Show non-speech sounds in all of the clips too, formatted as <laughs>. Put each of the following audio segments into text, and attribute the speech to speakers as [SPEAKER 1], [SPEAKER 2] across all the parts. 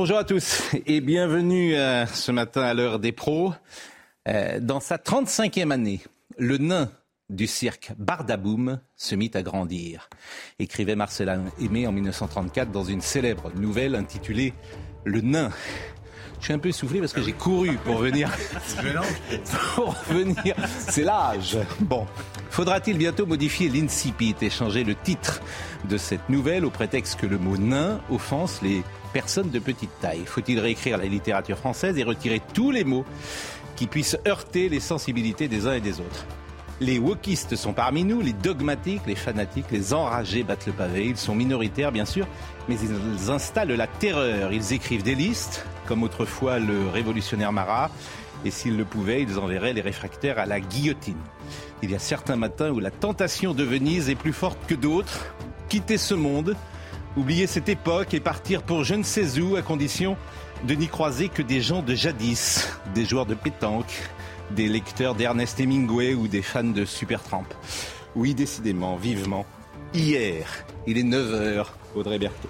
[SPEAKER 1] Bonjour à tous et bienvenue euh, ce matin à l'heure des pros. Euh, dans sa 35e année, le nain du cirque Bardaboum se mit à grandir, écrivait Marcelin Aimé en 1934 dans une célèbre nouvelle intitulée Le nain. Je suis un peu essoufflé parce que j'ai couru pour venir. pour venir. C'est l'âge. Bon. Faudra-t-il bientôt modifier l'incipit et changer le titre de cette nouvelle au prétexte que le mot nain offense les personnes de petite taille Faut-il réécrire la littérature française et retirer tous les mots qui puissent heurter les sensibilités des uns et des autres? Les wokistes sont parmi nous, les dogmatiques, les fanatiques, les enragés battent le pavé. Ils sont minoritaires, bien sûr, mais ils installent la terreur. Ils écrivent des listes, comme autrefois le révolutionnaire Marat, et s'ils le pouvaient, ils enverraient les réfractaires à la guillotine. Il y a certains matins où la tentation de Venise est plus forte que d'autres. Quitter ce monde, oublier cette époque et partir pour je ne sais où, à condition de n'y croiser que des gens de jadis, des joueurs de pétanque, des lecteurs d'Ernest Hemingway ou des fans de Supertramp. Oui, décidément, vivement. Hier, il est 9h, Audrey Berthaud.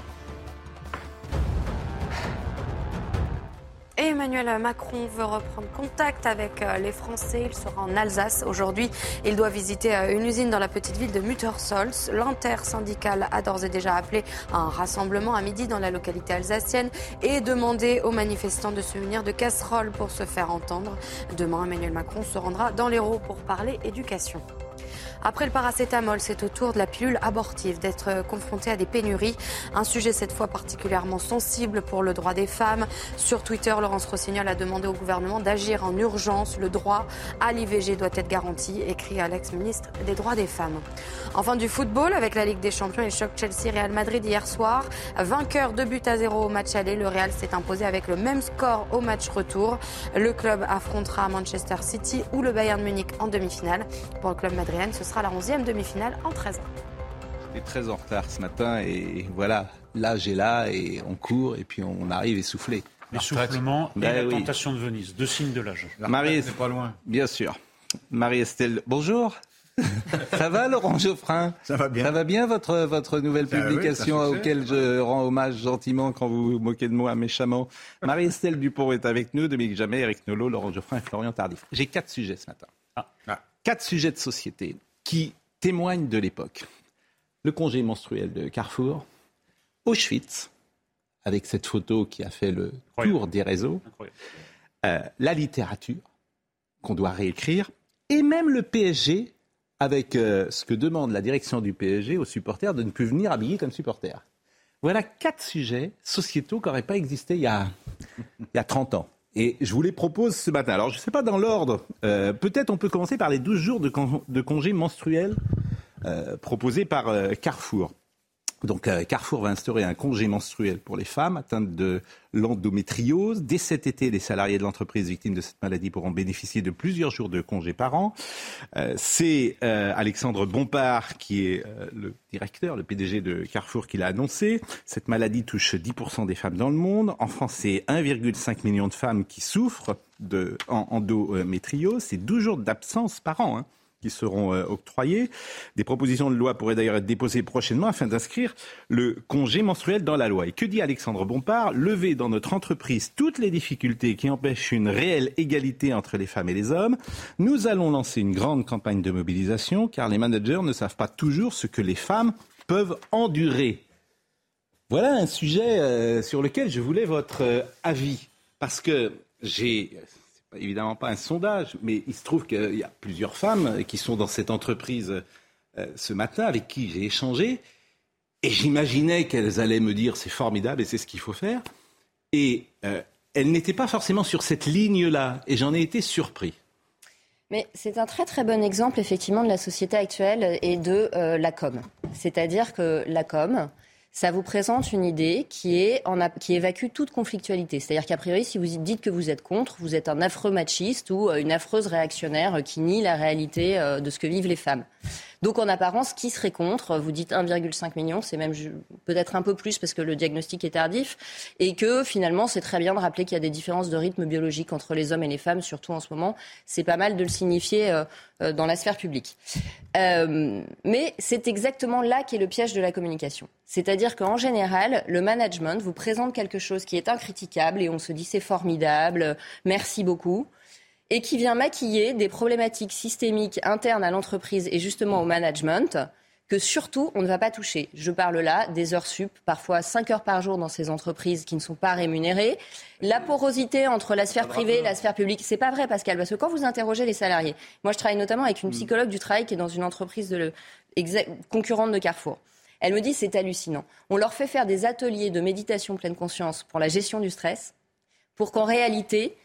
[SPEAKER 2] Emmanuel Macron veut reprendre contact avec euh, les Français. Il sera en Alsace aujourd'hui. Il doit visiter euh, une usine dans la petite ville de Muttersolz. L'intersyndicale a d'ores et déjà appelé à un rassemblement à midi dans la localité alsacienne et demandé aux manifestants de se munir de casseroles pour se faire entendre. Demain, Emmanuel Macron se rendra dans l'Hérault pour parler éducation. Après le paracétamol, c'est au tour de la pilule abortive d'être confrontée à des pénuries. Un sujet cette fois particulièrement sensible pour le droit des femmes. Sur Twitter, Laurence Rossignol a demandé au gouvernement d'agir en urgence. Le droit à l'IVG doit être garanti, écrit à l'ex-ministre des droits des femmes. Enfin du football avec la Ligue des Champions et choc Chelsea-Real Madrid hier soir. Vainqueur de but à zéro au match aller, le Real s'est imposé avec le même score au match retour. Le club affrontera Manchester City ou le Bayern Munich en demi-finale. Pour le club madrilène, ce sera la 11e demi-finale en 13 ans.
[SPEAKER 1] J'étais très en retard ce matin et voilà, l'âge est là et on court et puis on arrive essoufflé.
[SPEAKER 3] L'essoufflement et
[SPEAKER 1] Ben
[SPEAKER 3] la
[SPEAKER 1] oui.
[SPEAKER 3] tentation de Venise, deux signes de l'âge.
[SPEAKER 1] Marie,
[SPEAKER 4] c'est pas loin.
[SPEAKER 1] Bien sûr. Marie-Estelle, bonjour. <laughs> ça va Laurent Geoffrin?
[SPEAKER 4] Ça va bien.
[SPEAKER 1] Ça va bien votre, votre nouvelle
[SPEAKER 4] oui,
[SPEAKER 1] publication auquel je rends hommage gentiment quand vous vous moquez de moi méchamment. Marie-Estelle Dupont est avec nous, Dominique Jamais, Eric Nolot, Laurent Geoffrin et Florian Tardif. J'ai quatre sujets ce matin.
[SPEAKER 4] Ah.
[SPEAKER 1] Quatre sujets de société qui témoignent de l'époque. Le congé menstruel de Carrefour, Auschwitz, avec cette photo qui a fait le
[SPEAKER 3] Incroyable.
[SPEAKER 1] tour des réseaux, euh, la littérature qu'on doit réécrire, et même le PSG, avec euh, ce que demande la direction du PSG aux supporters de ne plus venir habillés comme supporters. Voilà quatre sujets sociétaux qui n'auraient pas existé il y, a, il y a 30 ans. Et je vous les propose ce matin. Alors, je ne sais pas dans l'ordre. Euh, Peut-être on peut commencer par les 12 jours de, con- de congé menstruel euh, proposés par euh, Carrefour. Donc euh, Carrefour va instaurer un congé menstruel pour les femmes atteintes de l'endométriose. Dès cet été, les salariés de l'entreprise victimes de cette maladie pourront bénéficier de plusieurs jours de congé par an. Euh, C'est euh, Alexandre Bompard qui est le directeur, le PDG de Carrefour qui l'a annoncé. Cette maladie touche 10% des femmes dans le monde. En France, c'est 1,5 million de femmes qui souffrent de en-. C'est 12 jours d'absence par an. hein qui seront euh, octroyés. Des propositions de loi pourraient d'ailleurs être déposées prochainement afin d'inscrire le congé menstruel dans la loi. Et que dit Alexandre Bompard Lever dans notre entreprise toutes les difficultés qui empêchent une réelle égalité entre les femmes et les hommes. Nous allons lancer une grande campagne de mobilisation car les managers ne savent pas toujours ce que les femmes peuvent endurer. Voilà un sujet euh, sur lequel je voulais votre euh, avis. Parce que j'ai, évidemment pas un sondage, mais il se trouve qu'il y a plusieurs femmes qui sont dans cette entreprise euh, ce matin avec qui j'ai échangé. Et j'imaginais qu'elles allaient me dire c'est formidable et c'est ce qu'il faut faire. Et euh, elles n'étaient pas forcément sur cette ligne-là. Et j'en ai été surpris.
[SPEAKER 4] Mais c'est un très très bon exemple effectivement de la société actuelle et de euh, la com. C'est-à-dire que la com, ça vous présente une idée qui, évacue toute conflictualité. C'est-à-dire qu'a priori, si vous dites que vous êtes contre, vous êtes un affreux machiste ou euh, une affreuse réactionnaire qui nie la réalité euh, de ce que vivent les femmes. Donc en apparence, qui serait contre? Vous dites 1,5 million, c'est même peut-être un peu plus parce que le diagnostic est tardif, et que finalement c'est très bien de rappeler qu'il y a des différences de rythme biologique entre les hommes et les femmes, surtout en ce moment. C'est pas mal de le signifier euh, euh, dans la sphère publique. Euh, mais c'est exactement là qu'est le piège de la communication. C'est-à-dire qu'en général, le management vous présente quelque chose qui est incritiquable et on se dit c'est formidable, merci beaucoup et qui vient maquiller des problématiques systémiques internes à l'entreprise et justement au management que surtout on ne va pas toucher. Je parle là des heures sup, parfois 5 heures par jour dans ces entreprises qui ne sont pas rémunérées. La porosité entre la sphère privée et la sphère publique, c'est pas vrai Pascal, parce que quand vous interrogez les salariés, moi je travaille notamment avec une hmm. psychologue du travail qui est dans une entreprise de concurrente de Carrefour. Elle me dit c'est hallucinant. On leur fait faire des ateliers de méditation pleine conscience pour la gestion du stress, pour qu'en réalité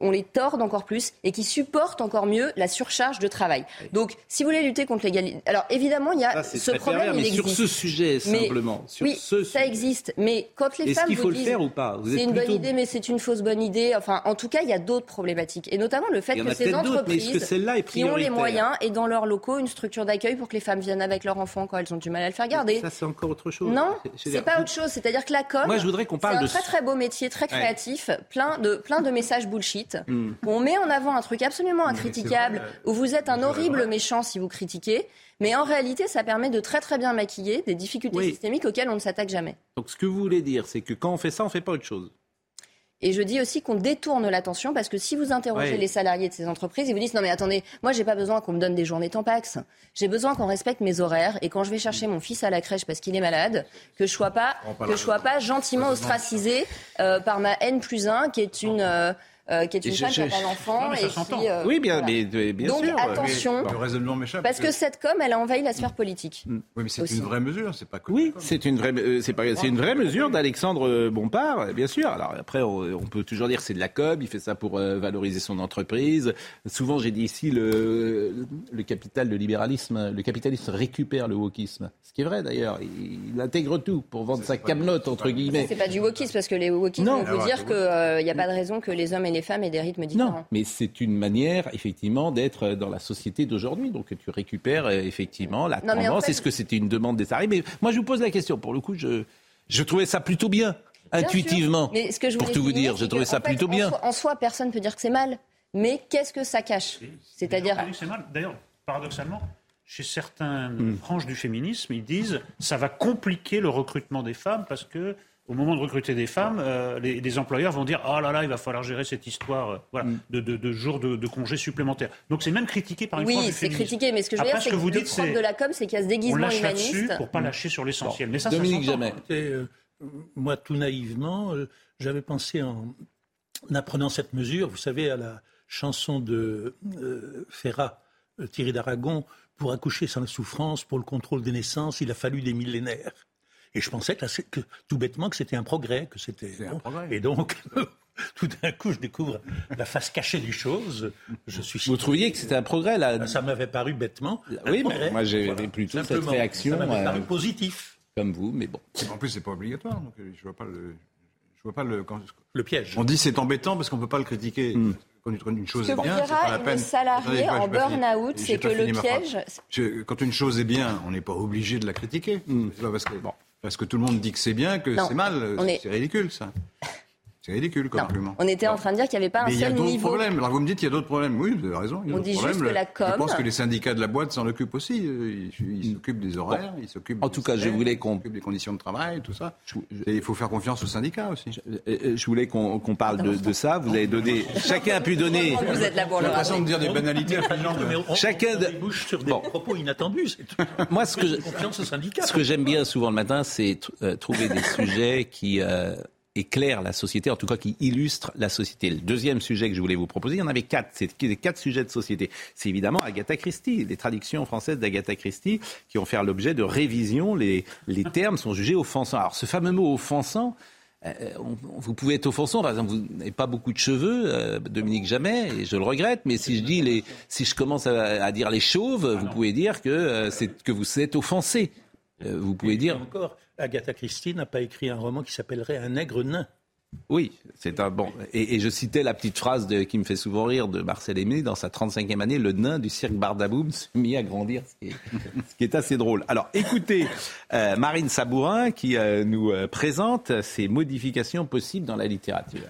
[SPEAKER 4] on les torde encore plus et qui supportent encore mieux la surcharge de travail. Donc, si vous voulez lutter contre l'égalité, alors évidemment, il y a ce problème, il
[SPEAKER 1] existe. Sur ce sujet simplement,
[SPEAKER 4] oui, ça existe. Mais quand les femmes
[SPEAKER 1] qu'il faut
[SPEAKER 4] le
[SPEAKER 1] faire ou pas
[SPEAKER 4] C'est une bonne idée, mais c'est une fausse bonne idée. Enfin, en tout cas, il y a d'autres problématiques, et notamment le fait que ces entreprises qui ont les moyens et dans leurs locaux une structure d'accueil pour que les femmes viennent avec leurs enfants quand elles ont du mal à le faire garder.
[SPEAKER 1] Ça, c'est encore autre chose.
[SPEAKER 4] Non, c'est pas autre chose. C'est-à-dire que la com,
[SPEAKER 1] moi, je voudrais qu'on parle
[SPEAKER 4] de un très très beau métier, très créatif, plein de plein de messages bullshit. Hmm. On met en avant un truc absolument incritiquable, où vous êtes un horrible méchant si vous critiquez, mais en réalité, ça permet de très très bien maquiller des difficultés systémiques auxquelles on ne s'attaque jamais.
[SPEAKER 1] Donc ce que vous voulez dire, c'est que quand on fait ça, on ne fait pas autre chose.
[SPEAKER 4] Et je dis aussi qu'on détourne l'attention parce que si vous interrogez les salariés de ces entreprises, ils vous disent non mais attendez, moi j'ai pas besoin qu'on me donne des journées tampax. J'ai besoin qu'on respecte mes horaires et quand je vais chercher mon fils à la crèche parce qu'il est malade, que je sois pas que je sois pas gentiment ostracisé euh, par ma N plus 1 qui est une euh, euh, qui est une femme qui n'a pas d'enfant. Et qui,
[SPEAKER 1] euh, oui, bien, mais, bien
[SPEAKER 4] Donc,
[SPEAKER 1] sûr.
[SPEAKER 4] attention, parce que cette com, elle a envahi la sphère politique.
[SPEAKER 5] Mm. Oui, mais c'est une vraie mesure, c'est pas que
[SPEAKER 1] Oui, c'est une vraie, euh, c'est pas, c'est une vraie mesure d'Alexandre Bompard, bien sûr. Alors après, on, peut toujours dire que c'est de la com, il fait ça pour valoriser son entreprise. Souvent, j'ai dit ici, le, le capital de libéralisme, le capitalisme récupère le wokisme. Ce qui est vrai d'ailleurs, il, intègre tout pour vendre sa camelote entre guillemets.
[SPEAKER 4] C'est pas du wokisme parce que les wokistes vont vous dire qu'il n'y a pas de raison que les hommes et les femmes et des rythmes différents.
[SPEAKER 1] Non, mais c'est une manière, effectivement, d'être dans la société d'aujourd'hui. Donc tu récupères euh, effectivement la tendance. Est-ce que c'était une demande des salariés Mais moi, je vous pose la question. Pour le coup, je, je trouvais ça plutôt bien, intuitivement. Mais ce que je pour tout vous dire, je trouvais ça plutôt bien.
[SPEAKER 4] En soi, personne ne peut dire que c'est mal. Mais qu'est-ce que ça cache? C'est-à-dire.
[SPEAKER 3] C'est mal. D'ailleurs, paradoxalement, chez certaines hmm. branches du féminisme, ils disent ça va compliquer le recrutement des femmes parce que au moment de recruter des femmes, euh, les, employeurs vont dire oh là là, il va falloir gérer cette histoire euh, voilà, mm. de, de, jours de, congés supplémentaires. Donc c'est même critiqué par une
[SPEAKER 4] Oui, c'est critiqué, mais ce que je veux dire, c'est que, vous le dites, de la com, c'est qu'il y a ce déguisement humaniste.
[SPEAKER 3] pour pas lâcher sur l'essentiel. Mais ça,
[SPEAKER 1] Dominique Jamais.
[SPEAKER 6] Euh, moi, tout naïvement, j'avais pensé en, apprenant cette mesure, vous savez, à la chanson de Ferrat, Thierry d'Aragon, pour accoucher sans la souffrance, pour le contrôle des naissances, il a fallu des millénaires. Et je pensais que, tout bêtement que c'était un progrès, que c'était. Et donc. <laughs> tout d'un coup, je découvre la face cachée des choses. Je suis.
[SPEAKER 1] Vous trouviez que c'était un progrès là?
[SPEAKER 6] Ça m'avait paru bêtement.
[SPEAKER 1] Oui, mais moi j'ai plutôt cette réaction.
[SPEAKER 6] Ça m'avait paru euh, positif.
[SPEAKER 1] Comme vous, mais bon.
[SPEAKER 5] En plus, c'est pas obligatoire, donc euh, je vois pas le. Je vois pas le.
[SPEAKER 6] Le piège.
[SPEAKER 5] On dit c'est embêtant parce qu'on peut pas le critiquer. Hmm. Quand une chose est bien, c'est pas la peine.
[SPEAKER 4] salarié en burn-out, c'est que le piège.
[SPEAKER 5] quand une chose est bien, on n'est pas obligé de la critiquer. Hmm. Pas parce que bon. Parce que tout le monde dit que c'est bien, que c'est mal. C'est ridicule, ça. C'est ridicule comme argument.
[SPEAKER 4] On était en train de dire qu'il n'y avait pas un seul niveau.
[SPEAKER 5] il y
[SPEAKER 4] a d'autres
[SPEAKER 5] problèmes. Alors vous me dites qu'il y a d'autres problèmes. Oui, vous avez raison.
[SPEAKER 4] on dit juste que la com.
[SPEAKER 5] Je pense que les syndicats de la boîte s'en occupent aussi. Ils s'occupent des horaires, ils s'occupent.
[SPEAKER 1] En tout cas, je voulais qu'on.
[SPEAKER 5] des conditions de travail, tout ça. Et il faut faire confiance aux syndicats aussi.
[SPEAKER 1] Je, euh, voulais qu'on parle de, ça. Vous avez donné. Chacun a pu donner.
[SPEAKER 4] Vous êtes là pour
[SPEAKER 5] le l'impression de dire des banalités.
[SPEAKER 6] Chacun bouge sur des propos inattendus. <laughs>
[SPEAKER 1] Moi, ce que confiance aux syndicats. Ce que j'aime bien souvent le matin, c'est euh, trouver des sujets qui euh, éclaire la société, en tout cas qui illustre la société. Le deuxième sujet que je voulais vous proposer, il y en avait quatre, c'est quatre sujets de société. C'est évidemment Agatha Christie, les traductions françaises d'Agatha Christie qui ont fait l'objet de révision. Les, les termes sont jugés offensants. Alors ce fameux mot offensant, euh, vous pouvez être offensant, par exemple, vous n'avez pas beaucoup de cheveux, euh, Dominique Jamais, et je le regrette, mais si je dis les, si je commence à, dire les chauves, vous ah pouvez dire que euh, que vous êtes offensé. vous pouvez dire
[SPEAKER 6] encore, Agatha Christie n'a pas écrit un roman qui s'appellerait Un nègre nain.
[SPEAKER 1] Oui, c'est un bon. Et, je citais la petite phrase qui me fait souvent rire de Marcel Aimé dans sa 35e année, le nain du cirque Bardaboum s'est mis à grandir, ce qui est, assez drôle. Alors, écoutez euh, Marine Sabourin qui euh, nous euh, présente ces modifications possibles dans la littérature.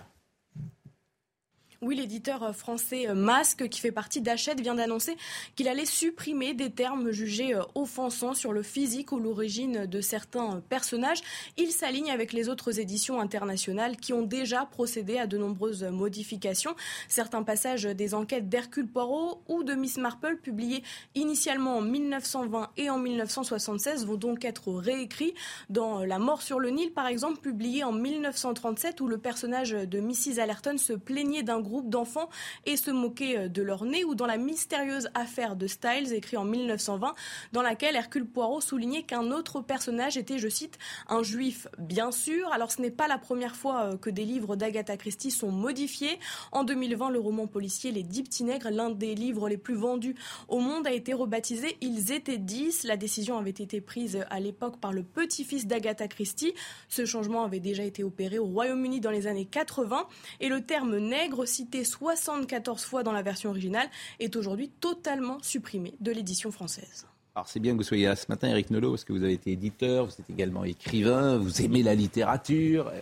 [SPEAKER 7] Oui, l'éditeur français euh, Masque, qui fait partie d'Hachette, vient d'annoncer qu'il allait supprimer des termes jugés euh, offensants sur le physique ou l'origine de certains euh, personnages. Il s'aligne avec les autres éditions internationales qui ont déjà procédé à de nombreuses modifications. Certains passages des enquêtes d'Hercule Poirot ou de Miss Marple, publiés initialement en 1920 et en 1976, vont donc être réécrits. Dans La mort sur le Nil, par exemple, publié en 1937, où le personnage de Mrs. Allerton se plaignait d'un groupe d'enfants et se moquer euh, de leur nez, ou dans la mystérieuse affaire de Styles, écrit en 1920, dans laquelle Hercule Poirot soulignait qu'un autre personnage était, je cite, un juif, bien sûr. Alors ce n'est pas la première fois euh, que des livres d'Agatha Christie sont modifiés. En 2020, le roman policier Les Dix Petits Nègres, l'un des livres les plus vendus au monde, a été rebaptisé Ils étaient dix. La décision avait été prise à l'époque par le petit-fils d'Agatha Christie. Ce changement avait déjà été opéré au Royaume-Uni dans les années 80 et le terme nègre cité 74 fois dans la version originale, est aujourd'hui totalement supprimé de l'édition française.
[SPEAKER 1] Alors c'est bien que vous soyez là ce matin, Eric Nolot, parce que vous avez été éditeur, vous êtes également écrivain, vous aimez la littérature.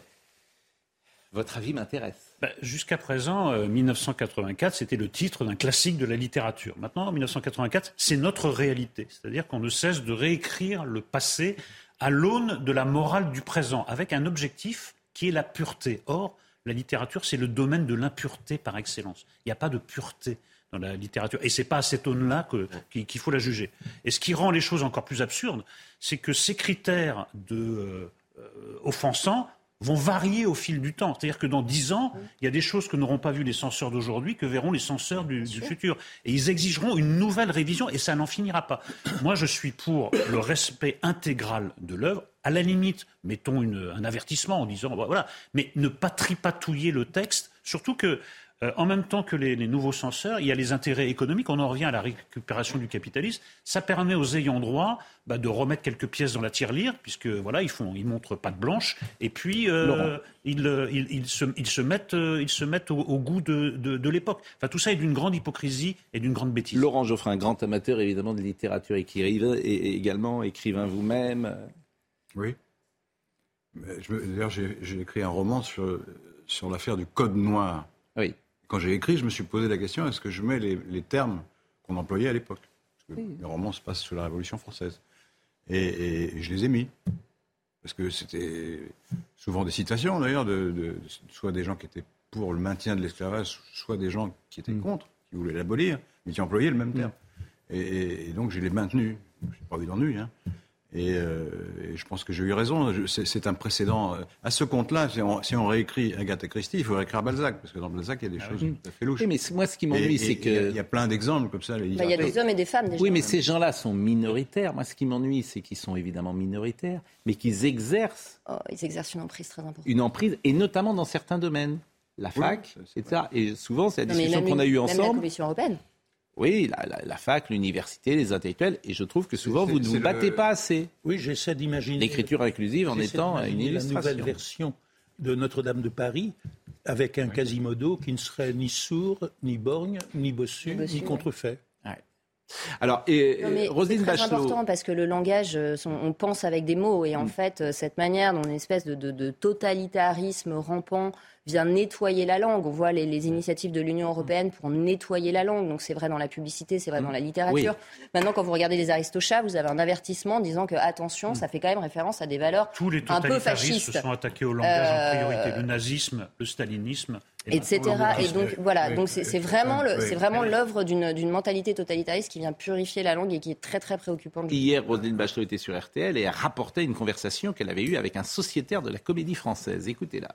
[SPEAKER 1] Votre avis m'intéresse.
[SPEAKER 3] Ben, jusqu'à présent, 1984, euh, c'était le titre d'un classique de la littérature. Maintenant, 1984, c'est notre réalité. C'est-à-dire qu'on ne cesse de réécrire le passé à l'aune de la morale du présent, avec un objectif qui est la pureté. Or, la littérature, c'est le domaine de l'impureté par excellence. Il n'y a pas de pureté dans la littérature. Et ce n'est pas à cette aune-là qu'il faut la juger. Et ce qui rend les choses encore plus absurdes, c'est que ces critères de, euh, offensants vont varier au fil du temps. C'est-à-dire que dans dix ans, il y a des choses que n'auront pas vues les censeurs d'aujourd'hui que verront les censeurs du, du, futur. Et ils exigeront une nouvelle révision et ça n'en finira pas. Moi, je suis pour le respect intégral de l'œuvre. À la limite, mettons un avertissement en disant, voilà, mais ne pas tripatouiller le texte, surtout que euh, en même temps que les, nouveaux censeurs, il y a les intérêts économiques. On en revient à la récupération du capitalisme. Ça permet aux ayants droit bah, de remettre quelques pièces dans la tirelire, puisque voilà, ils font, ils montrent pas de blanche, et puis euh, ils, euh, ils, ils, se, ils, se, mettent, ils se mettent au, goût de, de, l'époque. Enfin, tout ça est d'une grande hypocrisie et d'une grande bêtise.
[SPEAKER 1] Laurent Geoffrin, un grand amateur évidemment de littérature écrivain et également écrivain vous-même.
[SPEAKER 5] Oui. D'ailleurs, j'ai écrit un roman sur, sur l'affaire du Code noir.
[SPEAKER 1] Oui.
[SPEAKER 5] Quand j'ai écrit, je me suis posé la question est-ce que je mets les, termes qu'on employait à l'époque? Parce que les romans se passent sous la Révolution française. Et, je les ai mis. Parce que c'était souvent des citations, d'ailleurs, de, soit des gens qui étaient pour le maintien de l'esclavage, soit des gens qui étaient mm. contre, qui voulaient l'abolir, mais qui employaient le même terme. Mm. Et, donc, je l'ai maintenu. Je n'ai pas eu d'ennui. Hein. Euh, et, je pense que j'ai eu raison. C'est un précédent. Euh, à ce compte-là, si, on, réécrit Agatha Christie, il faut réécrire Balzac, parce que dans Balzac, il y a des ah choses tout à fait louches.
[SPEAKER 1] Oui, mais moi, ce qui m'ennuie, c'est que.
[SPEAKER 5] Il y, a plein d'exemples comme ça.
[SPEAKER 4] Bah, il y a des hommes et des femmes, déjà.
[SPEAKER 1] Oui, mais ces gens-là sont minoritaires. Moi, ce qui m'ennuie, c'est qu'ils sont évidemment minoritaires, mais qu'ils exercent.
[SPEAKER 4] Oh, ils exercent une emprise très importante.
[SPEAKER 1] Une emprise, et notamment dans certains domaines. La fac, etc. Et souvent, c'est la discussion qu'on a eue ensemble. Même la
[SPEAKER 4] Commission européenne.
[SPEAKER 1] Oui, la, fac, l'université, les intellectuels, et je trouve que souvent vous ne vous battez pas assez.
[SPEAKER 6] Oui, j'essaie d'imaginer
[SPEAKER 1] l'écriture inclusive en étant une illustration.
[SPEAKER 6] La nouvelle version de Notre-Dame de Paris avec un Quasimodo qui ne serait ni sourd, ni borgne, ni bossu, ni, contrefait.
[SPEAKER 1] Alors, et,
[SPEAKER 4] C'est très important parce que le langage, euh, on pense avec des mots et en mm. fait, euh, cette manière dont une espèce de totalitarisme rampant vient nettoyer la langue. On voit les, initiatives de l'Union européenne pour nettoyer la langue. Donc c'est vrai dans la publicité, c'est vrai dans la littérature. Maintenant, quand vous regardez les Aristochats, vous avez un avertissement disant que attention, ça fait quand même référence à des valeurs
[SPEAKER 3] Tous les
[SPEAKER 4] un peu fascistes.
[SPEAKER 3] se sont attaqués au langage en priorité. Le nazisme, le stalinisme
[SPEAKER 4] etc. Et donc voilà, donc c'est vraiment c'est vraiment l'œuvre d'une mentalité totalitariste qui vient purifier la langue et qui est très très préoccupante.
[SPEAKER 1] Hier, Roselyne Bachelot était sur RTL et a rapporté une conversation qu'elle avait eue avec un sociétaire de la Comédie Française. Écoutez-la.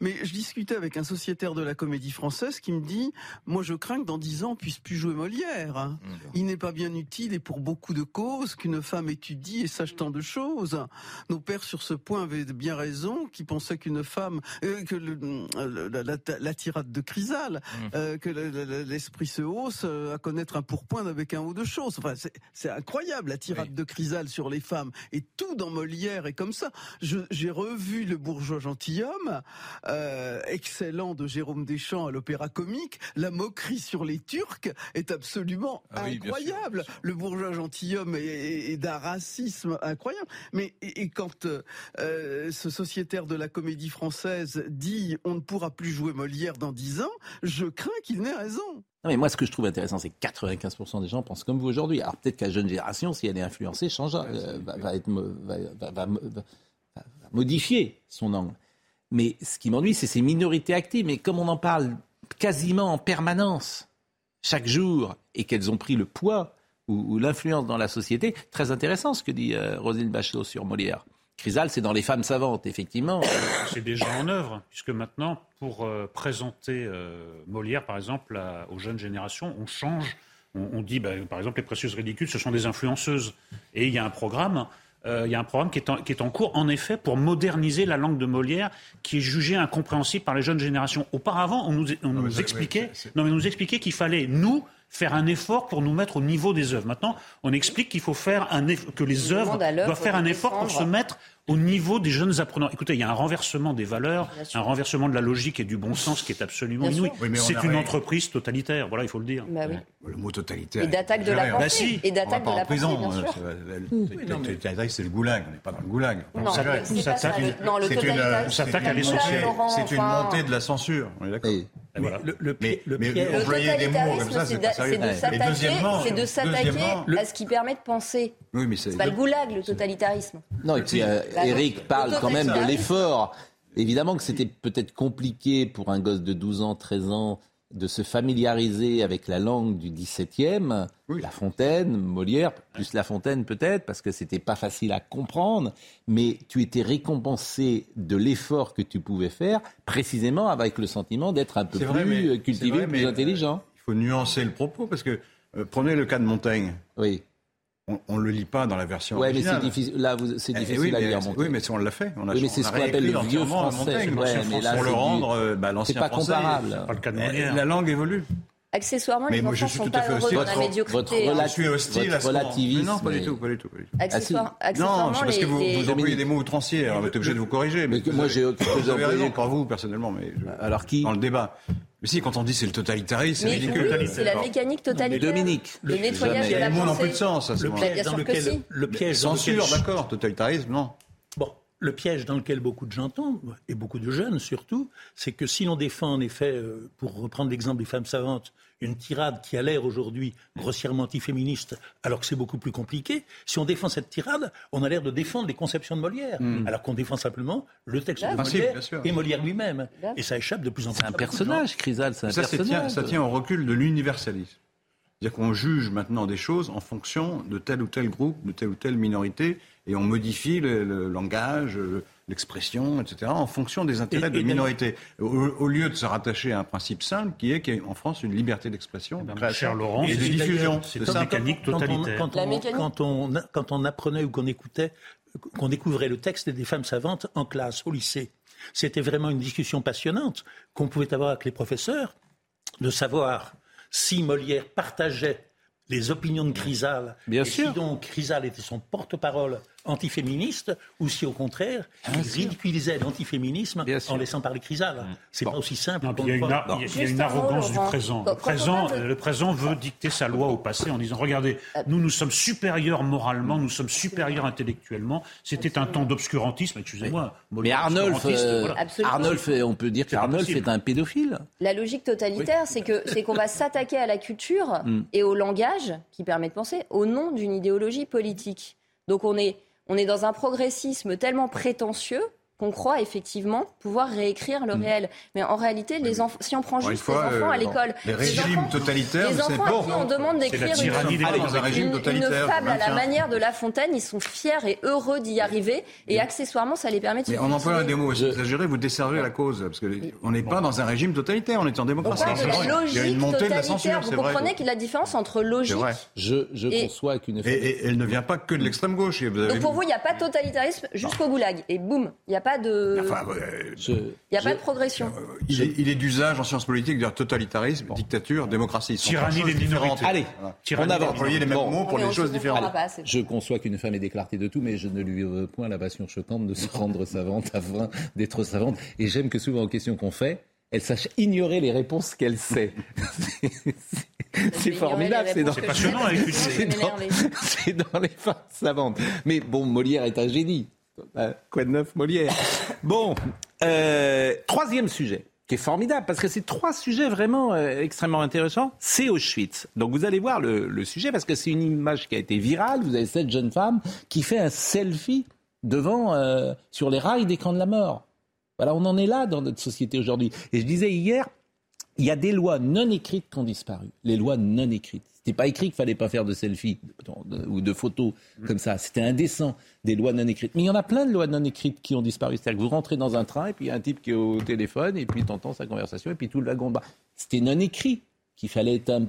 [SPEAKER 8] Mais je discutais avec un sociétaire de la comédie française qui me dit Moi, je crains que dans dix ans, on puisse plus jouer Molière. Hein. Mmh. Il n'est pas bien utile et pour beaucoup de causes qu'une femme étudie et sache tant de choses. Nos pères, sur ce point, avaient bien raison, qui pensaient qu'une femme, euh, que la, tirade de Chrysale, mmh. euh, que l'esprit se hausse euh, à connaître un pourpoint avec un haut de choses. Enfin, c'est incroyable, la tirade de Chrysale sur les femmes. Et tout dans Molière est comme ça. J'ai revu Le bourgeois gentilhomme. Euh, excellent de Jérôme Deschamps à l'Opéra Comique, la moquerie sur les Turcs est absolument ah incroyable. Le bourgeois gentilhomme est, d'un racisme incroyable. Mais et, quand euh, ce sociétaire de la Comédie Française dit on ne pourra plus jouer Molière dans dix ans, je crains qu'il n'ait raison.
[SPEAKER 1] Non mais moi, ce que je trouve intéressant, c'est que 95% des gens pensent comme vous aujourd'hui. Alors peut-être qu'à la jeune génération, si elle est influencée, change, euh, va, être, va, modifier son angle. Mais ce qui m'ennuie, c'est ces minorités actives. Mais comme on en parle quasiment en permanence, chaque jour, et qu'elles ont pris le poids ou, l'influence dans la société, très intéressant ce que dit euh, Rosine Bachelot sur Molière. Chrysal, c'est dans les femmes savantes, effectivement. <coughs>
[SPEAKER 3] C'est déjà en œuvre, puisque maintenant, pour euh, présenter euh, Molière, par exemple, aux jeunes générations, on change. On, dit, bah, par exemple, les précieuses ridicules, ce sont des influenceuses. Et il y a un programme il y a un programme qui est, en, cours, en effet, pour moderniser la langue de Molière, qui est jugée incompréhensible par les jeunes générations. Auparavant, on nous, nous expliquait, non, mais nous expliquait qu'il fallait nous faire un effort pour nous mettre au niveau des œuvres. Maintenant, on explique qu'il faut faire un que les œuvres doivent faire un effort pour se mettre au niveau des jeunes apprenants. Écoutez, il y a un renversement des valeurs, un renversement de la logique et du bon sens qui est absolument inouï. c'est une entreprise totalitaire, voilà, il faut le dire.
[SPEAKER 8] Bah le mot totalitaire.
[SPEAKER 4] Et d'attaque de la pensée. Bah
[SPEAKER 5] si.
[SPEAKER 4] Et d'attaque de la
[SPEAKER 5] prison, pensée, bien sûr. Le c'est le goulag, on n'est pas dans le goulag.
[SPEAKER 4] Non, on
[SPEAKER 5] s'attaque à l'essentiel. C'est une montée de la censure, on est d'accord.
[SPEAKER 6] Voilà. Le, le,
[SPEAKER 5] mais, le, mais employer des mots comme ça, c'est pas sérieux.
[SPEAKER 4] C'est de s'attaquer à ce qui permet de penser. Oui, c'est pas le goulag, le totalitarisme.
[SPEAKER 1] Non, et puis euh, Eric parle quand même de l'effort. Évidemment que c'était peut-être compliqué pour un gosse de 12 ans, 13 ans de se familiariser avec la langue du XVIIe, La Fontaine, Molière, plus La Fontaine peut-être, parce que c'était pas facile à comprendre, mais tu étais récompensé de l'effort que tu pouvais faire, précisément avec le sentiment d'être un peu plus cultivé, plus intelligent.
[SPEAKER 5] il faut nuancer le propos, parce que euh, prenez le cas de Montaigne.
[SPEAKER 1] Oui
[SPEAKER 5] on ne le lit pas dans la version ouais, originale.
[SPEAKER 1] mais c'est difficile, là, c'est eh, difficile à lire.
[SPEAKER 5] Oui, mais si on l'a fait. On
[SPEAKER 1] a, oui, mais c'est ce qu'on appelle le vieux français.
[SPEAKER 5] Ouais, mais là, pour le rendre, euh, bah, l'ancien
[SPEAKER 1] pas comparable.
[SPEAKER 5] Pas le cas de la langue évolue.
[SPEAKER 4] Accessoirement, les enfants sont pas heureux dans la médiocrité.
[SPEAKER 5] Votre, je suis hostile à ce
[SPEAKER 1] relativisme.
[SPEAKER 5] Non, pas du tout, pas du tout.
[SPEAKER 4] Accessoirement,
[SPEAKER 5] non, c'est parce que vous, vous employez des mots outranciers. Alors, vous êtes obligé de vous corriger. Mais
[SPEAKER 1] moi, j'ai
[SPEAKER 5] Vous avez raison, pas vous personnellement, mais
[SPEAKER 1] alors qui
[SPEAKER 5] dans le débat. Mais si, quand on dit c'est le totalitarisme, c'est ridicule.
[SPEAKER 4] c'est la mécanique totalitaire.
[SPEAKER 1] Dominique.
[SPEAKER 4] Le, nettoyage de la
[SPEAKER 5] pensée. Le mot n'a plus de sens à.
[SPEAKER 6] Le piège dans lequel...
[SPEAKER 5] Censure, d'accord. Totalitarisme, non.
[SPEAKER 6] Le piège dans lequel beaucoup de gens tombent, et beaucoup de jeunes surtout, c'est que si l'on défend en effet, euh, pour reprendre l'exemple des femmes savantes, une tirade qui a l'air aujourd'hui grossièrement antiféministe, alors que c'est beaucoup plus compliqué, si on défend cette tirade, on a l'air de défendre les conceptions de Molière, hmm. alors qu'on défend simplement le texte de Molière et Molière lui-même. Et ça échappe de plus en plus.
[SPEAKER 1] C'est un personnage, Chrysal, c'est un personnage.
[SPEAKER 5] ça tient au recul de l'universalisme. C'est-à-dire qu'on juge maintenant des choses en fonction de tel ou tel groupe, de telle ou telle minorité, et on modifie le, langage, l'expression, etc., en fonction des intérêts de minorités, au, lieu de se rattacher à un principe simple qui est qu'il y a en France une liberté d'expression,
[SPEAKER 3] de création Laurent,
[SPEAKER 5] et de diffusion.
[SPEAKER 3] C'est une mécanique totalitaire.
[SPEAKER 6] Quand on, quand on, apprenait ou qu'on écoutait, qu'on découvrait le texte des femmes savantes en classe, au lycée, c'était vraiment une discussion passionnante qu'on pouvait avoir avec les professeurs, de savoir si Molière partageait les opinions de Chrysal,
[SPEAKER 1] Bien
[SPEAKER 6] et
[SPEAKER 1] sûr.
[SPEAKER 6] si donc Chrysal était son porte-parole antiféministe, ou si au contraire, il ridiculisait l'antiféminisme en laissant parler Chrysal. Mm. C'est pas aussi simple.
[SPEAKER 3] il y a une, arrogance du présent. Le présent, le présent veut dicter sa loi au passé en disant regardez, euh. nous nous sommes supérieurs moralement, nous sommes supérieurs intellectuellement. C'était un temps d'obscurantisme, excusez-moi.
[SPEAKER 1] Mais Arnolf, euh, Arnolf, on peut dire qu'Arnolf est un pédophile.
[SPEAKER 4] La logique totalitaire, c'est que c'est qu'on va s'attaquer à la culture mm. et au langage qui permet de penser au nom d'une idéologie politique. Donc on est on est dans un progressisme tellement prétentieux qu'on croit effectivement pouvoir réécrire le réel. Mais en réalité, les enfants, si on prend juste les enfants
[SPEAKER 5] euh,
[SPEAKER 4] à l'école,
[SPEAKER 5] les régimes
[SPEAKER 4] enfants-
[SPEAKER 5] totalitaires,
[SPEAKER 4] les enfants à qui on demande d'écrire une, une- une fable à la manière de La Fontaine, ils sont fiers et heureux d'y arriver, et accessoirement, ça les permet de
[SPEAKER 5] Mais en employant des mots aussi exagérés, vous desservez la cause. Parce que on n'est pas dans un régime totalitaire, on est en
[SPEAKER 4] On
[SPEAKER 5] démocratie. Il y a
[SPEAKER 4] logique
[SPEAKER 5] une montée de la
[SPEAKER 4] totalitaire.
[SPEAKER 5] censure,
[SPEAKER 4] Vous comprenez qu'il y a la différence entre logique.
[SPEAKER 1] Je, conçois qu'une
[SPEAKER 5] Et,
[SPEAKER 1] femme.
[SPEAKER 5] et elle ne vient pas que de l'extrême gauche.
[SPEAKER 4] Donc pour vous, il n'y a pas de totalitarisme jusqu'au goulag. Et boum, il n'y a pas de,
[SPEAKER 5] Enfin, euh,
[SPEAKER 1] je-
[SPEAKER 4] il y a
[SPEAKER 1] je-
[SPEAKER 4] pas de progression.
[SPEAKER 5] il est, il est d'usage en sciences politiques de dire totalitarisme, dictature, démocratie.
[SPEAKER 3] Tyrannie des minorités.
[SPEAKER 1] Allez,
[SPEAKER 5] Voilà.
[SPEAKER 3] Tyrannie
[SPEAKER 1] on avance.
[SPEAKER 5] Les mêmes
[SPEAKER 1] Bon.
[SPEAKER 5] mots pour des
[SPEAKER 4] se
[SPEAKER 5] choses différentes.
[SPEAKER 4] pas,
[SPEAKER 1] Je conçois qu'une femme ait des clartés de tout, mais je ne lui veux point la passion choquante de se rendre <laughs> savante afin d'être savante. Et j'aime que souvent aux questions qu'on fait, elle sache ignorer les réponses qu'elle sait. <laughs> C'est- formidable. C'est dans,
[SPEAKER 3] passionnant
[SPEAKER 1] dans- c'est dans les femmes savantes. Mais bon, Molière est un génie. Hein, Quoi de neuf, Molière? <laughs> Bon, euh, troisième sujet qui est formidable parce que c'est trois sujets vraiment euh, extrêmement intéressants. C'est Auschwitz. Donc vous allez voir le, le sujet parce que c'est une image qui a été virale. Vous avez cette jeune femme qui fait un selfie devant euh, sur les rails des camps de la mort. Voilà, on en est là dans notre société aujourd'hui. Et je disais hier, il y a des lois non écrites qui ont disparu. Les lois non écrites. C'était pas écrit qu'il fallait pas faire de selfie de- ou de photos comme ça. C'était indécent, des lois non écrites. Mais il y en a plein de lois non écrites qui ont disparu. C'est-à-dire que vous rentrez dans un train et puis il y a un type qui est au téléphone et puis t'entends sa conversation et puis tout le wagon bat. C'était non écrit qu'il fallait être un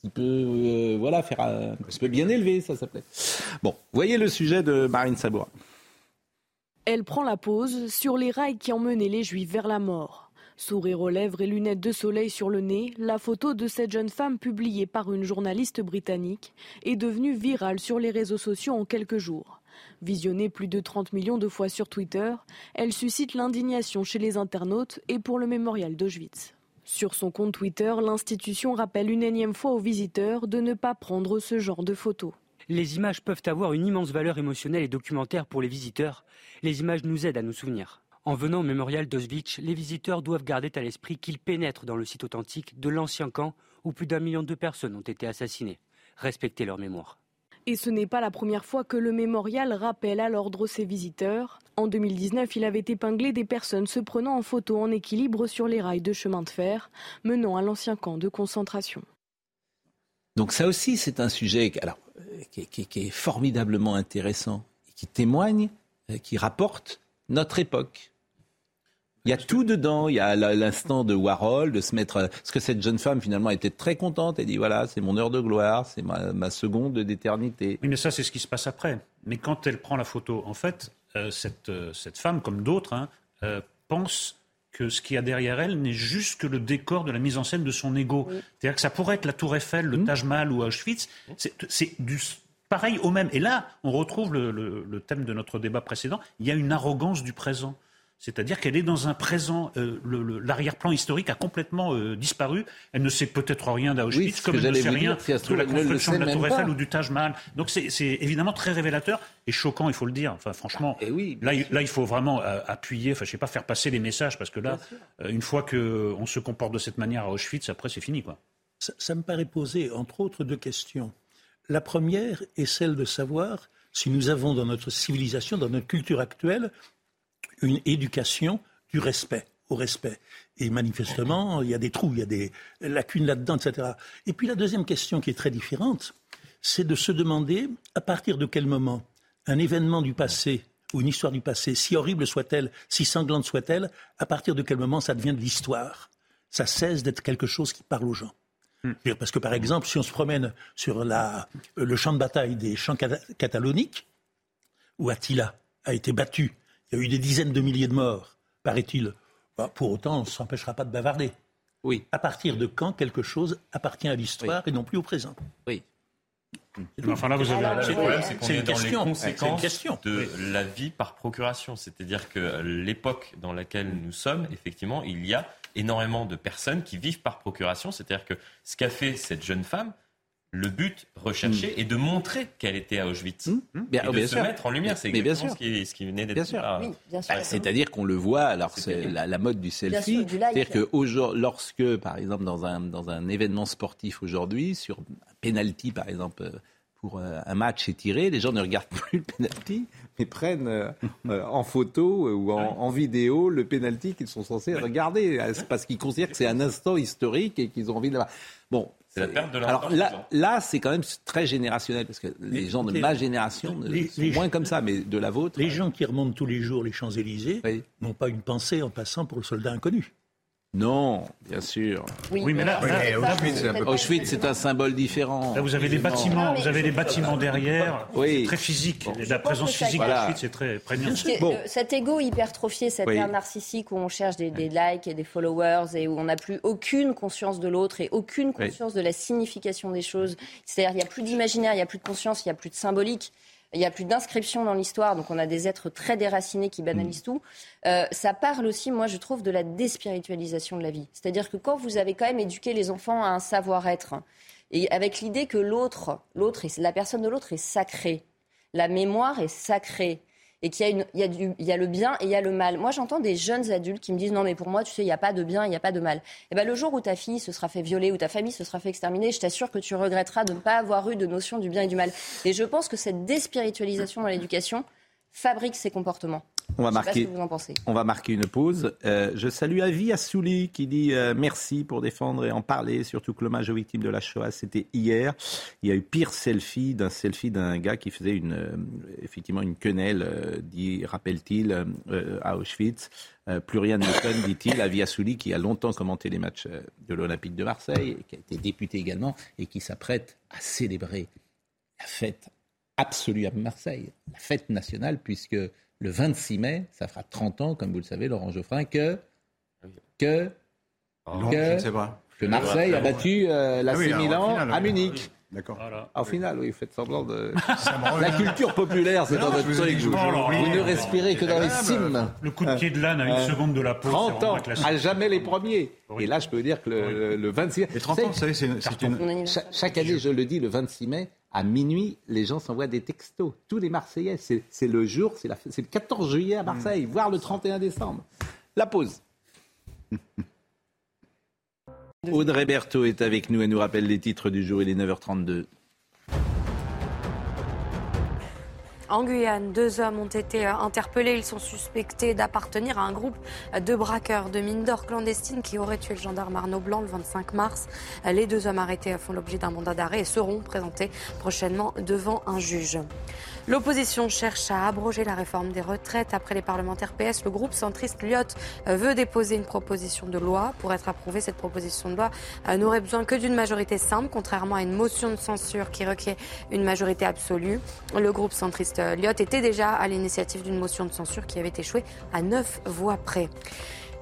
[SPEAKER 1] petit peu, euh, voilà, faire un, un petit peu bien élevé, ça s'appelait. Bon, voyez le sujet de Marine Sabourin.
[SPEAKER 7] Elle prend la pause sur les rails qui emmenaient les Juifs vers la mort. Sourire aux lèvres et lunettes de soleil sur le nez, la photo de cette jeune femme publiée par une journaliste britannique est devenue virale sur les réseaux sociaux en quelques jours. Visionnée plus de 30 millions de fois sur Twitter, elle suscite l'indignation chez les internautes et pour le mémorial d'Auschwitz. Sur son compte Twitter, l'institution rappelle une énième fois aux visiteurs de ne pas prendre ce genre de photos.
[SPEAKER 9] Les images peuvent avoir une immense valeur émotionnelle et documentaire pour les visiteurs. Les images nous aident à nous souvenir. En venant au mémorial d'Auschwitz, les visiteurs doivent garder à l'esprit qu'ils pénètrent dans le site authentique de l'ancien camp où plus d'un million de personnes ont été assassinées. Respectez leur mémoire.
[SPEAKER 7] Et ce n'est pas la première fois que le mémorial rappelle à l'ordre ses visiteurs. En 2019, il avait épinglé des personnes se prenant en photo en équilibre sur les rails de chemin de fer menant à l'ancien camp de concentration.
[SPEAKER 1] Donc ça aussi, c'est un sujet alors, euh, qui, est- qui qui formidablement intéressant, et qui témoigne, euh, qui rapporte notre époque. Il y a tout dedans. Il y a l'instant de Warhol, de se mettre. euh, Parce que cette jeune femme, finalement, était très contente. Elle dit voilà, c'est mon heure de gloire, c'est ma, ma seconde d'éternité.
[SPEAKER 3] Oui, mais ça, c'est ce qui se passe après. Mais quand elle prend la photo, en fait, euh, cette, euh, cette femme, comme d'autres, hein, euh, pense que ce qu'il y a derrière elle n'est juste que le décor de la mise en scène de son ego. C'est-à-dire que ça pourrait être la Tour Eiffel, le Taj Mahal ou Auschwitz. C'est c'est du pareil au même. Et là, on retrouve le, le- le thème de notre débat précédent. Il y a une arrogance du présent. C'est-à-dire qu'elle est dans un présent, euh, le- le- l'arrière-plan historique a complètement euh, disparu. Elle ne sait peut-être rien d'Auschwitz, comme elle ne sait rien
[SPEAKER 1] dire.
[SPEAKER 3] De la construction de la Tour Eiffel
[SPEAKER 1] pas.
[SPEAKER 3] ou du Taj Mahal. Donc c'est c'est évidemment très révélateur et choquant, il faut le dire. Enfin, franchement,
[SPEAKER 1] Et oui,
[SPEAKER 3] là, il- là, il faut vraiment euh, appuyer, enfin, je sais pas, faire passer les messages, parce que là, euh, une fois qu'on se comporte de cette manière à Auschwitz, après, c'est fini, quoi.
[SPEAKER 6] Ça, ça me paraît poser, entre autres, deux questions. La première est celle de savoir si nous avons dans notre civilisation, dans notre culture actuelle, une éducation du respect, au respect. Et manifestement, il y a des trous, il y a des lacunes là-dedans, etc. Et puis la deuxième question qui est très différente, c'est de se demander à partir de quel moment un événement du passé ou une histoire du passé, si horrible soit-elle, si sanglante soit-elle, à partir de quel moment ça devient de l'histoire? Ça cesse d'être quelque chose qui parle aux gens. C'est-à-dire Parce que, par exemple, si on se promène sur la, le champ de bataille des champs cata- cataloniques, où Attila a été battu, il y a eu des dizaines de milliers de morts, paraît-il, bah, pour autant, on ne s'empêchera pas de bavarder.
[SPEAKER 1] Oui,
[SPEAKER 6] À partir de quand quelque chose appartient à l'histoire et non plus au présent?
[SPEAKER 1] Oui.
[SPEAKER 3] Mais enfin, là, vous avez.
[SPEAKER 4] Alors,
[SPEAKER 10] Le problème, c'est qu'on est dans les conséquences de la vie par procuration. C'est-à-dire que l'époque dans laquelle nous sommes, effectivement, il y a énormément de personnes qui vivent par procuration. C'est-à-dire que ce qu'a fait cette jeune femme, le but recherché est de montrer qu'elle était à Auschwitz.
[SPEAKER 1] Mmh. Bien,
[SPEAKER 10] Et
[SPEAKER 1] oh,
[SPEAKER 10] de
[SPEAKER 1] bien
[SPEAKER 10] se
[SPEAKER 1] sûr.
[SPEAKER 10] mettre en lumière. C'est exactement
[SPEAKER 1] sûr.
[SPEAKER 10] ce qui, ce qui venait d'être
[SPEAKER 1] Bien
[SPEAKER 10] dit
[SPEAKER 1] sûr.
[SPEAKER 10] par-
[SPEAKER 4] Oui, bien sûr.
[SPEAKER 1] Bah, C'est-à-dire qu'on le voit, alors
[SPEAKER 10] C'est
[SPEAKER 1] la, la mode du selfie, c'est-à-dire que lorsque, par exemple, dans un, dans un événement sportif aujourd'hui, sur un penalty, par exemple, pour euh, un match étiré, les gens ne regardent <laughs> plus le penalty, mais prennent euh, euh, en photo ou en, en vidéo le penalty qu'ils sont censés regarder. Parce qu'ils considèrent que c'est un instant historique et qu'ils ont envie de. Bon.
[SPEAKER 10] C'est la perte de leur
[SPEAKER 1] Alors là, c'est quand même très générationnel parce que les, gens de
[SPEAKER 6] les-
[SPEAKER 1] ma génération ne
[SPEAKER 6] les-
[SPEAKER 1] sont
[SPEAKER 6] les-
[SPEAKER 1] moins comme ça, mais de la vôtre.
[SPEAKER 6] Les gens qui remontent tous les jours les Champs-Élysées
[SPEAKER 1] Oui.
[SPEAKER 6] n'ont pas une pensée en passant pour le soldat inconnu.
[SPEAKER 1] Non, bien sûr.
[SPEAKER 3] Oui, mais là,
[SPEAKER 8] Oui,
[SPEAKER 3] là-
[SPEAKER 8] mais
[SPEAKER 3] là,
[SPEAKER 8] Auschwitz, c'est un peu-
[SPEAKER 1] Auschwitz, c'est un symbole différent.
[SPEAKER 3] là, vous avez des bâtiments, vous avez des bâtiments derrière.
[SPEAKER 1] Oui.
[SPEAKER 3] Très physique.
[SPEAKER 1] Bon.
[SPEAKER 3] La présence physique
[SPEAKER 1] Voilà.
[SPEAKER 3] d'Auschwitz est très prégnante.
[SPEAKER 4] C'est-
[SPEAKER 1] Bon.
[SPEAKER 4] euh, Cet ego hypertrophié, cette
[SPEAKER 1] Oui.
[SPEAKER 4] ère narcissique où on cherche des, des likes et des followers et où on n'a plus aucune conscience de l'autre et aucune
[SPEAKER 1] Oui.
[SPEAKER 4] conscience de la signification des choses. C'est-à-dire qu'il n'y a plus d'imaginaire, il n'y a plus de conscience, il n'y a plus de symbolique. Il n'y a plus d'inscription dans l'histoire, donc on a des êtres très déracinés qui banalisent tout. Euh, ça parle aussi, moi je trouve, de la déspiritualisation de la vie. C'est-à-dire que quand vous avez quand même éduqué les enfants à un savoir-être, et avec l'idée que l'autre, l'autre, la personne de l'autre est sacrée, la mémoire est sacrée, et qu'il y a, une, il y, a du, il y a le bien et il y a le mal. Moi, j'entends des jeunes adultes qui me disent non, mais pour moi, tu sais, il n'y a pas de bien, il n'y a pas de mal. Et ben, le jour où ta fille se sera fait violer, où ta famille se sera fait exterminer, je t'assure que tu regretteras de ne pas avoir eu de notion du bien et du mal. Et je pense que cette déspiritualisation dans l'éducation fabrique ces comportements.
[SPEAKER 1] On va
[SPEAKER 4] Je sais pas
[SPEAKER 1] marquer.
[SPEAKER 4] ce que vous en pensez.
[SPEAKER 1] On va marquer une pause. Euh, je salue Avi Assouli qui dit euh, merci pour défendre et en parler, surtout que l'hommage aux victimes de la Shoah, c'était hier. Il y a eu pire selfie d'un selfie d'un gars qui faisait une, euh, effectivement une quenelle, dit, rappelle-t-il, à Auschwitz. Euh, plus rien ne m'étonne, dit-il. Avi Assouli qui a longtemps commenté les matchs de l'Olympique de Marseille, et qui a été député également et qui s'apprête à célébrer la fête absolue à Marseille, la fête nationale, puisque le 26 mai, ça fera 30 ans, comme vous le savez, Laurent Geoffrin, que, que,
[SPEAKER 5] Non,
[SPEAKER 1] que-
[SPEAKER 5] je ne sais pas.
[SPEAKER 1] que Marseille a battu euh, l'AC
[SPEAKER 5] Ah oui,
[SPEAKER 1] Milan à. Munich.
[SPEAKER 5] D'accord.
[SPEAKER 3] Voilà.
[SPEAKER 1] Au final, oui, vous faites semblant de... <laughs> La culture populaire, c'est dans votre truc. Vous, ne respirez que dans les cimes.
[SPEAKER 3] Le coup de pied de l'âne à une
[SPEAKER 1] Euh,
[SPEAKER 3] seconde de la pause.
[SPEAKER 1] 30
[SPEAKER 3] c'est vraiment
[SPEAKER 1] ans, à jamais les premiers.
[SPEAKER 3] Oui.
[SPEAKER 1] Et là, je peux vous dire que le, le 26...
[SPEAKER 5] Les 30 ans, vous savez, c'est une.
[SPEAKER 1] Chaque année, je le dis, le 26 mai, à minuit, les gens s'envoient des textos. Tous les Marseillais, c'est le jour, c'est la- c'est le 14 juillet à Marseille, voire le 31 décembre. La pause. Audrey Berthaud est avec nous et nous rappelle les titres du jour. Il est 9h32.
[SPEAKER 2] En Guyane, deux hommes ont été euh, interpellés. Ils sont suspectés d'appartenir à un groupe de braqueurs de mines d'or clandestines qui auraient tué le gendarme Arnaud Blanc le 25 mars. Les deux hommes arrêtés font l'objet d'un mandat d'arrêt et seront présentés prochainement devant un juge. L'opposition cherche à abroger la réforme des retraites. Après les parlementaires PS, le groupe centriste Lyot euh, veut déposer une proposition de loi. Pour être approuvée, cette proposition de loi euh, n'aurait besoin que d'une majorité simple, contrairement à une motion de censure qui requiert une majorité absolue. Le groupe centriste euh, Lyot était déjà à l'initiative d'une motion de censure qui avait échoué à neuf voix près.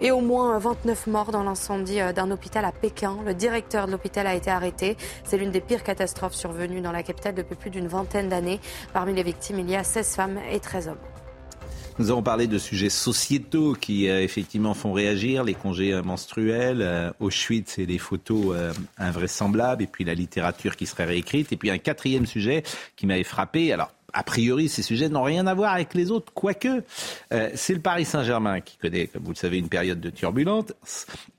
[SPEAKER 2] Et au moins 29 morts dans l'incendie euh, d'un hôpital à Pékin. Le directeur de l'hôpital a été arrêté. C'est l'une des pires catastrophes survenues dans la capitale depuis plus d'une vingtaine d'années. Parmi les victimes, il y a 16 femmes et 13 hommes.
[SPEAKER 1] Nous avons parlé de sujets sociétaux qui euh, effectivement font réagir, les congés euh, menstruels, euh, Auschwitz et les photos invraisemblables, et puis la littérature qui serait réécrite, et puis un quatrième sujet qui m'avait frappé. Alors, a priori, ces sujets n'ont rien à voir avec les autres, quoique euh, c'est le Paris Saint-Germain qui connaît, comme vous le savez, une période de turbulente,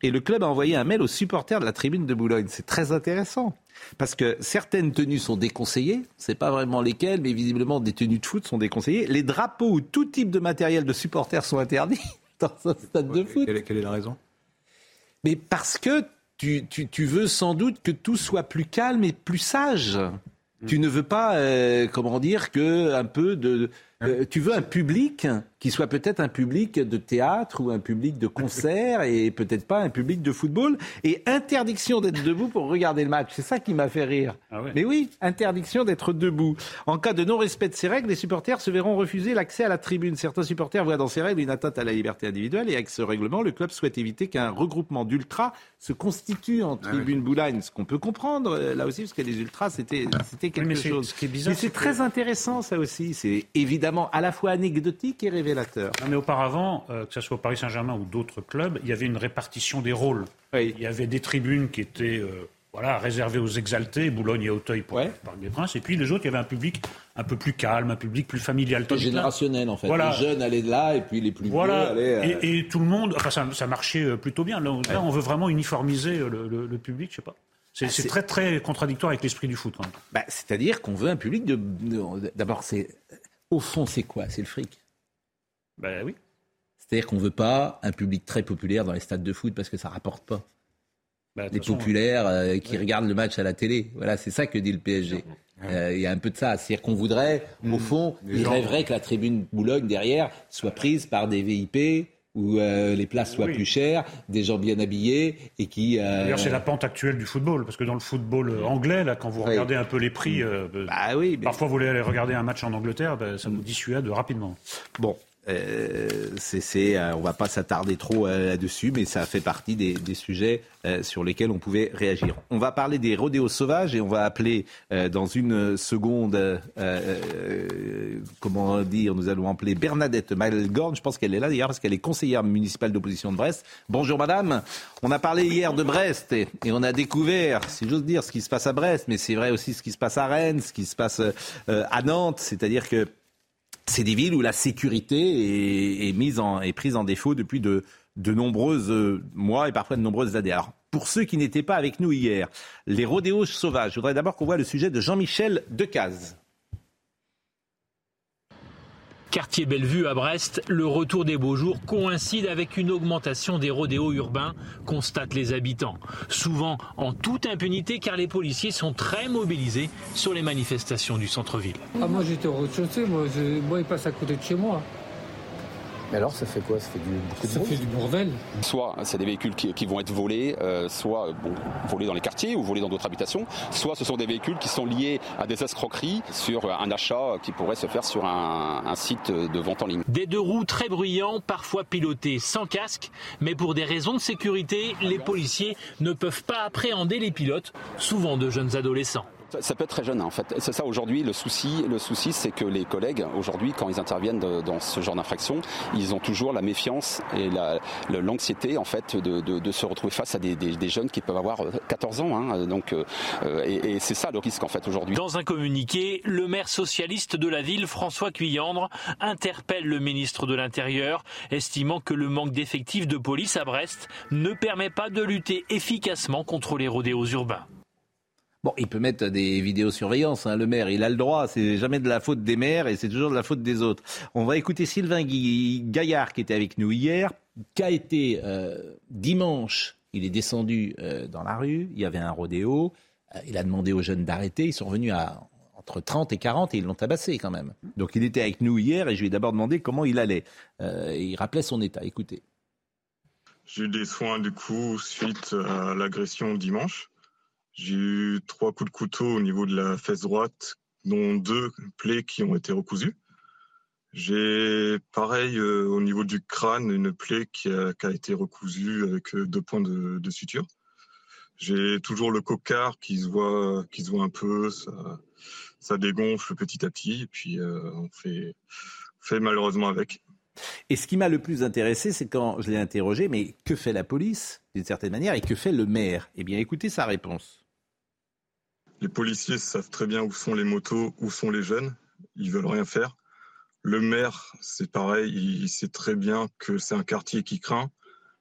[SPEAKER 1] et le club a envoyé un mail aux supporters de la tribune de Boulogne. C'est très intéressant. Parce que certaines tenues sont déconseillées, c'est pas vraiment lesquelles, mais visiblement des tenues de foot sont déconseillées. Les drapeaux ou tout type de matériel de supporters sont interdits <laughs> dans un stade de foot.
[SPEAKER 5] Quelle est, quelle est la raison?
[SPEAKER 1] Mais parce que tu, tu, tu veux sans doute que tout soit plus calme et plus sage. Tu ne veux pas, euh, comment dire, que un peu de. euh, tu veux un public qui soit peut-être un public de théâtre ou un public de concert et peut-être pas un public de football. Et interdiction d'être debout pour regarder le match. C'est ça qui m'a fait rire.
[SPEAKER 3] Ah ouais.
[SPEAKER 1] Mais oui, interdiction d'être debout. En cas de non-respect de ces règles, les supporters se verront refuser l'accès à la tribune. Certains supporters voient dans ces règles une atteinte à la liberté individuelle et avec ce règlement, le club souhaite éviter qu'un regroupement d'ultras se constitue en tribune Boulogne. Ce qu'on peut comprendre euh, là aussi, parce que les ultras, c'était c'était quelque
[SPEAKER 3] mais
[SPEAKER 1] chose.
[SPEAKER 3] ce qui est bizarre,
[SPEAKER 1] mais c'est
[SPEAKER 3] c'est que-
[SPEAKER 1] très intéressant ça aussi. C'est évidemment à la fois anecdotique et révélateur.
[SPEAKER 3] Non, mais auparavant, euh, que ce soit au Paris Saint-Germain ou d'autres clubs, il y avait une répartition des rôles.
[SPEAKER 1] Oui.
[SPEAKER 3] Il y avait des tribunes qui étaient euh, voilà, réservées aux exaltés, Boulogne et Auteuil pour
[SPEAKER 1] Ouais.
[SPEAKER 3] le Parc des Princes. Et puis les autres, il y avait un public un peu plus calme, un public plus familial. Là-
[SPEAKER 1] générationnel en fait.
[SPEAKER 3] Voilà.
[SPEAKER 1] Les jeunes allaient de là et puis les plus
[SPEAKER 3] Voilà,
[SPEAKER 1] vieux allaient. euh,
[SPEAKER 3] et, et tout le monde, enfin ça, ça marchait plutôt bien. Là, là, on veut vraiment uniformiser le, le- le public, je sais pas. C'est c'est très très contradictoire avec l'esprit du foot.
[SPEAKER 1] Bah, C'est-à-dire qu'on veut un public de. de- D'abord, c'est au fond, c'est quoi? C'est le fric.
[SPEAKER 3] Ben oui.
[SPEAKER 1] C'est-à-dire qu'on veut pas un public très populaire dans les stades de foot parce que ça rapporte pas.
[SPEAKER 3] De
[SPEAKER 1] Les
[SPEAKER 3] façon,
[SPEAKER 1] populaires euh, qui regardent le match à la télé. Voilà, c'est ça que dit le PSG. Euh, Il y a un peu de ça. C'est-à-dire qu'on voudrait, au fond,
[SPEAKER 5] Les
[SPEAKER 1] il
[SPEAKER 5] gens-
[SPEAKER 1] rêverait que la tribune Boulogne derrière soit prise par des VIP où euh, les places soient
[SPEAKER 3] Oui.
[SPEAKER 1] plus chères, des gens bien habillés et qui. euh,
[SPEAKER 3] D'ailleurs, c'est la pente actuelle du football, parce que dans le football anglais, là, quand vous
[SPEAKER 1] Oui.
[SPEAKER 3] regardez un peu les prix, euh,
[SPEAKER 1] Bah oui, mais-
[SPEAKER 3] parfois vous voulez aller regarder un match en Angleterre, ben, ça vous dissuade rapidement.
[SPEAKER 1] Bon, euh, c'est, euh, on va pas s'attarder trop euh, là-dessus, mais ça fait partie des, des sujets euh, sur lesquels on pouvait réagir. On va parler des rodéos sauvages et on va appeler dans une seconde, comment dire, nous allons appeler Bernadette Malgorn. Je pense qu'elle est là d'ailleurs parce qu'elle est conseillère municipale d'opposition de Brest. Bonjour madame. On a parlé hier de Brest et, et on a découvert, si j'ose dire, ce qui se passe à Brest, mais c'est vrai aussi ce qui se passe à Rennes, ce qui se passe à Nantes, c'est-à-dire que c'est des villes où la sécurité est, mise en, est prise en défaut depuis de, de nombreuses euh, mois et parfois de nombreuses années. Alors, pour ceux qui n'étaient pas avec nous hier, les rodéos sauvages, je voudrais d'abord qu'on voit le sujet de Jean-Michel Decaze.
[SPEAKER 11] Quartier Bellevue à Brest, le retour des beaux jours coïncide avec une augmentation des rodéos urbains, constatent les habitants. Souvent en toute impunité car les policiers sont très mobilisés sur les manifestations du centre-ville.
[SPEAKER 12] Ah, moi j'étais au rez-de-chaussée, moi, moi il passe à côté de chez moi.
[SPEAKER 13] Mais alors, ça fait quoi? Ça fait du, beaucoup de
[SPEAKER 12] Ça
[SPEAKER 13] bruit?
[SPEAKER 12] fait du bordel.
[SPEAKER 14] Soit c'est des véhicules qui, qui vont être volés, euh, soit bon, volés dans les quartiers ou volés dans d'autres habitations, soit ce sont des véhicules qui sont liés à des escroqueries sur un achat qui pourrait se faire sur un, un site de vente en ligne.
[SPEAKER 11] Des deux roues très bruyants, parfois pilotés sans casque, mais pour des raisons de sécurité, les policiers ne peuvent pas appréhender les pilotes, souvent de jeunes adolescents.
[SPEAKER 14] Ça, peut être très jeune en fait. C'est ça aujourd'hui le souci. Le souci, c'est que les collègues aujourd'hui, quand ils interviennent dans ce genre d'infraction, ils ont toujours la méfiance et l'anxiété en fait de, se retrouver face à des, jeunes qui peuvent avoir 14 ans. hein. donc, euh, euh, et, et c'est ça le risque en fait aujourd'hui.
[SPEAKER 11] Dans un communiqué, le maire socialiste de la ville, François Cuyandre, interpelle le ministre de l'Intérieur, estimant que le manque d'effectifs de police à Brest ne permet pas de lutter efficacement contre les rodéos urbains.
[SPEAKER 1] Bon, il peut mettre des vidéosurveillances, hein, le maire, il a le droit, c'est jamais de la faute des maires et c'est toujours de la faute des autres. On va écouter Sylvain Gaillard qui était avec nous hier, qui a été euh, dimanche, il est descendu euh, dans la rue, il y avait un rodéo, euh, il a demandé aux jeunes d'arrêter, ils sont revenus entre 30 et 40 et ils l'ont tabassé quand même. Donc il était avec nous hier et je lui ai d'abord demandé comment il allait. Il rappelait son état, écoutez.
[SPEAKER 15] J'ai eu des soins du coup suite à l'agression dimanche. J'ai eu trois coups de couteau au niveau de la fesse droite, dont deux plaies qui ont été recousues. J'ai pareil euh, au niveau du crâne, une plaie qui a, été recousue avec euh, deux points de, suture. J'ai toujours le cocard qui se voit, qui se voit un peu, ça, dégonfle petit à petit, et puis euh, on fait malheureusement avec.
[SPEAKER 1] Et ce qui m'a le plus intéressé, c'est quand je l'ai interrogé, mais que fait la police, d'une certaine manière, et que fait le maire? Eh bien, écoutez sa réponse.
[SPEAKER 15] Les policiers savent très bien où sont les motos, où sont les jeunes. Ils veulent rien faire. Le maire, c'est pareil. Il sait très bien que c'est un quartier qui craint.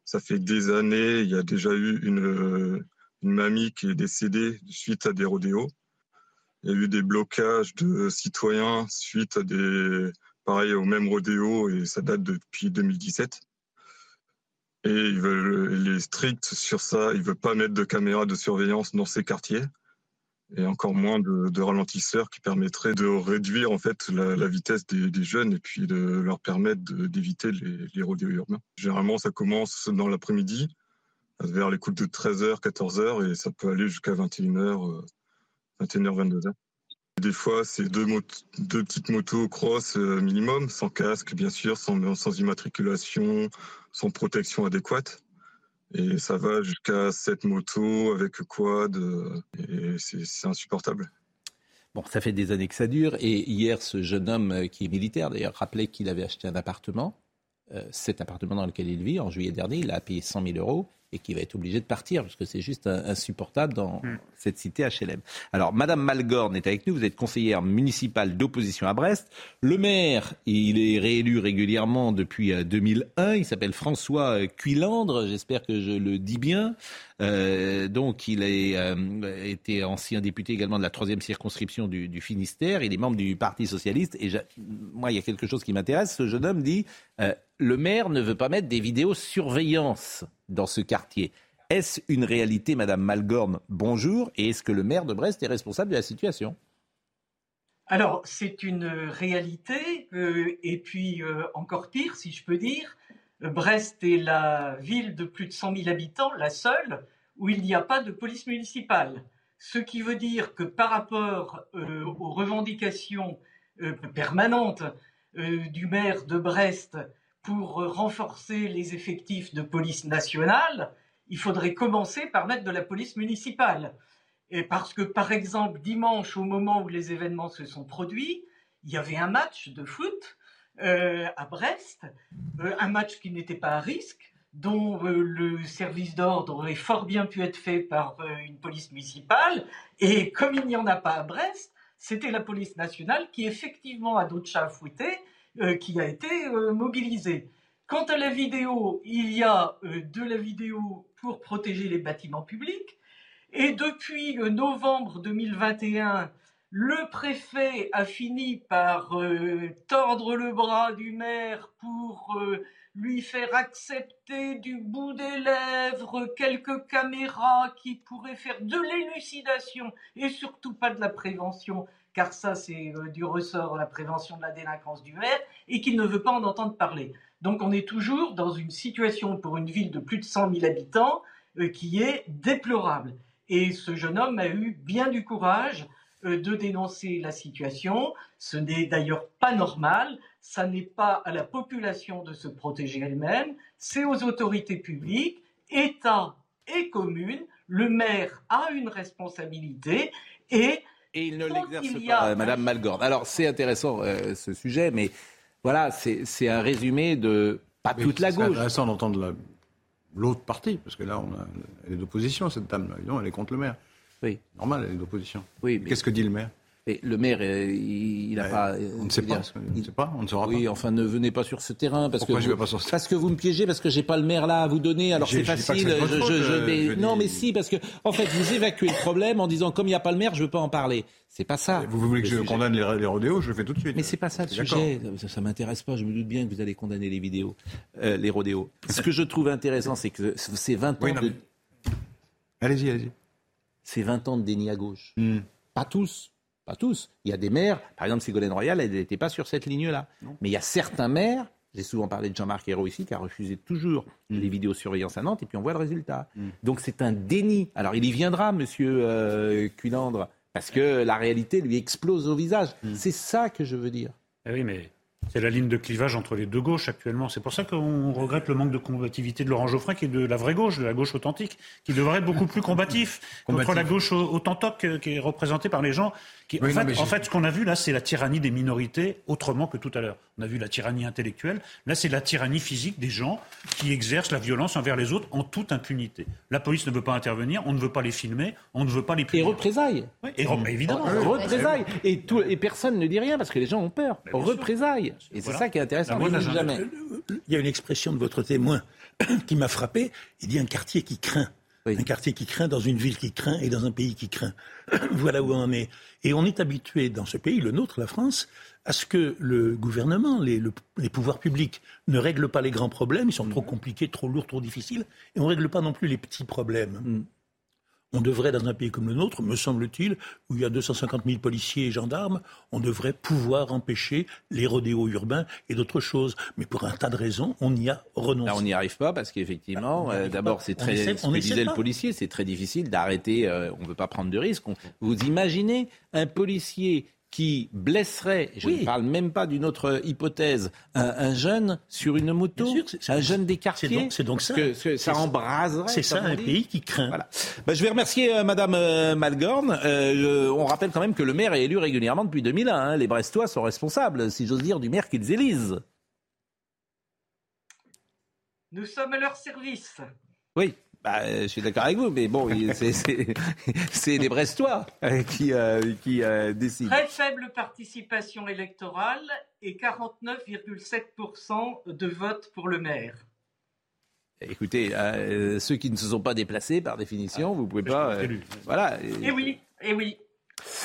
[SPEAKER 15] Ça fait des années. Il y a déjà eu une, mamie qui est décédée suite à des rodéos. Il y a eu des blocages de citoyens suite à des, pareil, au même rodéo et ça date depuis 2017. Et ils veulent, il est strict sur ça. Il veut pas mettre de caméras de surveillance dans ces quartiers et encore moins de, ralentisseurs qui permettraient de réduire en fait la, vitesse des, jeunes et puis de leur permettre d'éviter les, les rodéos urbains. Généralement, ça commence dans l'après-midi, vers les coups de 13h, 14h, et ça peut aller jusqu'à 21h, 21h, 22h. Des fois, c'est deux, deux, petites motos cross euh, minimum, sans casque, bien sûr, sans, sans immatriculation, sans protection adéquate. Et ça va jusqu'à cette moto avec quad, et c'est insupportable.
[SPEAKER 1] Bon, ça fait des années que ça dure. Et hier, ce jeune homme qui est militaire, d'ailleurs, rappelait qu'il avait acheté un appartement. Euh, cet appartement dans lequel il vit, en juillet dernier, il a payé 100 000 euros. Et qui va être obligé de partir parce que c'est juste insupportable dans
[SPEAKER 3] Mm.
[SPEAKER 1] cette cité HLM. Alors, Madame Malgorn est avec nous. Vous êtes conseillère municipale d'opposition à Brest. Le maire, il est réélu régulièrement depuis euh, 2001. Il s'appelle François euh, Cuilandre. J'espère que je le dis bien. Euh, donc, il a euh, été ancien député également de la troisième circonscription du, Finistère. Il est membre du Parti socialiste. Et moi, il y a quelque chose qui m'intéresse. Ce jeune homme dit euh, le maire ne veut pas mettre des vidéos surveillance dans ce quartier. Est-ce une réalité, Madame Malgorn Bonjour. Et est-ce que le maire de Brest est responsable de la situation?
[SPEAKER 16] Alors, c'est une réalité, et puis encore pire, si je peux dire, Brest est la ville de plus de 100 000 habitants, la seule, où il n'y a pas de police municipale. Ce qui veut dire que par rapport euh, aux revendications euh, permanentes euh, du maire de Brest pour renforcer les effectifs de police nationale, il faudrait commencer par mettre de la police municipale. Parce que, par exemple, dimanche, au moment où les événements se sont produits, il y avait un match de foot à Brest, un match qui n'était pas à risque, dont euh, le service d'ordre aurait fort bien pu être fait par euh, une police municipale. Et comme il n'y en a pas à Brest, c'était la police nationale qui, effectivement, a d'autres chats à fouetter, euh, qui a été mobilisée. Quant à la vidéo, il y a de la vidéo pour protéger les bâtiments publics. Et depuis novembre 2021, le préfet a fini par tordre le bras du maire pour lui faire accepter du bout des lèvres quelques caméras qui pourraient faire de l'élucidation et surtout pas de la prévention, car ça c'est euh, du ressort la prévention de la délinquance du maire, et qu'il ne veut pas en entendre parler. Donc on est toujours dans une situation pour une ville de plus de 100 000 habitants euh, qui est déplorable. Et ce jeune homme a eu bien du courage euh, de dénoncer la situation. Ce n'est d'ailleurs pas normal. Ça n'est pas à la population de se protéger elle-même. C'est aux autorités publiques, État et communes. Le maire a une responsabilité et
[SPEAKER 1] Et il ne l'exerce pas,
[SPEAKER 16] a-
[SPEAKER 1] euh, Madame Malgorn. Alors, c'est intéressant euh, ce sujet, mais voilà, c'est c'est un résumé de pas
[SPEAKER 5] Mais
[SPEAKER 1] toute la
[SPEAKER 5] c'est
[SPEAKER 1] gauche.
[SPEAKER 5] intéressant d'entendre la- l'autre partie, parce que là, on a, elle est d'opposition, cette dame. Non, elle est contre le maire.
[SPEAKER 1] Oui.
[SPEAKER 5] Normal, elle est d'opposition.
[SPEAKER 1] Oui, mais-
[SPEAKER 5] Qu'est-ce que dit le maire?
[SPEAKER 1] Et le maire, euh, il n'a
[SPEAKER 5] Ouais,
[SPEAKER 1] pas.
[SPEAKER 5] on ne sait pas, on ne sait pas, on ne saura
[SPEAKER 1] oui,
[SPEAKER 5] pas.
[SPEAKER 1] enfin, ne venez pas sur ce terrain parce
[SPEAKER 5] Pourquoi
[SPEAKER 1] que
[SPEAKER 5] je
[SPEAKER 1] vous,
[SPEAKER 5] vais pas sur ce
[SPEAKER 1] parce que vous me piégez parce que j'ai pas le maire là à vous donner. Alors c'est facile. je- je- je-
[SPEAKER 5] euh,
[SPEAKER 1] mais- non, mais si parce que en fait vous évacuez le problème en disant comme il n'y a pas le maire, je veux pas en parler. C'est pas ça.
[SPEAKER 5] Vous voulez que je
[SPEAKER 1] sujet.
[SPEAKER 5] condamne les, les rodéos Je le fais tout de suite.
[SPEAKER 1] Mais c'est pas ça le sujet. Ça, ça m'intéresse pas. Je me doute bien que vous allez condamner les vidéos, euh, les rodéos. Ce que je trouve intéressant, c'est que c'est 20 ans
[SPEAKER 5] Oui, non,
[SPEAKER 1] de.
[SPEAKER 5] Allez-y, allez-y.
[SPEAKER 1] C'est 20 ans de déni à gauche.
[SPEAKER 5] Hmm.
[SPEAKER 1] Pas tous. Pas tous. Il y a des maires, par exemple Ségolène Royal, elle n'était pas sur cette ligne-là. Mais il y a certains maires, j'ai souvent parlé de Jean-Marc Ayrault ici, qui a refusé toujours
[SPEAKER 5] Hmm.
[SPEAKER 1] les vidéosurveillance à Nantes, et puis on voit le résultat. Donc c'est un déni. Alors il y viendra, monsieur euh, Culandre, parce que la réalité lui explose au visage.
[SPEAKER 5] Hmm.
[SPEAKER 1] C'est ça que je veux dire.
[SPEAKER 3] Eh oui, mais c'est la ligne de clivage entre les deux gauches actuellement. C'est pour ça qu'on regrette le manque de combativité de Laurent Geoffrin, qui est de la vraie gauche, de la gauche authentique, qui devrait être beaucoup plus combatif <laughs> contre
[SPEAKER 5] Combatif.
[SPEAKER 3] la gauche au- autantoque euh, qui est représentée par les gens. Qui,
[SPEAKER 5] Oui,
[SPEAKER 3] en,
[SPEAKER 5] non,
[SPEAKER 3] fait, en ce qu'on a vu là, c'est la tyrannie des minorités autrement que tout à l'heure. On a vu la tyrannie intellectuelle. Là, c'est la tyrannie physique des gens qui exercent la violence envers les autres en toute impunité. La police ne veut pas intervenir, on ne veut pas les filmer, on ne veut pas les
[SPEAKER 1] Et
[SPEAKER 3] punir.
[SPEAKER 1] représailles.
[SPEAKER 3] Oui, et évidemment.
[SPEAKER 1] représailles. Et, tout, et personne ne dit rien parce que les gens ont peur. représailles. Et c'est
[SPEAKER 3] Voilà.
[SPEAKER 1] ça qui est intéressant. Jamais.
[SPEAKER 6] Il y a une expression de votre témoin qui m'a frappé. Il dit un quartier qui craint. Un quartier qui craint dans une ville qui craint et dans un pays qui craint. <clears throat> voilà où on en est. Et on est habitué dans ce pays, le nôtre, la France, à ce que le gouvernement, les, le- les pouvoirs publics ne règlent pas les grands problèmes. Ils sont trop compliqués, trop lourds, trop difficiles. Et on ne règle pas non plus les petits problèmes. On devrait, dans un pays comme le nôtre, me semble-t-il, où il y a 250 000 policiers et gendarmes, on devrait pouvoir empêcher les rodéos urbains et d'autres choses. Mais pour un tas de raisons, on y a renoncé.
[SPEAKER 1] Là, on n'y arrive pas parce qu'effectivement,
[SPEAKER 6] Bah,
[SPEAKER 1] euh, d'abord, c'est très.
[SPEAKER 6] essaie-
[SPEAKER 1] ce
[SPEAKER 6] on
[SPEAKER 1] que
[SPEAKER 6] essaie
[SPEAKER 1] disait le
[SPEAKER 6] pas.
[SPEAKER 1] policier, c'est très difficile d'arrêter. euh, on ne veut pas prendre de risques. Vous imaginez un policier qui blesserait, je
[SPEAKER 6] Oui.
[SPEAKER 1] ne parle même pas d'une autre hypothèse, un, un jeune sur une moto,
[SPEAKER 6] sûr,
[SPEAKER 1] un jeune des quartiers.
[SPEAKER 6] C'est donc, ça.
[SPEAKER 1] que- parce que ça
[SPEAKER 6] C'est-
[SPEAKER 1] embraserait.
[SPEAKER 6] C'est ça un pays qui craint.
[SPEAKER 1] Voilà. Bah, je vais remercier euh, Madame euh, Malgorn. Euh, on rappelle quand même que le maire est élu régulièrement depuis 2001. hein. Les Brestois sont responsables, si j'ose dire, du maire qu'ils élisent.
[SPEAKER 16] Nous sommes à leur service.
[SPEAKER 1] Oui. Bah, je suis d'accord avec vous, mais bon, c'est- les Brestois euh, qui, euh, qui euh, décident.
[SPEAKER 16] Très faible participation électorale et 49,7% de vote pour le maire.
[SPEAKER 1] Écoutez, euh, ceux qui ne se sont pas déplacés, par définition, vous pouvez pas. euh, voilà.
[SPEAKER 16] Et oui, et oui.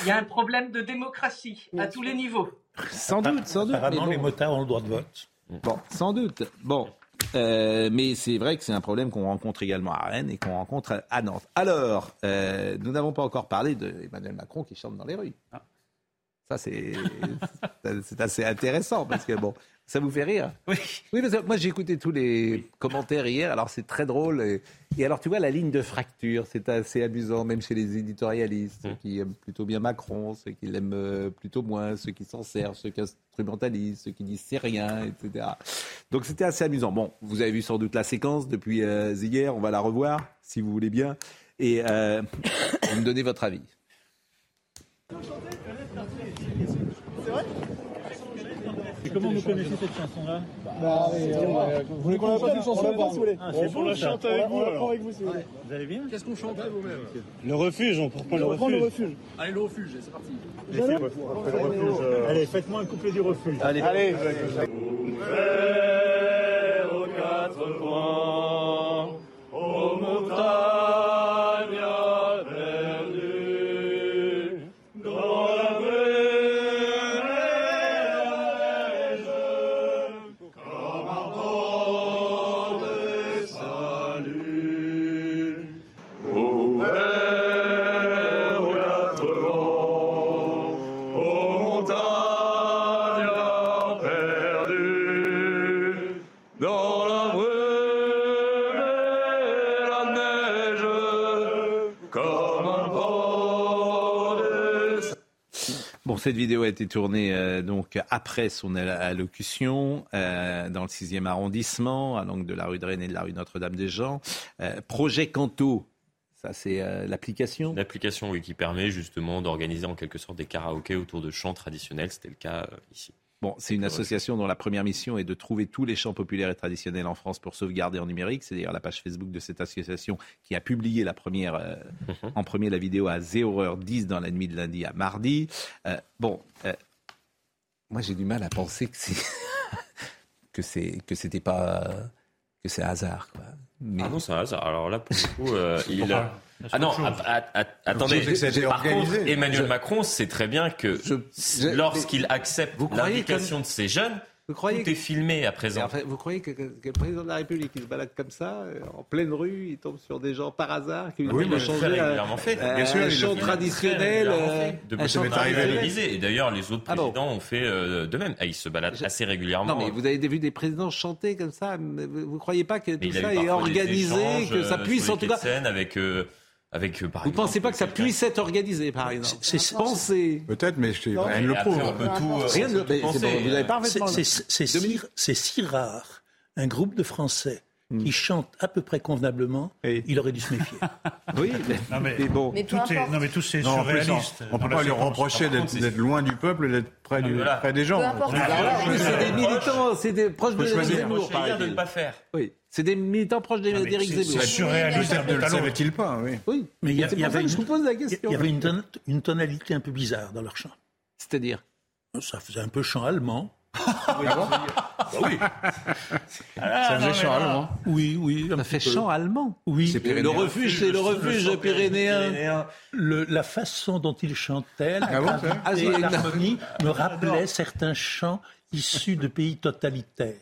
[SPEAKER 16] Il y a un problème de démocratie à tous les niveaux.
[SPEAKER 1] Sans doute, sans doute.
[SPEAKER 6] Apparemment,
[SPEAKER 1] mais bon.
[SPEAKER 6] les motards ont le droit de vote.
[SPEAKER 1] Bon, sans doute. Bon. Euh, mais c'est vrai que c'est un problème qu'on rencontre également à Rennes et qu'on rencontre à Nantes. Alors, euh, nous n'avons pas encore parlé d'Emmanuel Macron qui chante dans les rues. Ça, <laughs> c'est c'est assez intéressant parce que, bon, ça vous fait rire Oui. Oui, parce que moi, j'ai écouté tous les commentaires hier. Alors, c'est très drôle. Et, et alors, tu vois, la ligne de fracture, c'est assez amusant, même chez les éditorialistes, ceux qui aiment plutôt bien Macron, ceux qui l'aiment euh, plutôt moins, ceux qui s'en servent, ceux qui instrumentalisent, ceux qui disent c'est rien, etc. Donc, c'était assez amusant. Bon, vous avez vu sans doute la séquence depuis euh, hier. On va la revoir, si vous voulez bien. Et euh, <coughs> vous me donnez votre avis.
[SPEAKER 17] Comment vous connaissez cette chanson-là
[SPEAKER 18] Bah, vous voulez qu'on la une chanson pas
[SPEAKER 17] Ah, c'est
[SPEAKER 18] On la
[SPEAKER 17] ça.
[SPEAKER 18] chante avec vous,
[SPEAKER 17] avec vous,
[SPEAKER 18] si vous
[SPEAKER 17] allez bien
[SPEAKER 18] Qu'est-ce qu'on chante vous-même
[SPEAKER 17] Le refuge, on reprend le refuge.
[SPEAKER 18] le refuge. Allez, le refuge, c'est parti.
[SPEAKER 17] Allez, euh, Allez, faites-moi un couplet du refuge.
[SPEAKER 18] Allez.
[SPEAKER 17] Allez.
[SPEAKER 18] aux quatre coins, aux montagnes
[SPEAKER 1] cette vidéo a été tournée euh, donc après son al- allocution euh, dans le 6e arrondissement, à l'angle de la rue de Rennes et de la rue Notre-Dame-des-Champs. Euh, projet Canto, ça c'est euh, l'application?
[SPEAKER 10] L'application qui permet justement d'organiser en quelque sorte des karaokés autour de chants traditionnels. C'était le cas ici.
[SPEAKER 1] Bon, c'est une association dont la première mission est de trouver tous les chants populaires et traditionnels en France pour sauvegarder en numérique. C'est d'ailleurs la page Facebook de cette association qui a publié la première, euh, en premier la vidéo à 0h10 dans la nuit de lundi à mardi. Euh, bon, euh, moi j'ai du mal à penser que c'est <laughs> que c'est que c'était pas que c'est hasard. Quoi. Mais...
[SPEAKER 10] Ah non, c'est un hasard. Alors là, pour le coup, <laughs> il a... Ah non, att- att- att- attendez.
[SPEAKER 5] Ça
[SPEAKER 10] Par
[SPEAKER 5] organisé.
[SPEAKER 10] contre, Emmanuel
[SPEAKER 5] Je-
[SPEAKER 10] Macron sait très bien que lorsqu'il accepte
[SPEAKER 1] comme-
[SPEAKER 10] de ces jeunes,
[SPEAKER 1] Vous croyez
[SPEAKER 10] tout est filmé à présent.
[SPEAKER 1] Vous croyez que, que- que le président de la République, il se balade comme ça, euh, en pleine rue, il tombe sur des gens par hasard qui lui
[SPEAKER 10] Oui,
[SPEAKER 1] changer
[SPEAKER 10] très
[SPEAKER 1] un-
[SPEAKER 10] régulièrement fait.
[SPEAKER 1] un,
[SPEAKER 10] Bien sûr, il le
[SPEAKER 1] chant
[SPEAKER 10] fait.
[SPEAKER 1] traditionnel. Euh, un
[SPEAKER 10] Depuis à
[SPEAKER 1] traditionnel.
[SPEAKER 10] l'Élysée. Et d'ailleurs, les autres
[SPEAKER 1] Ah bon
[SPEAKER 10] présidents ont fait euh, de même. Ah, ils se baladent assez régulièrement.
[SPEAKER 1] Non, mais vous avez vu des présidents chanter comme ça. Vous ne croyez pas que tout ça est organisé, que ça
[SPEAKER 10] euh,
[SPEAKER 1] puisse en tout cas.
[SPEAKER 10] avec, euh, avec euh, par
[SPEAKER 1] Vous ne pensez pas que ça puisse être organisé, par exemple
[SPEAKER 6] c'est-
[SPEAKER 1] Pensez.
[SPEAKER 5] Peut-être, mais je-
[SPEAKER 1] Non,
[SPEAKER 5] rien ne le prouve.
[SPEAKER 1] euh, Rien ne le-
[SPEAKER 6] si, c'est si rare un groupe de Français
[SPEAKER 1] Hmm.
[SPEAKER 6] qui chante à peu près convenablement, il aurait dû se méfier. <laughs>
[SPEAKER 1] oui,
[SPEAKER 3] Non, mais,
[SPEAKER 1] bon.
[SPEAKER 4] Mais
[SPEAKER 3] tout est, non, mais tout c'est
[SPEAKER 5] Non, en plus,
[SPEAKER 3] surréaliste.
[SPEAKER 5] on ne
[SPEAKER 3] dans
[SPEAKER 5] peut pas lui reprocher d'être loin du peuple et d'être près, du-
[SPEAKER 10] voilà.
[SPEAKER 5] près des gens.
[SPEAKER 1] C'est des militants, c'est des proches de. Zemmour,
[SPEAKER 10] de ne pas faire.
[SPEAKER 1] Oui, c'est des militants proches
[SPEAKER 3] mais
[SPEAKER 1] d'Éric Zemmour.
[SPEAKER 3] c'est surréaliste.
[SPEAKER 5] Ne le savait-il pas, oui.
[SPEAKER 1] Oui,
[SPEAKER 6] Mais il y, avait
[SPEAKER 1] que je vous pose la question.
[SPEAKER 6] il y avait une, ton- une tonalité un peu bizarre dans leur chant.
[SPEAKER 1] C'est-à-dire?
[SPEAKER 6] Ça faisait un peu chant allemand.
[SPEAKER 5] Oui.
[SPEAKER 1] Ça faisait chant allemand.
[SPEAKER 6] Oui, oui.
[SPEAKER 1] Ça fait chant allemand.
[SPEAKER 6] Oui.
[SPEAKER 1] C'est Le refuge, c'est le refuge pyrénéen.
[SPEAKER 6] Le- la façon dont il chantait, la
[SPEAKER 1] Ah ah,
[SPEAKER 6] l'harmonie me rappelait certains chants issus de pays totalitaires.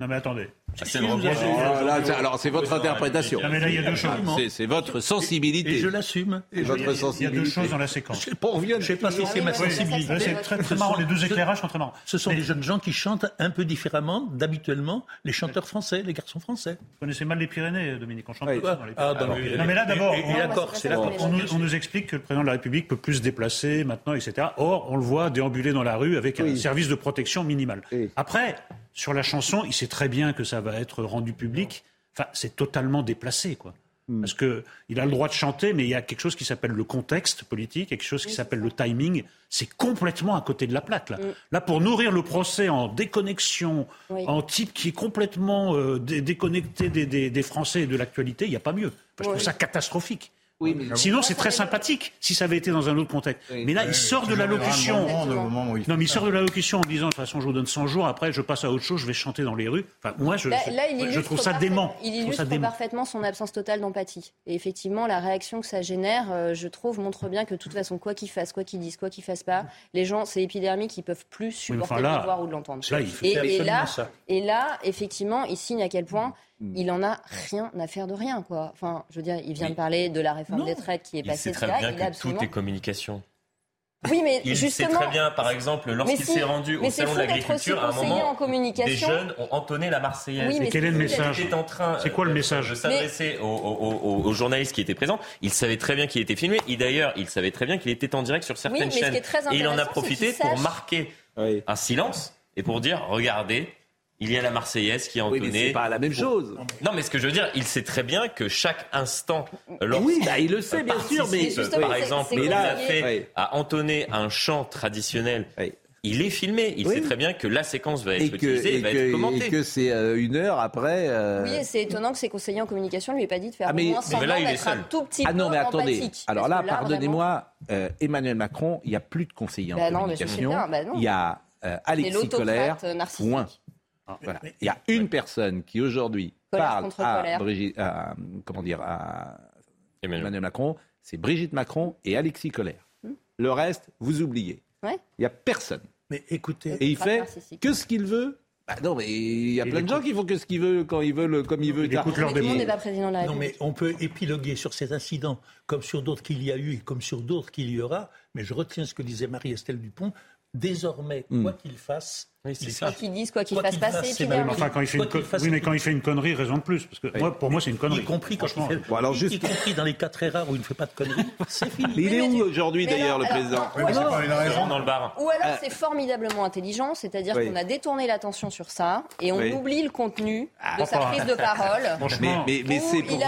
[SPEAKER 3] Non, mais attendez.
[SPEAKER 10] c'est
[SPEAKER 3] Si
[SPEAKER 10] une
[SPEAKER 3] vous
[SPEAKER 10] reproche.
[SPEAKER 3] avez-
[SPEAKER 1] Oh, là, c'est- alors c'est votre interprétation.
[SPEAKER 3] Non, mais là, il y a deux choses.
[SPEAKER 1] C'est- C'est votre sensibilité.
[SPEAKER 6] Et je l'assume.
[SPEAKER 1] Et
[SPEAKER 3] Il y a-
[SPEAKER 1] votre
[SPEAKER 3] il y a
[SPEAKER 1] sensibilité.
[SPEAKER 3] deux choses dans la séquence.
[SPEAKER 1] Je sais pas, on vient de-
[SPEAKER 6] Je sais pas si c'est ma sensibilité.
[SPEAKER 3] C'est très, très marrant. Les deux éclairages sont très marrants.
[SPEAKER 6] Ce sont des jeunes gens qui chantent un peu différemment d'habituellement les chanteurs français, les garçons français.
[SPEAKER 3] Vous connaissez mal les Pyrénées, Dominique. On chante
[SPEAKER 1] Oui.
[SPEAKER 3] tous dans les
[SPEAKER 6] Ah,
[SPEAKER 3] Pyrénées.
[SPEAKER 6] dans les Pyrénées.
[SPEAKER 3] Non, mais là, d'abord, on-
[SPEAKER 6] c'est
[SPEAKER 3] nous, on nous explique que le président de la République peut plus se déplacer maintenant, etc. Or, on le voit déambuler dans la rue avec un service de protection minimal. Après, sur la chanson, il sait très bien que ça va être rendu public. Enfin, c'est totalement déplacé, quoi.
[SPEAKER 1] Hmm.
[SPEAKER 3] Parce que il a le droit de chanter, mais il y a quelque chose qui s'appelle le contexte politique, quelque chose qui s'appelle le timing. C'est complètement à côté de la plaque là.
[SPEAKER 4] Hmm.
[SPEAKER 3] Là, pour nourrir le procès en déconnexion, en type qui est complètement euh, déconnecté des, Français et de l'actualité, il n'y a pas mieux. Enfin, je trouve ça catastrophique. Sinon, c'est très sympathique si ça avait été dans un autre contexte. Mais là, il sort de l'allocution. Non, mais il sort de l'allocution en disant de toute façon, je vous donne 100 jours, après, je passe à autre chose, je vais chanter dans les rues. Enfin, moi, je,
[SPEAKER 4] là,
[SPEAKER 3] je trouve ça dément.
[SPEAKER 4] Il illustre parfaitement son absence totale d'empathie. Et effectivement, la réaction que ça génère, euh, je trouve, montre bien que de toute façon, quoi qu'ils fassent, quoi qu'ils disent, quoi qu'ils fassent pas, les gens, c'est épidermique, ils peuvent plus supporter de le voir ou de l'entendre. Et, et, là, effectivement, il signe à quel point
[SPEAKER 3] Hmm.
[SPEAKER 4] Il en a rien à faire de rien, quoi. Enfin, je veux dire, il vient de parler de la réforme des traites qui est passée.
[SPEAKER 10] Il sait très bien que
[SPEAKER 4] absolument...
[SPEAKER 10] tout est communication.
[SPEAKER 4] Oui, mais
[SPEAKER 10] il sait très bien, par exemple, lorsqu'il s'est rendu au salon de l'agriculture, à un moment, des jeunes ont entonné la Marseillaise.
[SPEAKER 4] Mais
[SPEAKER 3] quel est le message C'est quoi le message
[SPEAKER 10] De s'adresser aux, journalistes qui étaient présents. Il savait très bien qu'il était filmé. Et d'ailleurs, il savait très bien qu'il était en direct sur certaines chaînes. Et il en a profité pour marquer un silence et pour dire regardez, il y a la Marseillaise qui est entonnée.
[SPEAKER 1] Oui, mais c'est pas la même chose.
[SPEAKER 10] Non, mais ce que je veux dire, il sait très bien que chaque instant, lorsqu'il
[SPEAKER 1] oui, il le sait bien sûr, mais
[SPEAKER 10] par exemple, il a fait à entonner un chant traditionnel. Il est filmé, il sait très bien que la séquence va être
[SPEAKER 1] et que,
[SPEAKER 10] utilisée, et va être commentée.
[SPEAKER 1] Et que c'est euh, une heure après. Euh,
[SPEAKER 4] oui, c'est étonnant que ses conseillers en communication ne lui aient pas dit de faire
[SPEAKER 1] ah, mais, mais là, il est
[SPEAKER 4] seul. un tout petit
[SPEAKER 1] ah, non, mais attendez. Alors là, pardonnez-moi, euh, Emmanuel Macron, il n'y a plus de conseillers en
[SPEAKER 4] bah
[SPEAKER 1] communication.
[SPEAKER 4] Bah
[SPEAKER 1] il y a Alexis Colère, point. Ah, il y a une personne qui aujourd'hui parle à, comment dire, à Emmanuel Macron, c'est Brigitte Macron et Alexis
[SPEAKER 4] Collère.
[SPEAKER 1] Le reste, vous oubliez. Il n'y a personne.
[SPEAKER 6] Mais écoutez,
[SPEAKER 1] et il fait que ce qu'il veut. Bah non, mais il y a plein de gens qui font que ce qu'ils veulent, quand ils veulent, comme ils veulent.
[SPEAKER 4] Il écoute
[SPEAKER 6] Non, mais on peut épiloguer sur cet incident, comme sur d'autres qu'il y a eu et comme sur d'autres qu'il y aura. Mais je retiens ce que disait Marie-Estelle Dupont. Désormais,
[SPEAKER 1] hmm.
[SPEAKER 6] quoi qu'il fasse, oui,
[SPEAKER 4] c'est. Qu'ils disent quoi qu'il fassent
[SPEAKER 6] qu
[SPEAKER 4] passer.
[SPEAKER 3] Oui, mais quand il fait une connerie, raison de plus, parce que pour moi, c'est une connerie.
[SPEAKER 6] Y compris quand
[SPEAKER 1] alors juste...
[SPEAKER 6] y, compris dans les cas très rares où il ne fait pas de conneries. <laughs> c'est fini.
[SPEAKER 1] Mais il est où aujourd'hui d'ailleurs le président
[SPEAKER 5] Il
[SPEAKER 10] dans le bar.
[SPEAKER 4] Ou alors
[SPEAKER 1] euh.
[SPEAKER 4] c'est formidablement intelligent, c'est-à-dire qu'on a détourné l'attention sur ça et on oublie le contenu de ah.
[SPEAKER 3] sa
[SPEAKER 4] prise de <laughs> parole.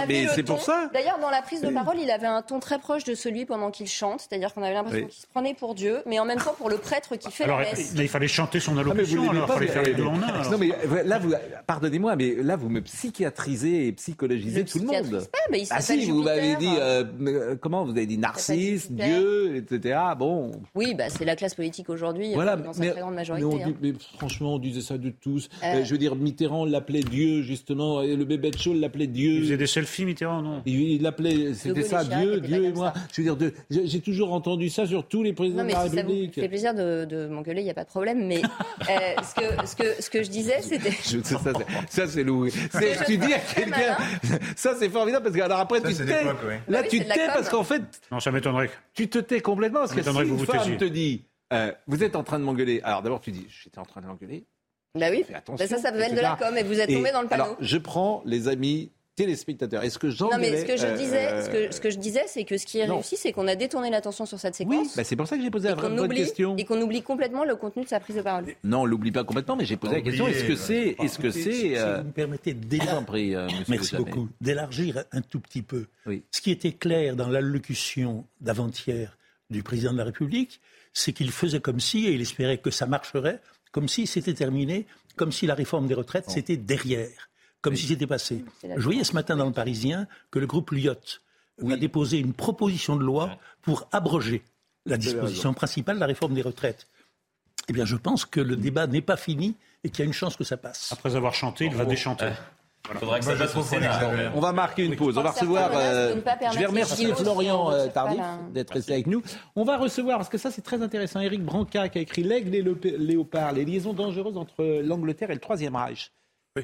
[SPEAKER 1] Mais c'est pour ça.
[SPEAKER 4] D'ailleurs, dans la prise de parole, il avait un ton très proche de celui pendant qu'il chante, c'est-à-dire qu'on avait l'impression qu'il se prenait pour Dieu, mais en même temps pour le prêtre qui fait la messe.
[SPEAKER 3] Il fallait chanter son allocution
[SPEAKER 1] que
[SPEAKER 3] vous n'aimez
[SPEAKER 1] pas. Mais... Non, mais là, vous... pardonnez-moi, mais là, vous me psychiatrisez et psychologisez tout le monde.
[SPEAKER 4] Pas, mais il
[SPEAKER 1] ah si, vous m'avez dit, euh, euh, comment vous avez dit Narcisse, Dieu, etc. Bon.
[SPEAKER 4] Oui, bah, c'est la classe politique aujourd'hui,
[SPEAKER 1] voilà,
[SPEAKER 4] dans sa très grande majorité. Hein.
[SPEAKER 1] Mais, franchement, on disait ça de tous. Je veux dire, Mitterrand l'appelait Dieu, justement. Et le bébé de Chaul l'appelait Dieu.
[SPEAKER 3] Il faisait des selfies, Mitterrand, non?
[SPEAKER 1] Il l'appelait, c'était ça, Dieu, Dieu et moi. Je veux dire, j'ai toujours entendu ça sur tous les présidents de la
[SPEAKER 4] République. Ça fait plaisir de m'engueuler, il n'y a pas de problème, mais. <laughs> Euh, ce, que, ce, que, ce je disais, c'était.
[SPEAKER 1] ça, c'est loué. Tu dis à quelqu'un. Ça, c'est formidable parce que alors après,
[SPEAKER 5] ça,
[SPEAKER 1] tu tais. Là,
[SPEAKER 4] ah oui,
[SPEAKER 1] tu tais parce hein. qu'en fait.
[SPEAKER 3] Non, ça m'étonnerait.
[SPEAKER 1] Tu te tais complètement parce que si une
[SPEAKER 3] vous
[SPEAKER 1] femme te dit euh, Vous êtes en train de m'engueuler. Alors d'abord, tu dis J'étais en train de m'engueuler.
[SPEAKER 4] Bah oui,
[SPEAKER 1] Fais attention,
[SPEAKER 4] bah ça, ça peut être
[SPEAKER 1] de
[SPEAKER 4] la com et vous êtes tombé dans le panneau.
[SPEAKER 1] Je prends les amis téléspectateurs. Est-ce que Jean
[SPEAKER 4] Non, mais ce que je
[SPEAKER 1] euh,
[SPEAKER 4] disais,
[SPEAKER 1] euh,
[SPEAKER 4] ce, que, je disais, c'est que ce qui est réussi, c'est qu'on a détourné l'attention sur cette séquence.
[SPEAKER 1] Oui, bah c'est pour ça que j'ai posé la bonne question.
[SPEAKER 4] Et qu'on oublie complètement le contenu de sa prise de parole.
[SPEAKER 1] Non, on ne l'oublie pas complètement, mais j'ai posé la question. Est-ce que euh, c'est, est-ce que c'est
[SPEAKER 6] si, vous me permettez d'élargir, un tout petit peu. Ce qui était clair dans l'allocution d'avant-hier du président de la République, c'est qu'il faisait comme si, et il espérait que ça marcherait, comme si c'était terminé, comme si la réforme des retraites, c'était derrière comme si c'était passé. Je voyais ce matin dans le Parisien que le groupe Lyotte oui. déposé une proposition de loi pour abroger la disposition principale de la réforme des retraites. Eh bien, je pense que le débat n'est pas fini et qu'il y a une chance que ça passe.
[SPEAKER 3] Après avoir chanté, il va déchanter.
[SPEAKER 10] Voilà. Faudra que ça passe au Sénat. Hein.
[SPEAKER 1] On va marquer une pause. On va recevoir. Euh, je vais remercier Florian euh, Tardif d'être resté avec nous. On va recevoir, parce que ça c'est très intéressant, Eric Branca qui a écrit L'aigle et le léopard, les liaisons dangereuses entre l'Angleterre et le Troisième Reich.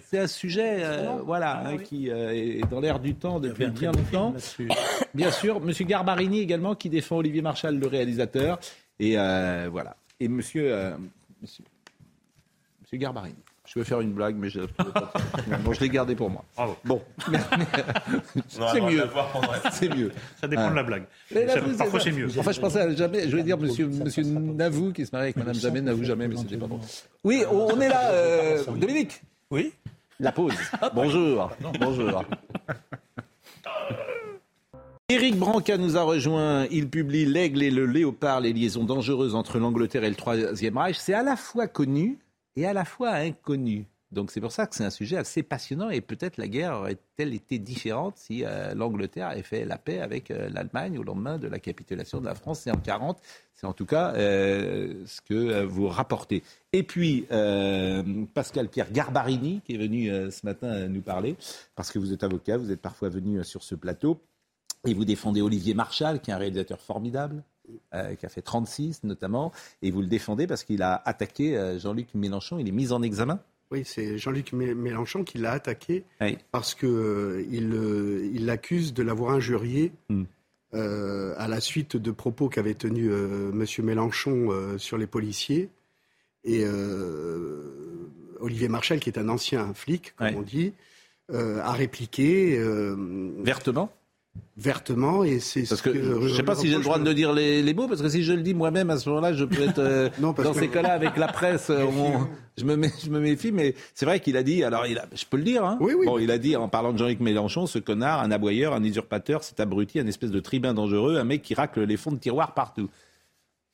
[SPEAKER 1] C'est un sujet euh, voilà, hein, qui euh, est dans l'air du temps depuis bien longtemps. <coughs> bien sûr, M. Garbarini également, qui défend Olivier Marchal, le réalisateur. Et euh, voilà. Et M. Monsieur, monsieur, Garbarini. Je vais faire une blague, mais je, bon, <laughs> je l'ai gardée pour moi.
[SPEAKER 3] Bravo.
[SPEAKER 1] Bon, <laughs> c'est mieux. <laughs> C'est mieux.
[SPEAKER 3] Ça dépend de la blague.
[SPEAKER 1] Mais
[SPEAKER 3] parfois, c'est mieux.
[SPEAKER 1] Enfin, je pensais à jamais. Je voulais dire Monsieur, monsieur Navou qui se marie avec Madame Jamais Navou Jamais, mais c'était pas bon. Oui, on est là, Dominique.
[SPEAKER 6] Oui.
[SPEAKER 1] La pause. bonjour. bonjour. Éric Branca nous a rejoint. Il publie L'Aigle et le Léopard, les liaisons dangereuses entre l'Angleterre et le Troisième Reich. C'est à la fois connu et à la fois inconnu. Donc c'est pour ça que c'est un sujet assez passionnant et peut-être la guerre aurait-elle été différente si euh, l'Angleterre avait fait la paix avec euh, l'Allemagne au lendemain de la capitulation de la France? C'est en 40. C'est en tout cas euh, ce que vous rapportez. Et puis Pascal Pierre Garbarini qui est venu ce matin nous parler parce que vous êtes avocat, vous êtes parfois venu sur ce plateau et vous défendez Olivier Marchal qui est un réalisateur formidable. qui a fait 36 notamment, et vous le défendez parce qu'il a attaqué Jean-Luc Mélenchon, il est mis en examen
[SPEAKER 19] Oui, c'est Jean-Luc Mé- Mélenchon qui l'a attaqué parce que euh, il euh, l'accuse de l'avoir injurié
[SPEAKER 1] Hmm.
[SPEAKER 19] euh, à la suite de propos qu'avait tenus euh, Monsieur Mélenchon sur les policiers et Olivier Marchal, qui est un ancien flic, comme on dit, a répliqué
[SPEAKER 1] vertement?
[SPEAKER 19] Vertement, et c'est
[SPEAKER 1] Parce
[SPEAKER 19] ce
[SPEAKER 1] que
[SPEAKER 19] que
[SPEAKER 1] je ne sais pas si j'ai le droit de dire les, les mots, parce que si je le dis moi-même à ce moment-là, je peux être euh, <laughs> dans
[SPEAKER 19] que-
[SPEAKER 1] ces cas-là avec la presse. on- je, me mets- je me méfie, mais c'est vrai qu'il a dit. Alors, il a, je peux le dire. Hein bon, il a dit en parlant de Jean-Luc Mélenchon, ce connard, un aboyeur, un usurpateur, cet abruti, un espèce de tribun dangereux, un mec qui racle les fonds de tiroir partout.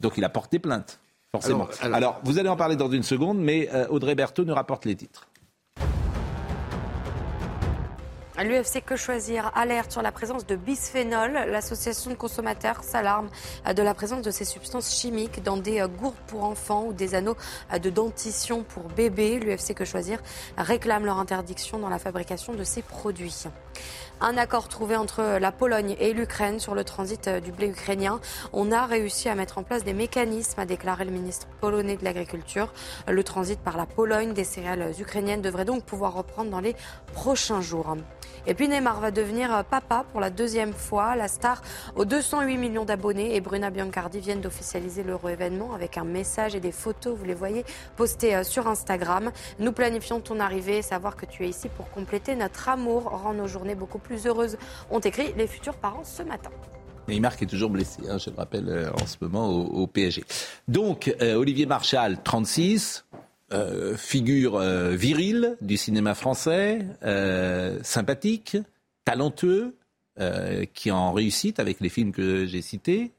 [SPEAKER 1] Donc, il a porté plainte, forcément.
[SPEAKER 19] Alors-
[SPEAKER 1] Alors,
[SPEAKER 19] alors-
[SPEAKER 1] vous allez en parler dans une seconde, mais euh, Audrey Berthaud nous rapporte les titres.
[SPEAKER 2] L'UFC Que Choisir alerte sur la présence de bisphénol. L'association de consommateurs s'alarme de la présence de ces substances chimiques dans des euh, gourdes pour enfants ou des anneaux euh, de dentition pour bébés. L'UFC Que Choisir réclame leur interdiction dans la fabrication de ces produits. Un accord trouvé entre la Pologne et l'Ukraine sur le transit euh, du blé ukrainien. On a réussi à mettre en place des mécanismes, a déclaré le ministre polonais de l'Agriculture. Le transit par la Pologne des céréales ukrainiennes devrait donc pouvoir reprendre dans les prochains jours. Et puis Neymar va devenir euh, papa pour la deuxième fois. La star aux 208 millions d'abonnés et Bruna Biancardi viennent d'officialiser l'euro événement avec un message et des photos, vous les voyez, postées euh, sur Instagram. Nous planifions ton arrivée, savoir que tu es ici pour compléter notre amour rend nos journées beaucoup plus heureuses, ont écrit les futurs parents ce matin.
[SPEAKER 1] Neymar qui est toujours blessé, hein, je le rappelle, euh, en ce moment au, au PSG. Donc, euh, Olivier Marchal, 36, euh, figure euh, virile du cinéma français, euh, sympathique, talentueux, euh, qui en réussite avec les films que j'ai cités.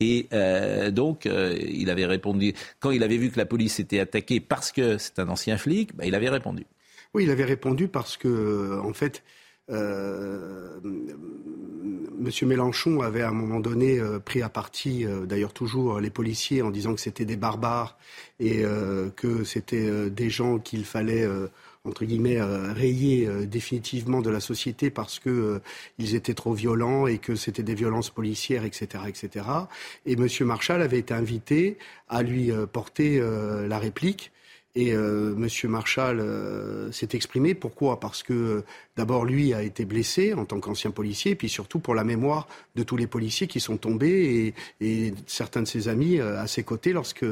[SPEAKER 1] Et euh, donc, euh, il avait répondu, quand il avait vu que la police était attaquée parce que c'est un ancien flic, bah, il avait répondu.
[SPEAKER 19] Oui, il avait répondu parce que, en fait, euh, Monsieur Mélenchon avait à un moment donné euh, pris à partie, euh, d'ailleurs toujours, les policiers en disant que c'était des barbares et que c'était des gens qu'il fallait, entre guillemets, rayer définitivement de la société parce que ils étaient trop violents et que c'était des violences policières, etc., etc. Et Monsieur Marshall avait été invité à lui porter la réplique. Et euh, Monsieur Marshall s'est exprimé. Pourquoi? Parce que d'abord lui a été blessé en tant qu'ancien policier, et puis surtout pour la mémoire de tous les policiers qui sont tombés et, et certains de ses amis euh, à ses côtés lorsque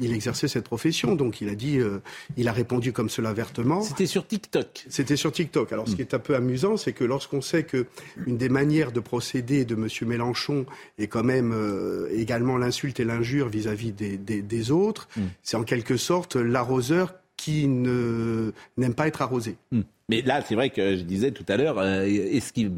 [SPEAKER 19] il exerçait cette profession. Donc il a dit, euh, il a répondu comme cela vertement.
[SPEAKER 1] C'était sur TikTok.
[SPEAKER 19] C'était sur TikTok. Alors ce qui est un peu amusant, c'est que lorsqu'on sait que une des manières de procéder de Monsieur Mélenchon est quand même euh, également l'insulte et l'injure vis-à-vis des, des- des autres, c'est en quelque sorte l'arroseur qui ne n'aime pas être arrosé.
[SPEAKER 1] Hmm. Mais là, c'est vrai que je disais tout à l'heure, euh, est-ce qu'il.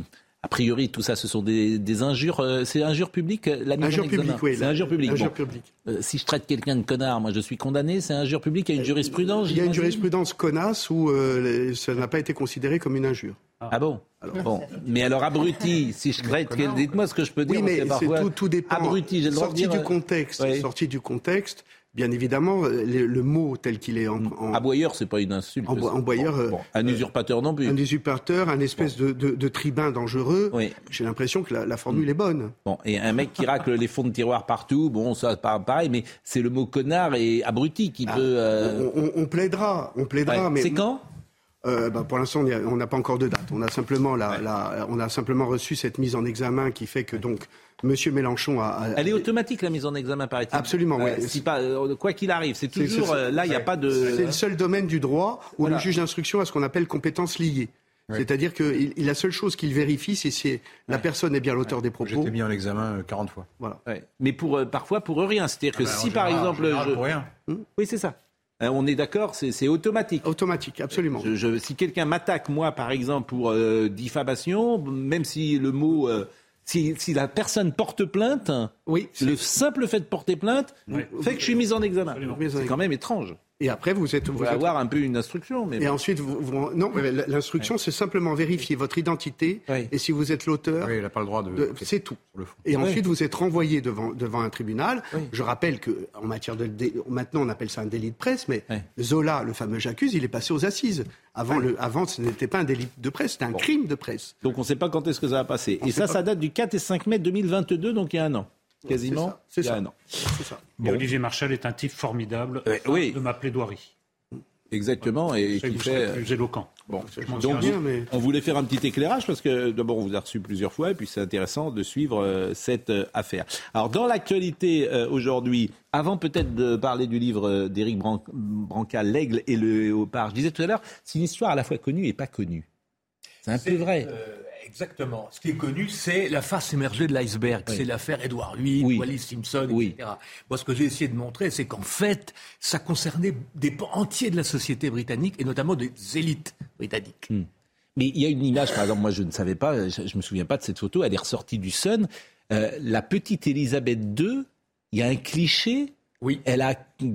[SPEAKER 1] A priori, tout ça, ce sont des, des injures. euh, c'est injure publique, euh, la mise
[SPEAKER 19] Injure publique, oui,
[SPEAKER 1] C'est injure publique.
[SPEAKER 19] injure
[SPEAKER 1] Bon.
[SPEAKER 19] publique.
[SPEAKER 1] Euh, si je traite quelqu'un de connard, moi, je suis condamné. C'est injure publique. Il y a une jurisprudence.
[SPEAKER 19] Il y a une jurisprudence connasse où euh, ça n'a pas été considéré comme une injure.
[SPEAKER 1] Ah bon Bon, mais alors abruti, si je traite, dites-moi ce que je peux dire.
[SPEAKER 19] Oui, mais c'est
[SPEAKER 1] parfois,
[SPEAKER 19] tout, tout dépend.
[SPEAKER 1] Abruti, j'ai le droit de
[SPEAKER 19] sorti
[SPEAKER 1] dire.
[SPEAKER 19] du contexte,
[SPEAKER 1] oui.
[SPEAKER 19] sorti du contexte. Bien évidemment, euh, le, le mot tel qu'il est en, en
[SPEAKER 1] Aboyeur, c'est pas une insulte.
[SPEAKER 19] en, boyeur, euh,
[SPEAKER 1] Un usurpateur non plus.
[SPEAKER 19] un usurpateur, un espèce de, de, de tribun dangereux. J'ai l'impression que la, la formule est bonne.
[SPEAKER 1] Bon, et un mec qui racle les fonds de tiroir partout, bon, ça, pas pareil, mais c'est le mot connard et abruti qui peut. euh,
[SPEAKER 19] On, on- on plaidera, on plaidera.
[SPEAKER 1] Ouais.
[SPEAKER 19] mais
[SPEAKER 1] C'est quand?
[SPEAKER 19] Euh, bah, pour l'instant, on n'a pas encore de date. On a simplement la, la- on a simplement reçu cette mise en examen qui fait que donc Monsieur Mélenchon a. a-
[SPEAKER 1] Elle est automatique la mise en examen, paraît-il.
[SPEAKER 19] Absolument,
[SPEAKER 1] Euh,
[SPEAKER 19] oui.
[SPEAKER 1] si pas, euh, quoi qu'il arrive, c'est toujours là, il n'y a pas de.
[SPEAKER 19] C'est le seul domaine du droit où
[SPEAKER 1] Voilà.
[SPEAKER 19] le juge d'instruction a ce qu'on appelle compétence liée. C'est-à-dire que il- la seule chose qu'il vérifie, c'est si la personne est bien l'auteur des propos.
[SPEAKER 5] J'ai été mis en examen euh, 40 fois.
[SPEAKER 19] Voilà.
[SPEAKER 1] Ouais. Mais pour euh, parfois pour rien, c'est-à-dire que
[SPEAKER 5] Ah bah,
[SPEAKER 1] si par
[SPEAKER 5] général-
[SPEAKER 1] exemple,
[SPEAKER 5] général,
[SPEAKER 1] je-
[SPEAKER 5] pour rien.
[SPEAKER 19] Hmm
[SPEAKER 1] oui c'est ça. Euh, on est d'accord, c'est automatique.
[SPEAKER 19] Automatique, absolument.
[SPEAKER 1] Je- je- si quelqu'un m'attaque moi par exemple pour euh, diffamation, même si le mot euh, Si, si la personne porte plainte,
[SPEAKER 19] oui,
[SPEAKER 1] le simple fait de porter plainte fait que je suis mis en examen. C'est quand même étrange.
[SPEAKER 19] Et après, vous êtes.
[SPEAKER 1] Vous
[SPEAKER 19] Vous êtes-
[SPEAKER 1] avoir un peu une instruction. Mais
[SPEAKER 19] Et
[SPEAKER 1] bon.
[SPEAKER 19] ensuite, vous, vous- non, mais l'instruction, c'est simplement vérifier votre identité et si vous êtes l'auteur.
[SPEAKER 5] Oui, il n'a pas le droit de.
[SPEAKER 19] de- C'est tout.
[SPEAKER 5] le fond.
[SPEAKER 19] Et
[SPEAKER 5] Oui.
[SPEAKER 19] ensuite, vous êtes renvoyé devant, devant un tribunal. Je rappelle que en matière de dé- maintenant, on appelle ça un délit de presse, mais Zola, le fameux j'accuse, il est passé aux assises. Avant, le, avant, ce n'était pas un délit de presse, c'était un crime de presse.
[SPEAKER 1] Donc on ne sait pas quand est-ce que ça va passer.
[SPEAKER 19] On
[SPEAKER 1] Et ça,
[SPEAKER 19] pas.
[SPEAKER 1] ça date du 4 et 5 mai 2022, donc il y a un an. Quasiment.
[SPEAKER 19] C'est
[SPEAKER 1] il y a
[SPEAKER 19] ça.
[SPEAKER 1] un an.
[SPEAKER 19] C'est ça.
[SPEAKER 3] Et Olivier Marchal est un type formidable
[SPEAKER 1] oui.
[SPEAKER 3] de ma plaidoirie.
[SPEAKER 1] Exactement. Et
[SPEAKER 3] Ça,
[SPEAKER 1] qui fait.
[SPEAKER 3] plus éloquent.
[SPEAKER 1] Bon,
[SPEAKER 3] Je m'en
[SPEAKER 1] donc
[SPEAKER 3] souviens,
[SPEAKER 19] mais-
[SPEAKER 1] on voulait faire un petit éclairage parce que d'abord on vous a reçu plusieurs fois et puis c'est intéressant de suivre euh, cette euh, affaire. Alors dans l'actualité euh, aujourd'hui, avant peut-être de parler du livre euh, d'Éric Bran- Branca, L'aigle et le léopard, je disais tout à l'heure, c'est une histoire à la fois connue et pas connue. C'est un peu vrai.
[SPEAKER 20] Exactement. Ce qui est connu, c'est la face émergée de l'iceberg.
[SPEAKER 1] Oui.
[SPEAKER 20] C'est l'affaire Edward VIII,
[SPEAKER 1] Oui.
[SPEAKER 20] Wallis Simpson,
[SPEAKER 1] Oui.
[SPEAKER 20] etc. Moi, ce que j'ai essayé de montrer, c'est qu'en fait, ça concernait des pans entiers de la société britannique et notamment des élites britanniques.
[SPEAKER 1] Hmm. Mais il y a une image, par exemple, moi je ne savais pas, je, je me souviens pas de cette photo, elle est ressortie du Sun. Euh, la petite Elisabeth II, il y a un cliché.
[SPEAKER 20] Oui.
[SPEAKER 1] Elle a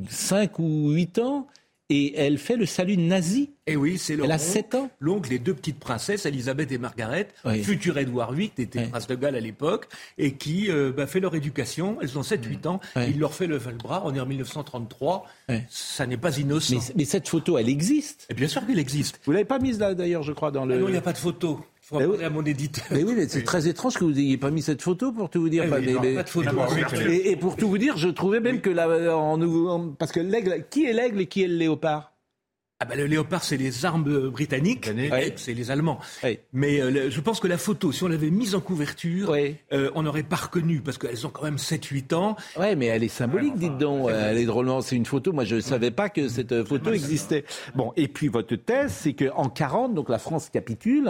[SPEAKER 1] 5 ou 8 ans et elle fait le salut nazi.
[SPEAKER 20] Et oui, c'est
[SPEAKER 1] Elle a
[SPEAKER 20] l'oncle-
[SPEAKER 1] 7 ans.
[SPEAKER 20] L'oncle des deux petites princesses, Elisabeth et Margaret,
[SPEAKER 1] Oui.
[SPEAKER 20] futur Édouard VIII, était prince de Galles à l'époque, et qui euh, bah, fait leur éducation. Elles ont 7-8 ans. Il leur fait lever le bras. On est en 1933. Ça n'est pas innocent.
[SPEAKER 1] Mais, mais cette photo, elle existe.
[SPEAKER 20] Et bien sûr qu'elle existe.
[SPEAKER 1] Vous l'avez pas mise là d'ailleurs, je crois, dans le.
[SPEAKER 20] Ah non, il n'y a pas de photo. Il faut en
[SPEAKER 1] Eh oui.
[SPEAKER 20] à mon éditeur.
[SPEAKER 1] Mais oui, mais c'est très étrange que vous n'ayez pas mis cette photo pour tout vous dire.
[SPEAKER 20] Eh
[SPEAKER 1] Pas-
[SPEAKER 20] oui,
[SPEAKER 1] mais-
[SPEAKER 20] non,
[SPEAKER 1] mais-
[SPEAKER 20] pas de photo.
[SPEAKER 1] et, et pour tout vous dire, je trouvais même que en, en- parce que l'aigle, qui est l'aigle et qui est le léopard?
[SPEAKER 20] Ah bah, le léopard, c'est les armes euh, britanniques,
[SPEAKER 1] Ouais.
[SPEAKER 20] c'est les Allemands.
[SPEAKER 1] Oui.
[SPEAKER 20] Mais euh, le- je pense que la photo, si on l'avait mise en couverture, euh, on n'aurait pas reconnu, parce qu'elles ont quand même 7-8 ans.
[SPEAKER 1] Ouais, mais elle est symbolique, dites donc. Elle est drôlement. C'est une photo. Moi, je ne savais pas que cette photo existait. Bon, et puis votre thèse, c'est qu'en 40, donc la France capitule.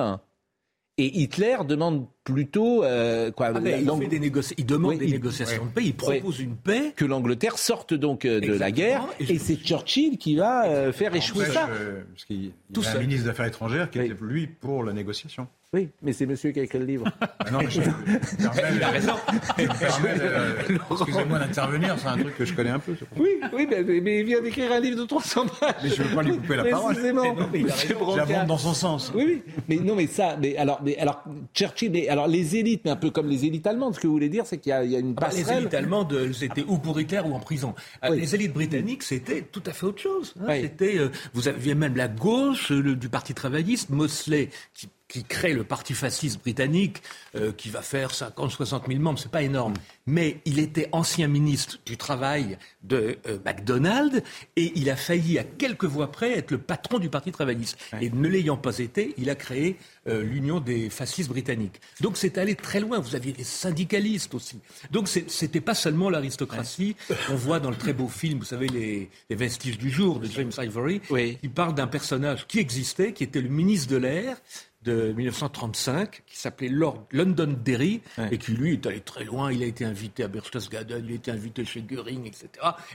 [SPEAKER 1] Et Hitler demande plutôt euh, quoi
[SPEAKER 20] Ah ben,
[SPEAKER 1] la-
[SPEAKER 20] il, fait des négoci- il demande
[SPEAKER 1] Oui,
[SPEAKER 20] des
[SPEAKER 1] il-
[SPEAKER 20] négociations
[SPEAKER 1] ouais.
[SPEAKER 20] de paix, il propose une paix.
[SPEAKER 1] que l'Angleterre sorte donc euh, de la guerre.
[SPEAKER 20] Et
[SPEAKER 1] c'est Churchill qui va euh, faire échouer ça.
[SPEAKER 5] euh, parce qu'il y
[SPEAKER 20] Tout
[SPEAKER 5] a un
[SPEAKER 20] seul.
[SPEAKER 5] ministre des Affaires étrangères qui était, lui, pour la négociation.
[SPEAKER 1] Oui, mais c'est monsieur qui a écrit le livre.
[SPEAKER 5] Ah non, mais je,
[SPEAKER 20] Il a raison.
[SPEAKER 5] excusez-moi d'intervenir, c'est un truc que je connais un peu.
[SPEAKER 1] Oui, oui, mais, il vient d'écrire un livre de 300 pages.
[SPEAKER 5] Mais je veux pas lui couper la parole.
[SPEAKER 1] Précisément.
[SPEAKER 5] J'abonde dans son sens.
[SPEAKER 1] Oui, oui. Mais non, mais ça, mais alors, mais alors, Churchill, mais alors les élites, mais un peu comme les élites allemandes, ce que vous voulez dire, c'est qu'il y, a- il y a une
[SPEAKER 20] Ah bah, les élites allemandes, elles étaient ou pour Hitler ou en prison? Euh,
[SPEAKER 1] Oui.
[SPEAKER 20] Les élites britanniques, c'était tout à fait autre chose. hein.
[SPEAKER 1] Oui.
[SPEAKER 20] C'était, euh, vous aviez même la gauche euh, le- du Parti travailliste, Mosley, qui, qui crée le Parti fasciste britannique, euh, qui va faire 50-60 000 membres, c'est pas énorme. Mais il était ancien ministre du Travail de euh, et il a failli, à quelques voix près, être le patron du Parti travailliste. Et ne l'ayant pas été, il a créé euh, l'Union des fascistes britanniques. Donc c'est allé très loin. Vous aviez des syndicalistes aussi. Donc c'était pas seulement l'aristocratie. On voit dans le très beau film, vous savez, les, les vestiges du jour de James Ivory, qui parle d'un personnage qui existait, qui était le ministre de l'air de 1935, qui s'appelait Lord Londonderry, et qui lui est allé très loin. Il a été invité à Berchtesgaden, il a été invité chez Göring, etc.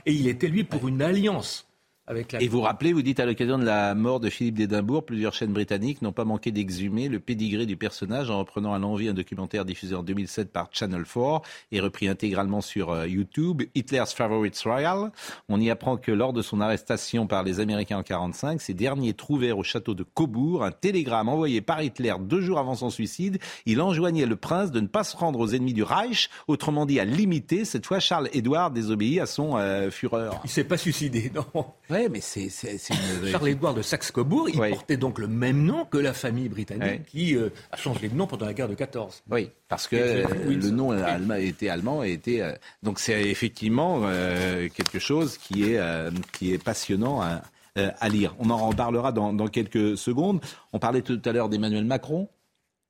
[SPEAKER 20] Et il était lui pour une alliance avec la.
[SPEAKER 1] Et vous rappelez, vous dites à l'occasion de la mort de Philippe d'Édimbourg, plusieurs chaînes britanniques n'ont pas manqué d'exhumer le pédigré du personnage en reprenant à l'envie un documentaire diffusé en 2007 par Channel 4 et repris intégralement sur euh, YouTube, Hitler's Favorite Trial. On y apprend que lors de son arrestation par les Américains en 45, ces derniers trouvèrent au château de Cobourg un télégramme envoyé par Hitler deux jours avant son suicide. Il enjoignait le prince de ne pas se rendre aux ennemis du Reich, autrement dit à limiter. Cette fois, Charles-Édouard désobéit à son euh, fureur.
[SPEAKER 20] Il s'est pas suicidé, non.
[SPEAKER 1] Ouais, mais c'est une-
[SPEAKER 20] Charles-Édouard de Saxe-Cobourg, il portait donc le même nom que la famille britannique qui euh, a changé de nom pendant la guerre de 14.
[SPEAKER 1] Oui, parce que euh,
[SPEAKER 20] oui,
[SPEAKER 1] le nom
[SPEAKER 20] oui.
[SPEAKER 1] allemand était allemand et était euh, donc c'est effectivement euh, quelque chose qui est euh, qui est passionnant à, euh, à lire. On en reparlera dans, dans quelques secondes. On parlait tout à l'heure d'Emmanuel Macron,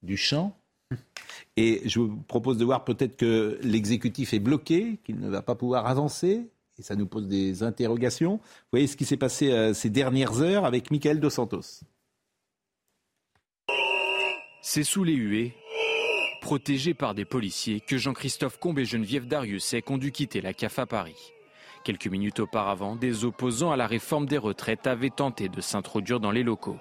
[SPEAKER 1] du chant. Et je vous propose de voir peut-être que l'exécutif est bloqué, qu'il ne va pas pouvoir avancer. Et ça nous pose des interrogations. Vous voyez ce qui s'est passé euh, ces dernières heures avec Michael Dos Santos.
[SPEAKER 21] C'est sous les huées, protégés par des policiers, que Jean-Christophe Combe et Geneviève Dariussec ont dû quitter la CAF à Paris. Quelques minutes auparavant, des opposants à la réforme des retraites avaient tenté de s'introduire dans les locaux.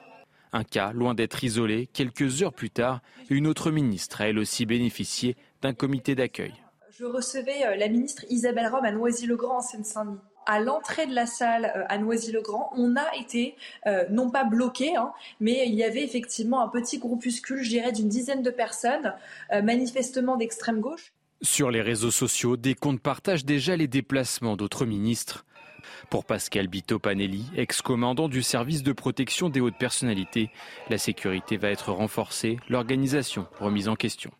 [SPEAKER 21] Un cas, loin d'être isolé, quelques heures plus tard, une autre ministre a elle aussi bénéficié d'un comité d'accueil.
[SPEAKER 22] Je recevais euh, la ministre Isabelle Rome à Noisy-le-Grand en Seine-Saint-Denis. À l'entrée de la salle euh, à Noisy-le-Grand, on a été euh, non pas bloqué, hein, mais il y avait effectivement un petit groupuscule, je dirais, d'une dizaine de personnes, manifestement d'extrême gauche.
[SPEAKER 21] Sur les réseaux sociaux, des comptes partagent déjà les déplacements d'autres ministres. Pour Pascal Bito Panelli, ex-commandant du service de protection des hautes personnalités, la sécurité va être renforcée, l'organisation remise en question.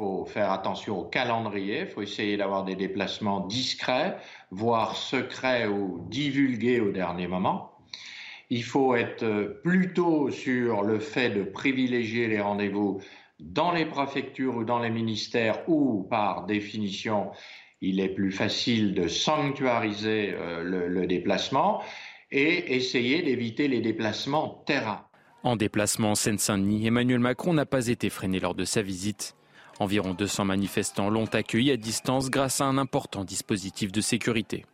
[SPEAKER 23] Faut faire attention au calendrier, il faut essayer d'avoir des déplacements discrets, voire secrets ou divulgués au dernier moment. Il faut être plutôt sur le fait de privilégier les rendez-vous dans les préfectures ou dans les ministères où, par définition, il est plus facile de sanctuariser euh, le, le déplacement et essayer d'éviter les déplacements terrain.
[SPEAKER 21] En déplacement en Seine-Saint-Denis, Emmanuel Macron n'a pas été freiné lors de sa visite. Environ 200 manifestants l'ont accueilli à distance grâce à un important dispositif de sécurité.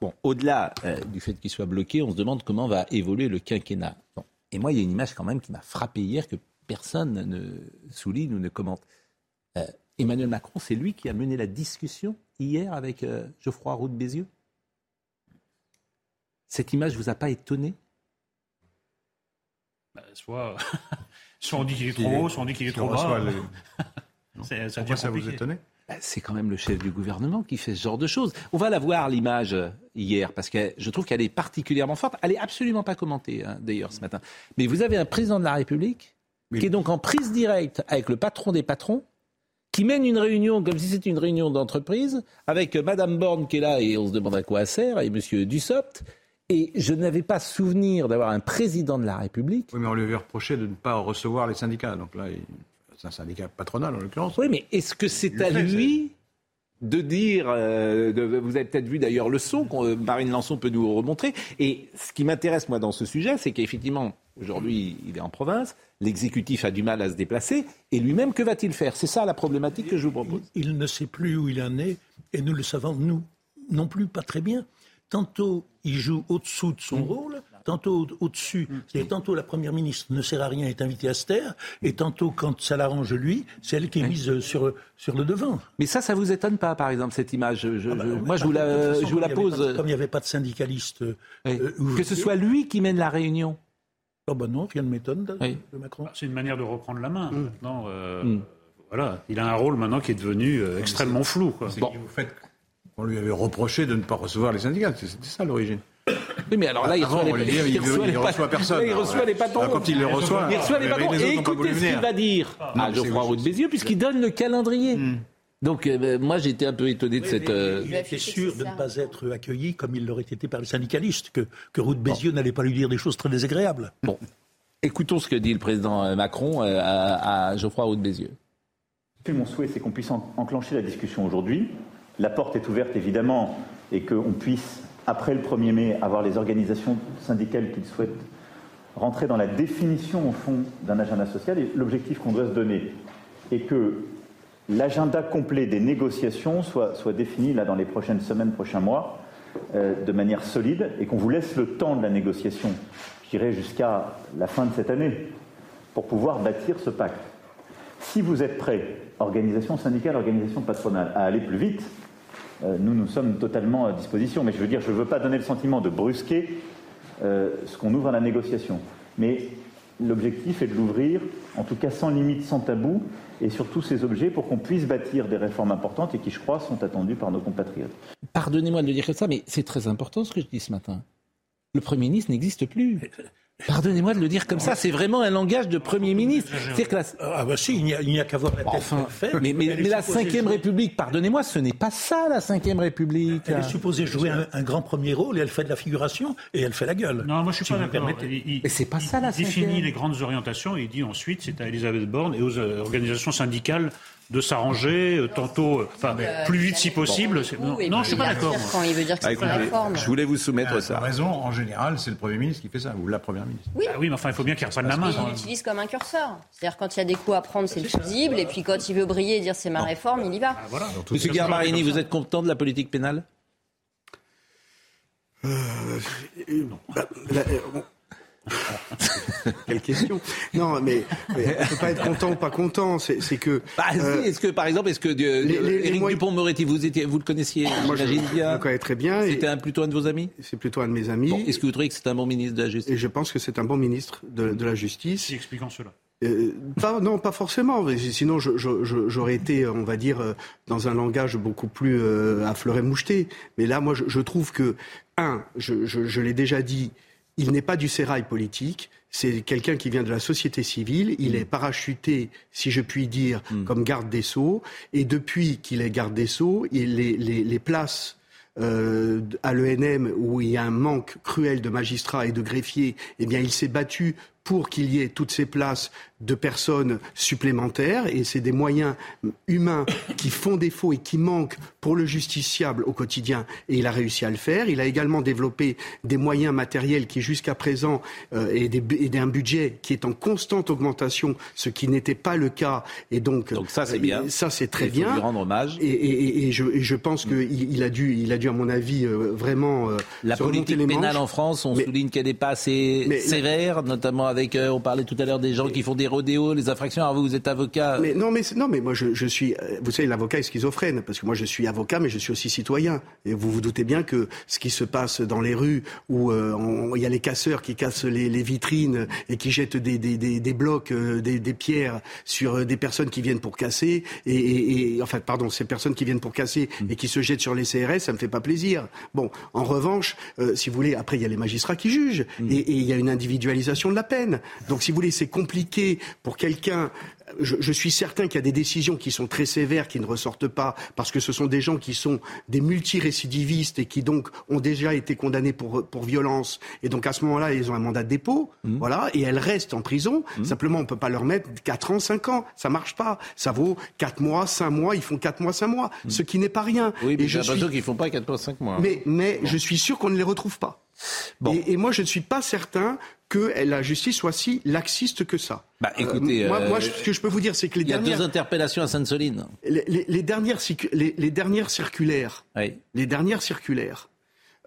[SPEAKER 1] Bon, au-delà euh, du fait qu'il soit bloqué, on se demande comment va évoluer le quinquennat. Bon. Et moi, il y a une image quand même qui m'a frappé hier que personne ne souligne ou ne commente. Euh, Emmanuel Macron, c'est lui qui a mené la discussion hier avec euh, Geoffroy Roux de Bézieux. Cette image vous a pas étonné?
[SPEAKER 3] Bah, soit, <laughs> soit on dit qu'il est trop haut, soit on dit qu'il est trop bas.
[SPEAKER 5] les- <laughs>
[SPEAKER 3] ça
[SPEAKER 5] Pourquoi ça vous étonnait
[SPEAKER 1] Ben, C'est quand même le chef du gouvernement qui fait ce genre de choses. On va la voir, l'image, euh, hier, parce que je trouve qu'elle est particulièrement forte. Elle est absolument pas commentée, hein, d'ailleurs, ce matin. Mais vous avez un président de la République qui est donc en prise directe avec le patron des patrons, qui mène une réunion comme si c'était une réunion d'entreprise, avec euh, Madame Borne qui est là, et on se demande à quoi elle sert, et Monsieur Dussopt. Et je n'avais pas souvenir d'avoir un président de la République.
[SPEAKER 5] Oui, mais on lui avait reproché de ne pas recevoir les syndicats. Donc là, il- c'est un syndicat patronal en l'occurrence.
[SPEAKER 1] Oui, mais est-ce que c'est à lui de dire, euh, de- vous avez peut-être vu d'ailleurs le son, que euh, Marine Lançon peut nous remontrer. Et ce qui m'intéresse, moi, dans ce sujet, c'est qu'effectivement, aujourd'hui, il est en province, l'exécutif a du mal à se déplacer, et lui-même, que va-t-il faire? C'est ça la problématique que je vous propose.
[SPEAKER 6] Il ne sait plus où il en est, et nous le savons, nous non plus, pas très bien. Tantôt, il joue au-dessous de son rôle, tantôt au- au-dessus. C'est-à-dire, tantôt, la Première ministre ne sert à rien, est invitée à se taire, et tantôt, quand ça l'arrange lui, c'est elle qui est mise euh, sur, sur le devant.
[SPEAKER 1] Mais ça, ça vous étonne pas, par exemple, cette image Je- je-
[SPEAKER 6] Ah bah,
[SPEAKER 1] Moi, je vous la,
[SPEAKER 6] façon,
[SPEAKER 1] je vous pose.
[SPEAKER 6] pas- Comme il n'y avait pas de syndicalistes. euh,
[SPEAKER 1] Oui.
[SPEAKER 6] euh,
[SPEAKER 1] que ce soit lui qui mène la réunion.
[SPEAKER 6] Oh bah non, rien ne m'étonne de,
[SPEAKER 1] Oui.
[SPEAKER 6] de Macron.
[SPEAKER 3] C'est une manière de reprendre la main. Maintenant, euh,
[SPEAKER 1] Mm.
[SPEAKER 3] voilà, il a un rôle maintenant qui est devenu euh, extrêmement flou. Quoi.
[SPEAKER 5] C'est que vous faites qu'on lui avait reproché de ne pas recevoir les syndicats. C'était ça l'origine.
[SPEAKER 1] Oui, mais alors là, il reçoit, les,
[SPEAKER 5] personne.
[SPEAKER 1] Il reçoit les patrons.
[SPEAKER 5] alors, quand il les reçoit,
[SPEAKER 1] il reçoit les patrons. Et écoutez ce qu'il va dire
[SPEAKER 5] Non,
[SPEAKER 1] à Geoffroy Roux de Bézieux, puisqu'il donne le calendrier. Donc, euh, ben, moi, j'étais un peu étonné de
[SPEAKER 6] Oui,
[SPEAKER 1] cette. euh,
[SPEAKER 6] Il était sûr de ne pas être accueilli comme il l'aurait été par les syndicalistes, que, que Roux de Bézieux n'allait pas lui dire des choses très désagréables.
[SPEAKER 1] Bon, écoutons ce que dit le président euh, Macron à, à Geoffroy Roux de Bézieux.
[SPEAKER 24] Mon souhait, c'est qu'on puisse en- enclencher la discussion aujourd'hui. La porte est ouverte, évidemment, et qu'on puisse, après le 1er mai, avoir les organisations syndicales qui souhaitent rentrer dans la définition, au fond, d'un agenda social. Et l'objectif qu'on doit se donner est que l'agenda complet des négociations soit, soit défini là, dans les prochaines semaines, prochains mois, euh, de manière solide, et qu'on vous laisse le temps de la négociation, je dirais jusqu'à la fin de cette année, pour pouvoir bâtir ce pacte. Si vous êtes prêts, organisation syndicale, organisation patronale, à aller plus vite, nous, nous sommes totalement à disposition. Mais je veux dire, je ne veux pas donner le sentiment de brusquer euh, ce qu'on ouvre à la négociation. Mais l'objectif est de l'ouvrir, en tout cas sans limite, sans tabou, et sur tous ces objets pour qu'on puisse bâtir des réformes importantes et qui, je crois, sont attendues par nos compatriotes.
[SPEAKER 1] Pardonnez-moi de le dire comme ça, mais c'est très important ce que je dis ce matin. Le Premier ministre n'existe plus. Pardonnez-moi de le dire comme ça, c'est vraiment un langage de Premier ministre. C'est que la...
[SPEAKER 6] Ah bah si, il n'y a, qu'à voir la tête
[SPEAKER 1] Enfin, mais, mais-
[SPEAKER 6] Elle est
[SPEAKER 1] mais la
[SPEAKER 6] jouer-
[SPEAKER 1] République, pardonnez-moi, ce n'est pas ça la Cinquième République.
[SPEAKER 6] Elle est supposée jouer un, un grand premier rôle et elle fait de la figuration et elle fait la gueule.
[SPEAKER 3] Non, moi je suis
[SPEAKER 6] Si
[SPEAKER 3] pas d'accord. Il,
[SPEAKER 1] Mais c'est pas ça la
[SPEAKER 3] il définit les grandes orientations et il dit ensuite c'est à Elisabeth Borne et aux euh, organisations syndicales de s'arranger, euh, tantôt, euh, enfin
[SPEAKER 4] Euh,
[SPEAKER 3] plus vite si possible. Non, je suis pas d'accord.
[SPEAKER 5] Ah.
[SPEAKER 1] Je voulais vous soumettre ça.
[SPEAKER 5] raison, en général, c'est le Premier ministre qui fait ça, ou la Première ministre.
[SPEAKER 4] Oui.
[SPEAKER 3] Ah oui, mais enfin, il faut bien qu'il reprenne la main.
[SPEAKER 4] Il l'utilise comme un curseur. C'est-à-dire quand il y a des coups à prendre, c'est le fusible, et puis quand il veut briller et dire c'est ma réforme, il y va.
[SPEAKER 3] Ah, voilà.
[SPEAKER 1] Monsieur Garbarini, vous êtes content de la politique pénale?
[SPEAKER 19] Euh, bah, la- euh, <laughs> Quelle question Non, mais, mais on peut pas être content ou pas content. C'est que.
[SPEAKER 1] Bah, si,
[SPEAKER 19] euh,
[SPEAKER 1] est-ce que, par exemple, est-ce que euh,
[SPEAKER 19] les- les- les
[SPEAKER 1] Éric
[SPEAKER 19] moyens-
[SPEAKER 1] Dupont-Moretti, vous, étiez, vous le connaissiez,
[SPEAKER 19] Moi, je,
[SPEAKER 1] j'imagine
[SPEAKER 19] je
[SPEAKER 1] bien
[SPEAKER 19] le connais très bien.
[SPEAKER 1] C'était plutôt un de vos amis?
[SPEAKER 19] C'est plutôt un de mes amis.
[SPEAKER 1] Bon, Est-ce que vous trouvez que c'est un bon ministre de la Justice?
[SPEAKER 19] Et je pense que c'est un bon ministre de, de la Justice.
[SPEAKER 3] Si, expliquons cela.
[SPEAKER 19] Euh, pas, non, pas forcément. Sinon, j'aurais été, on va dire, euh, dans un langage beaucoup plus euh, à fleuret moucheté. Mais là, moi, je, je trouve que, un, je, je- je l'ai déjà dit, il n'est pas du sérail politique. C'est quelqu'un qui vient de la société civile. Il est parachuté, si je puis dire, comme garde des Sceaux. Et depuis qu'il est garde des Sceaux, il, les, les, les places euh, à l'ENM où il y a un manque cruel de magistrats et de greffiers, eh bien, il s'est battu pour qu'il y ait toutes ces places de personnes supplémentaires et c'est des moyens humains qui font défaut et qui manquent pour le justiciable au quotidien et il a réussi à le faire. Il a également développé des moyens matériels qui jusqu'à présent euh, et, des, et d'un budget qui est en constante augmentation, ce qui n'était pas le cas et donc,
[SPEAKER 1] Donc ça, c'est bien.
[SPEAKER 19] Ça c'est très
[SPEAKER 1] Il faut
[SPEAKER 19] bien.
[SPEAKER 1] lui rendre hommage.
[SPEAKER 19] Et, et- et- je, et je pense qu'il il a dû, il a dû à mon avis euh, vraiment euh,
[SPEAKER 1] La politique pénale en France, on
[SPEAKER 19] Mais-
[SPEAKER 1] souligne qu'elle n'est pas assez
[SPEAKER 19] Mais
[SPEAKER 1] sévère, notamment avec, euh, on parlait tout à l'heure des gens qui font des rodéos, les infractions. Alors vous, vous êtes avocat.
[SPEAKER 19] Mais non, mais non, mais moi je, je suis. Vous savez, l'avocat est schizophrène parce que moi je suis avocat, mais je suis aussi citoyen. Et vous vous doutez bien que ce qui se passe dans les rues où euh, il y a les casseurs qui cassent les, les vitrines et qui jettent des, des, des, des blocs, euh, des, des pierres sur euh, des personnes qui viennent pour casser et, et, et- enfin pardon, ces personnes qui viennent pour casser et qui se jettent sur les CRS, ça me fait pas plaisir. Bon, en revanche, euh, si vous voulez, après il y a les magistrats qui jugent et, et il y a une individualisation de la peine. Donc si vous voulez, c'est compliqué pour quelqu'un je, je suis certain qu'il y a des décisions qui sont très sévères, qui ne ressortent pas, parce que ce sont des gens qui sont des multirécidivistes et qui donc ont déjà été condamnés pour, pour violence. Et donc à ce moment-là, ils ont un mandat de dépôt,
[SPEAKER 1] Mmh.
[SPEAKER 19] voilà, et elles restent en prison. Simplement, on peut pas leur mettre 4 ans, 5 ans. Ça marche pas. Ça vaut 4 mois, 5 mois, ils font 4 mois, 5 mois. Ce qui n'est pas rien.
[SPEAKER 1] Mmh. Oui, mais
[SPEAKER 19] et
[SPEAKER 1] j'ai l'impression qu'ils font pas 4 mois, 5 mois.
[SPEAKER 19] mais, mais je suis sûr qu'on ne les retrouve pas. Et, et moi, je ne suis pas certain que la justice soit si laxiste que ça.
[SPEAKER 1] Bah, écoutez,
[SPEAKER 19] Euh, moi,
[SPEAKER 1] euh,
[SPEAKER 19] moi, ce que je peux vous dire, c'est que les
[SPEAKER 1] Il y a
[SPEAKER 19] dernières,
[SPEAKER 1] deux interpellations à Sainte-Soline.
[SPEAKER 19] les, les- les dernières, les, dernières circulaires, les dernières circulaires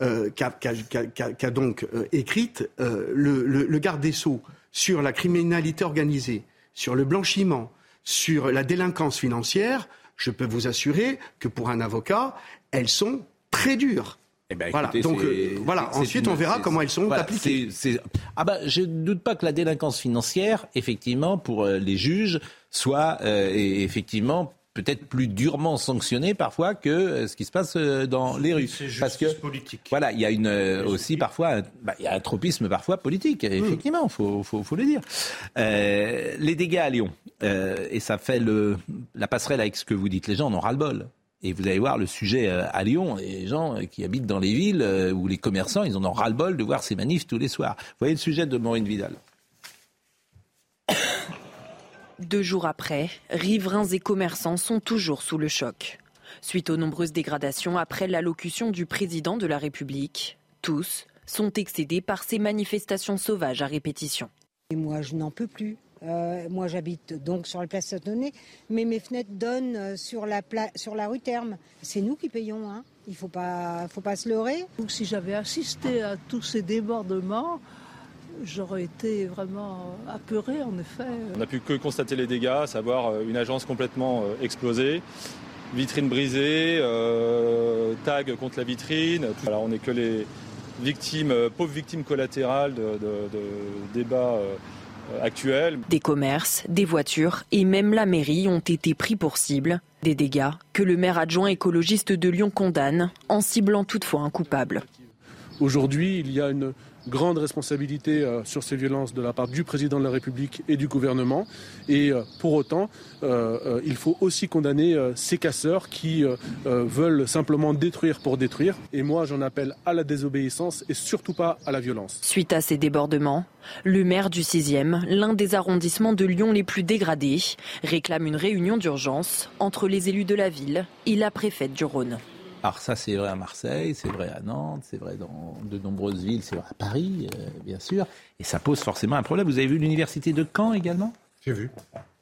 [SPEAKER 19] euh, qu'a donc euh, écrite euh, le, le- le garde des sceaux sur la criminalité organisée, sur le blanchiment, sur la délinquance financière, je peux vous assurer que pour un avocat, elles sont très dures.
[SPEAKER 1] Eh ben,
[SPEAKER 19] voilà.
[SPEAKER 1] écoutez,
[SPEAKER 19] Donc euh, voilà.
[SPEAKER 1] c'est
[SPEAKER 19] Ensuite,
[SPEAKER 1] une-
[SPEAKER 19] on verra comment elles sont
[SPEAKER 1] voilà,
[SPEAKER 19] appliquées.
[SPEAKER 1] Ah bah, je ne doute pas que la délinquance financière, effectivement, pour euh, les juges, soit euh, et effectivement peut-être plus durement sanctionnée parfois que euh, ce qui se passe dans les rues. Parce que
[SPEAKER 3] politique.
[SPEAKER 1] voilà, il y a une euh, aussi parfois, un- bah, il y a un tropisme parfois politique. Effectivement, faut, faut, faut le dire. Euh, les dégâts à Lyon euh, et ça fait le la passerelle avec ce que vous dites. Les gens en ont ras le bol. Et vous allez voir le sujet euh, à Lyon, les gens euh, qui habitent dans les villes euh, ou les commerçants, ils en ont ras-le-bol de voir ces manifs tous les soirs. Vous voyez le sujet de Maureen Vidal. <coughs>
[SPEAKER 25] Deux jours après, riverains et commerçants sont toujours sous le choc. Suite aux nombreuses dégradations après l'allocution du président de la République, tous sont excédés par ces manifestations sauvages à répétition.
[SPEAKER 26] Et moi, je n'en peux plus. Euh, moi, j'habite donc sur la place Saint-Denis, mais mes fenêtres donnent sur la, rue Terme. C'est nous qui payons, hein. Il ne faut pas, se leurrer.
[SPEAKER 27] Si j'avais assisté à tous ces débordements, j'aurais été vraiment apeurée, en effet.
[SPEAKER 28] On n'a pu que constater les dégâts, à savoir une agence complètement explosée, vitrine brisée, tag contre la vitrine. Voilà, on n'est que les victimes, pauvres victimes collatérales de, débats actuels.
[SPEAKER 25] Des commerces, des voitures et même la mairie ont été pris pour cible. Des dégâts que le maire adjoint écologiste de Lyon condamne, en ciblant toutefois un coupable.
[SPEAKER 29] Aujourd'hui, il y a une grande responsabilité euh, sur ces violences de la part du président de la République et du gouvernement. Et euh, pour autant, euh, il faut aussi condamner ces casseurs qui veulent simplement détruire pour détruire. Et moi, j'en appelle à la désobéissance et surtout pas à la violence.
[SPEAKER 25] Suite à ces débordements, le maire du 6e, l'un des arrondissements de Lyon les plus dégradés, réclame une réunion d'urgence entre les élus de la ville et la préfète du Rhône.
[SPEAKER 1] Alors ça, c'est vrai à Marseille, c'est vrai à Nantes, c'est vrai dans de nombreuses villes, c'est vrai à Paris, euh, bien sûr. Et ça pose forcément un problème. Vous avez vu l'université de Caen également?
[SPEAKER 5] J'ai vu.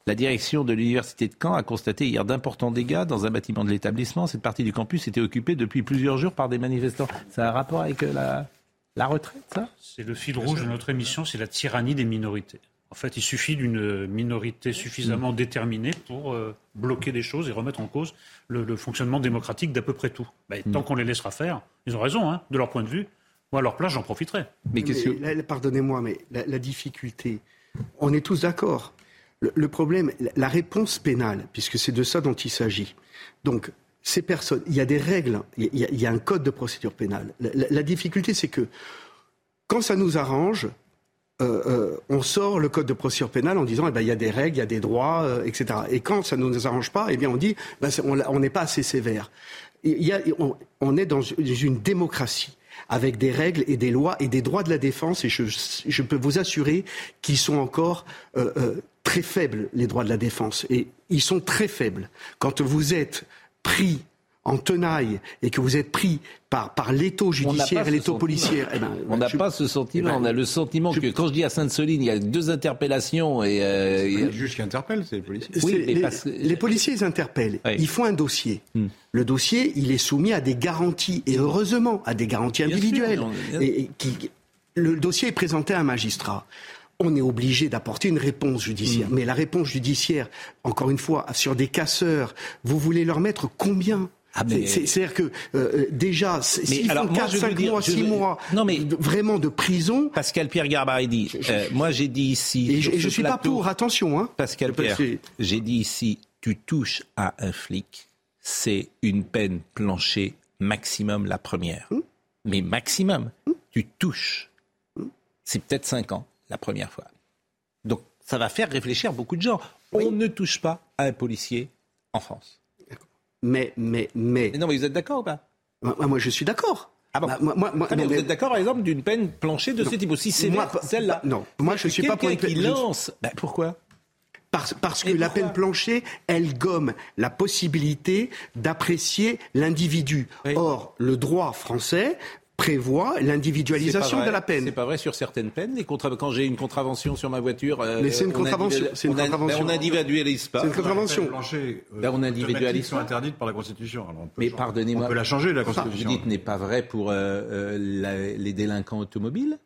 [SPEAKER 1] La direction de l'université de Caen a constaté hier d'importants dégâts dans un bâtiment de l'établissement. Cette partie du campus était occupée depuis plusieurs jours par des manifestants. Ça a un rapport avec euh, la... La retraite, ça?
[SPEAKER 3] C'est le fil rouge de notre émission, c'est la tyrannie des minorités. En fait, il suffit d'une minorité suffisamment déterminée pour euh, bloquer des choses et remettre en cause le, le fonctionnement démocratique d'à peu près tout. Ben, Tant qu'on les laissera faire, ils ont raison, hein, de leur point de vue. Moi, à leur place, j'en profiterai.
[SPEAKER 19] Mais, Pardonnez-moi, mais la, la difficulté, on est tous d'accord. Le, le problème, la- la réponse pénale, puisque c'est de ça dont il s'agit. Donc, ces personnes, il y a des règles, il y a, il y a un code de procédure pénale. La, la- la difficulté, c'est que quand ça nous arrange, euh, euh, on sort le code de procédure pénale en disant eh ben, il y a des règles, il y a des droits, euh, etc. Et quand ça ne nous arrange pas, eh bien on dit ben, on n'est pas assez sévère. On, est dans une démocratie avec des règles et des lois et des droits de la défense et je, je peux vous assurer qu'ils sont encore très faibles les droits de la défense et ils sont très faibles quand vous êtes pris en tenaille et que vous êtes pris par, par l'étau judiciaire et l'étau eh ben,
[SPEAKER 1] On n'a pas ce sentiment.
[SPEAKER 19] eh ben,
[SPEAKER 1] on a le sentiment que quand je dis à Sainte-Soline, il y a deux interpellations et. euh,
[SPEAKER 5] C'est
[SPEAKER 1] il y
[SPEAKER 5] pas
[SPEAKER 1] a-
[SPEAKER 5] le juge qui interpelle, c'est les policiers.
[SPEAKER 1] Oui, mais
[SPEAKER 19] les,
[SPEAKER 1] parce que-
[SPEAKER 19] les policiers, ils interpellent. Ils font un dossier.
[SPEAKER 1] Hmm.
[SPEAKER 19] Le dossier, il est soumis à des garanties, et heureusement, à des garanties
[SPEAKER 1] sûr,
[SPEAKER 19] individuelles. Et- et qui- le dossier est présenté à un magistrat. On est obligé d'apporter une réponse
[SPEAKER 1] Hmm.
[SPEAKER 19] judiciaire. Mais la réponse judiciaire, encore une fois, sur des casseurs, vous voulez leur mettre combien
[SPEAKER 1] Ah, mais-
[SPEAKER 19] C'est-à-dire que euh, déjà, font
[SPEAKER 1] moi,
[SPEAKER 19] 4,
[SPEAKER 1] je veux
[SPEAKER 19] 5
[SPEAKER 1] dire-
[SPEAKER 19] mois,
[SPEAKER 1] je
[SPEAKER 19] 6
[SPEAKER 1] veux-
[SPEAKER 19] mois
[SPEAKER 1] Non, mais-
[SPEAKER 19] vraiment de prison,
[SPEAKER 1] Pascal Pierre Garbaridi, euh, moi j'ai dit ici.
[SPEAKER 19] et je ne suis pas pour, attention. Hein.
[SPEAKER 1] Pascal Pierre, j'ai dit ici, tu touches à un flic, c'est une peine planchée maximum la première.
[SPEAKER 19] Hum.
[SPEAKER 1] Mais maximum, tu touches. C'est peut-être 5 ans la première fois. Donc ça va faire réfléchir beaucoup de gens. On ne touche pas à un policier en France.
[SPEAKER 19] Mais, mais, mais.
[SPEAKER 1] non, mais vous êtes d'accord ou pas?
[SPEAKER 19] Moi, moi, je suis d'accord.
[SPEAKER 1] Ah bon
[SPEAKER 19] Bah, moi- moi-
[SPEAKER 1] Vous
[SPEAKER 19] mais-
[SPEAKER 1] êtes d'accord, par exemple, d'une peine planchée de ce type aussi sévère, celle-là
[SPEAKER 19] Non, moi je suis pas pour une
[SPEAKER 1] qui
[SPEAKER 19] peine- je-
[SPEAKER 1] lance. Ben, pourquoi?
[SPEAKER 19] Parce, parce que la peine planchée, elle gomme la possibilité d'apprécier l'individu. Or, le droit français prévoit l'individualisation de la peine.
[SPEAKER 1] C'est pas vrai sur certaines peines. Les contra- Quand j'ai une contravention sur ma voiture, euh,
[SPEAKER 19] Mais c'est une
[SPEAKER 1] on
[SPEAKER 19] contravention, c'est une contravention.
[SPEAKER 1] ben, on n'individualise pas.
[SPEAKER 19] C'est une contravention.
[SPEAKER 5] Planchées, euh,
[SPEAKER 1] Ben, on individualise
[SPEAKER 5] sont
[SPEAKER 1] pas.
[SPEAKER 5] interdites par la Constitution. Alors, on peut
[SPEAKER 1] Mais pardonnez-moi.
[SPEAKER 5] On peut la changer, la
[SPEAKER 1] Ce que
[SPEAKER 5] Constitution.
[SPEAKER 1] vous dites n'est pas vrai pour euh, euh, la- les délinquants automobiles?